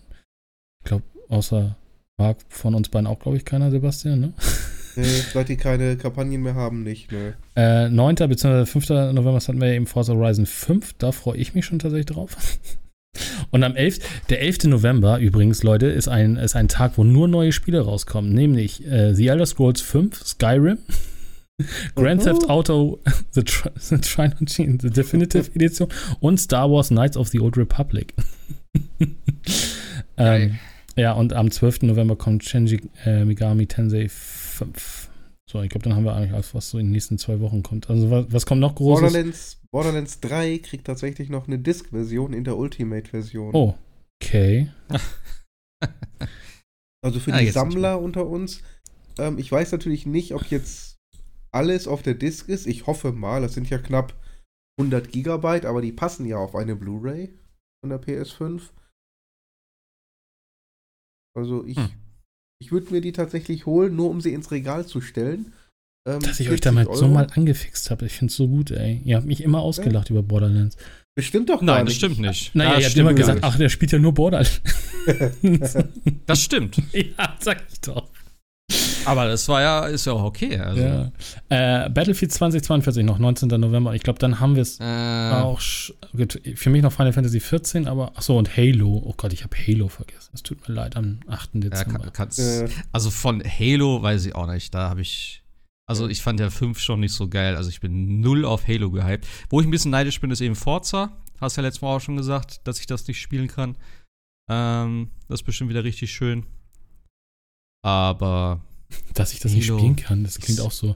Ich glaube, außer Marc von uns beiden auch, glaube ich, keiner, Sebastian, ne? Nee, seit die keine Kampagnen mehr haben, nicht, ne. Äh, 9. bzw. 5. November hatten wir ja eben Forza Horizon 5. Da freue ich mich schon tatsächlich drauf. Und am 11. Der 11. November übrigens, Leute, ist ein, ist ein Tag, wo nur neue Spiele rauskommen. Nämlich äh, The Elder Scrolls 5, Skyrim. Grand Theft Auto The, Tri The Trilogy, The Definitive Edition und Star Wars Knights of the Old Republic. ähm, ja, und am 12. November kommt Shinji äh, Megami Tensei 5. So, ich glaube, dann haben wir eigentlich alles, was so in den nächsten zwei Wochen kommt. Also, was, was kommt noch Großes? Borderlands, Borderlands 3 kriegt tatsächlich noch eine Disk-Version in der Ultimate-Version. Oh, okay. also für ah, die Sammler unter uns. Ähm, ich weiß natürlich nicht, ob jetzt alles auf der Disk ist. Ich hoffe mal, das sind ja knapp 100 Gigabyte, aber die passen ja auf eine Blu-ray von der PS5. Also ich, hm. ich würde mir die tatsächlich holen, nur um sie ins Regal zu stellen. Ähm, Dass ich euch damit Euro. so mal angefixt habe. Ich finde es so gut, ey. Ihr habt mich immer ausgelacht ja. über Borderlands. Bestimmt doch gar Nein, nicht. das stimmt nicht. Naja, das ihr habt immer gesagt, ach, der spielt ja nur Borderlands. das stimmt. ja, sag ich doch. Aber das war ja, ist ja auch okay. Also. Ja. Äh, Battlefield 2042 noch, 19. November. Ich glaube, dann haben wir es Äh, auch. Gut, für mich noch Final Fantasy 14, aber. Achso, und Halo. Oh Gott, ich habe Halo vergessen. Es tut mir leid, am 8. ja, Dezember. kann, kannst, Äh, Also von Halo weiß ich auch nicht. Da habe ich. Also ich fand ja 5 schon nicht so geil. Also ich bin null auf Halo gehypt. Wo ich ein bisschen neidisch bin, ist eben Forza. Hast ja letztes Mal auch schon gesagt, dass ich das nicht spielen kann. Ähm, das ist bestimmt wieder richtig schön. Aber Dass ich das nicht Halo spielen kann, das klingt auch so.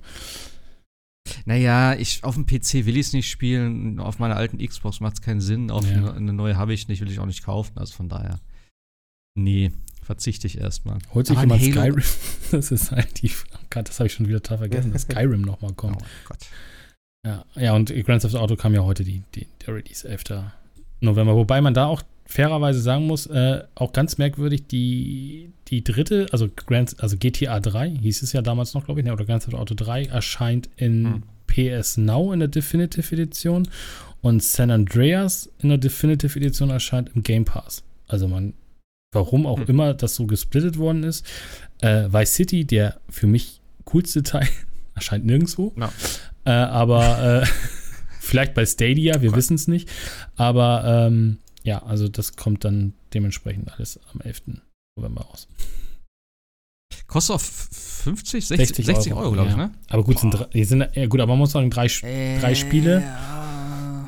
Naja, ich, auf dem PC will ich es nicht spielen. Auf meiner alten Xbox macht es keinen Sinn. Auf Ja. eine, eine neue habe ich nicht, will ich auch nicht kaufen. Also von daher. Nee, verzichte ich erstmal. Holt sich ein jemand Skyrim? Das ist halt die. Oh Gott, das habe ich schon wieder total vergessen, dass Skyrim nochmal Oh kommt. Gott. Ja, ja, und Grand Theft Auto kam ja heute, die, die, der Release 11. November. Wobei man da auch fairerweise sagen muss, äh, auch ganz merkwürdig, die, die dritte, also, Grand, also GTA 3, hieß es ja damals noch, glaube ich, ne, oder Grand Theft Auto 3, erscheint in Hm. PS Now in der Definitive Edition und San Andreas in der Definitive Edition erscheint im Game Pass. Also man, warum auch Hm. immer das so gesplittet worden ist. Äh, Vice City, der für mich coolste Teil, erscheint nirgendwo. Ja. Äh, aber äh, vielleicht bei Stadia, wir Cool. wissen es nicht. Aber ähm, ja, also das kommt dann dementsprechend alles am 11. November raus. Kostet auf 50, 60, 60 60, Euro, Euro, glaube ich, ja. ne? Aber gut, sind, drei- die sind ja, gut, aber man muss sagen, drei, Sp- Drei Spiele.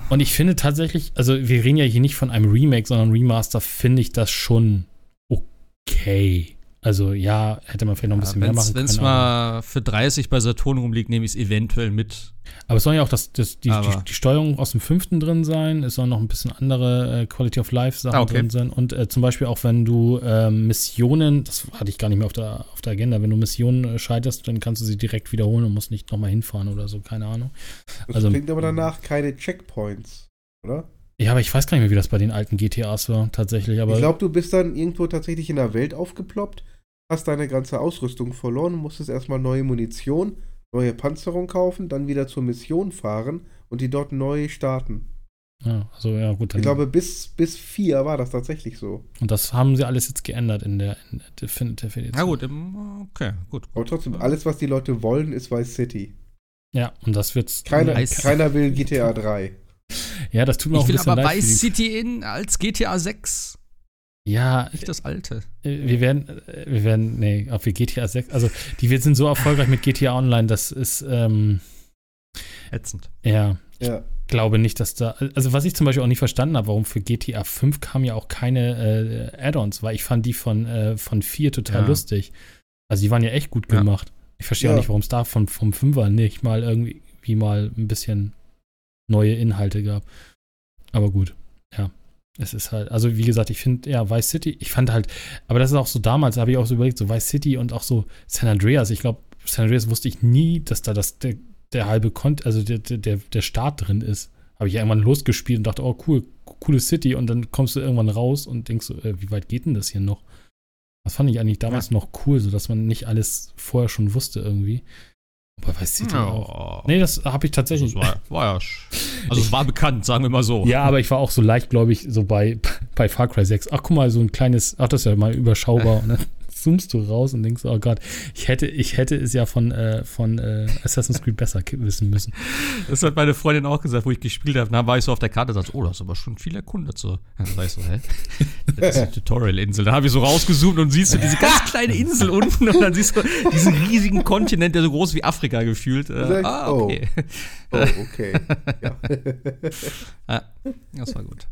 Und ich finde tatsächlich, also wir reden ja hier nicht von einem Remake, sondern Remaster, finde ich das schon okay. Also ja, hätte man vielleicht noch ein bisschen mehr machen Wenn es können. mal für 30 bei Saturn rumliegt, nehme ich es eventuell mit. aber es soll ja auch das, das, die, die, die Steuerung aus dem fünften drin sein. Es sollen noch ein bisschen andere äh, Quality of Life Sachen Ah, okay. drin sein. Und äh, zum Beispiel auch, wenn du ähm, Missionen, das hatte ich gar nicht mehr auf der, auf der Agenda, wenn du Missionen äh, scheiterst, dann kannst du sie direkt wiederholen und musst nicht nochmal hinfahren oder so, keine Ahnung. das also- klingt aber danach keine Checkpoints, oder? Ja, aber ich weiß gar nicht mehr, wie das bei den alten GTAs war, tatsächlich. Aber ich glaube, du bist dann irgendwo tatsächlich in der Welt aufgeploppt, hast deine ganze Ausrüstung verloren, musstest erstmal neue Munition, neue Panzerung kaufen, dann wieder zur Mission fahren und die dort neu starten. ja, also ja, gut. Dann, Ich glaube, bis, bis vier war das tatsächlich so. Und das haben sie alles jetzt geändert in der, in der Definitive Edition. Ja, gut, okay, gut. Aber trotzdem, alles, was die Leute wollen, ist Vice City. Ja, und das wird's. Keiner, Vice- keiner will GTA 3. Ja, das tut mir auch Ich ein will bisschen aber leid. für Vice die- City in als GTA 6, Ja, nicht das alte. äh, wir werden, äh, wir werden, nee, ob wir GTA 6, also die wir sind so erfolgreich mit GTA Online, das ist, ähm, Ätzend. ja, Ja. glaube nicht, dass da, also was ich zum Beispiel auch nicht verstanden habe, warum für GTA 5 kamen ja auch keine äh, Add-ons, weil ich fand die von, äh, von 4 total Ja. lustig. Also die waren ja echt gut Ja. gemacht. Ich verstehe Ja. auch nicht, warum es da von, vom 5er nicht mal irgendwie wie mal ein bisschen neue Inhalte gab. Aber gut, ja. Es ist halt, also wie gesagt, ich finde, ja, Vice City, ich fand halt, aber das ist auch so damals, habe ich auch so überlegt, so Vice City und auch so San Andreas. Ich glaube, San Andreas wusste ich nie, dass da das, der, der halbe Kont, also der, der, der- Start drin ist. Habe ich ja irgendwann losgespielt und dachte, oh cool, coole City und dann kommst du irgendwann raus und denkst so, äh, wie weit geht denn das hier noch? Das fand ich eigentlich damals noch cool, so dass man nicht alles vorher schon wusste irgendwie. Aber Vice City auch. Nee, das habe ich das tatsächlich. war, war ja. Also es war bekannt, sagen wir mal so. Ja, aber ich war auch so leicht, glaube ich, so bei, bei Far Cry 6. Ach, guck mal, so ein kleines, ach, das ist ja mal überschaubar. Dann zoomst du raus und denkst, oh Gott, ich hätte, ich hätte es ja von, äh, von äh, Assassin's Creed besser wissen müssen. Das hat meine Freundin auch gesagt, wo ich gespielt habe. Dann war ich so auf der Karte und dachte, oh, das ist aber schon viel erkundet. So. Dann war ich so, hä? Das ist eine Tutorial-Insel. Dann habe ich so rausgezoomt und siehst du diese ganz kleine Insel unten und dann siehst du diesen riesigen Kontinent, der so groß wie Afrika gefühlt. Äh, ah, oh. okay. Oh, okay. ja. Ah, das war gut.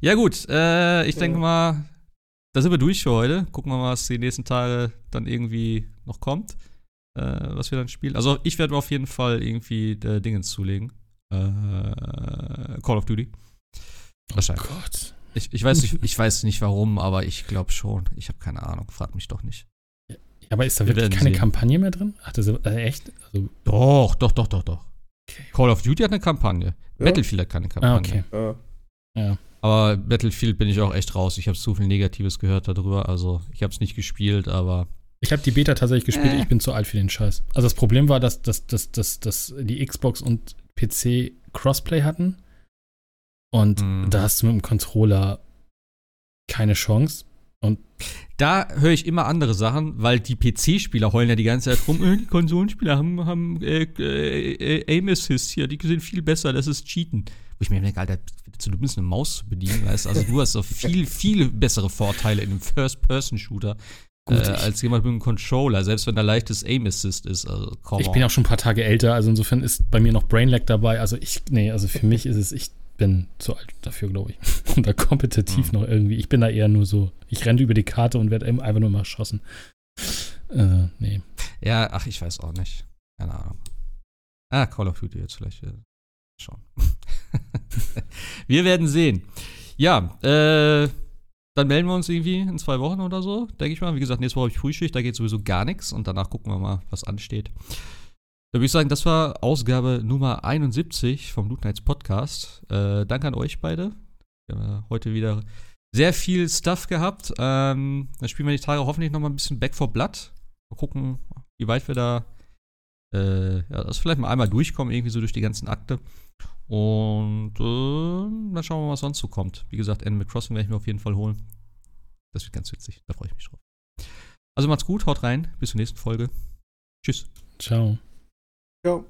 Ja, gut. Äh, ich denke mal, da sind wir durch für heute. Gucken wir mal, was die nächsten Tage dann irgendwie noch kommt. Äh, was wir dann spielen. Also, ich werde auf jeden Fall irgendwie äh, Dingens zulegen. Äh, Call of Duty. Wahrscheinlich. Oh Gott. Ich, ich, weiß nicht, ich weiß nicht warum, aber ich glaube schon. Ich habe keine Ahnung. Frag mich doch nicht. Ja, aber ist da Wir wirklich keine sehen. Kampagne mehr drin? Ach, das ist äh, echt? Also, Doch, doch, doch, doch, doch. Okay. Call of Duty hat eine Kampagne. Ja? Battlefield hat keine ah, Kampagne. okay. Ja. Aber Battlefield bin ich auch echt raus. Ich habe zu viel Negatives gehört darüber. Also ich habe es nicht gespielt, aber Ich habe die Beta tatsächlich gespielt, Äh. ich bin zu alt für den Scheiß. Also das Problem war, dass, dass, dass, dass, dass die Xbox und PC Crossplay hatten. Und Mhm. da hast du mit dem Controller keine Chance. da höre ich immer andere Sachen, weil die PC-Spieler heulen ja die ganze Zeit rum, äh, die Konsolenspieler haben, haben äh, äh, Aim Assist hier, die sind viel besser, das ist Cheaten. Wo ich mir denke, Alter, du bist eine Maus zu bedienen, weißt Also du hast so viel, viel bessere Vorteile in einem First-Person-Shooter. Äh, als jemand mit einem Controller, selbst wenn da leichtes Aim Assist ist. Also, ich bin auch schon ein paar Tage älter, also insofern ist bei mir noch Brain Lag dabei. Also ich, nee, also für mich ist es, ich bin zu alt dafür, glaube ich. Und da kompetitiv mhm. noch irgendwie. Ich bin da eher nur so, ich renne über die Karte und werde einfach nur mal erschossen. Äh, nee. Ja, ach, ich weiß auch nicht. Keine Ahnung. Ah, Call of Duty jetzt vielleicht. Schon. wir werden sehen. Ja, äh, dann melden wir uns irgendwie in zwei Wochen oder so, denke ich mal. Wie gesagt, nächste Woche habe ich Frühschicht, da geht sowieso gar nichts und danach gucken wir mal, was ansteht. Da würde ich sagen, das war Ausgabe Nummer 71 vom Loot Nights Podcast. Äh, danke an euch beide. Wir haben heute wieder sehr viel Stuff gehabt. Ähm, dann spielen wir die Tage hoffentlich noch mal ein bisschen Back for Blood. Mal gucken, wie weit wir da äh, ja, das vielleicht mal einmal durchkommen, irgendwie so durch die ganzen Akte. Und äh, dann schauen wir mal, was sonst so kommt. Wie gesagt, Animal Crossing werde ich mir auf jeden Fall holen. Das wird ganz witzig. Da freue ich mich drauf. Also macht's gut, haut rein. Bis zur nächsten Folge. Tschüss. Ciao. Ciao.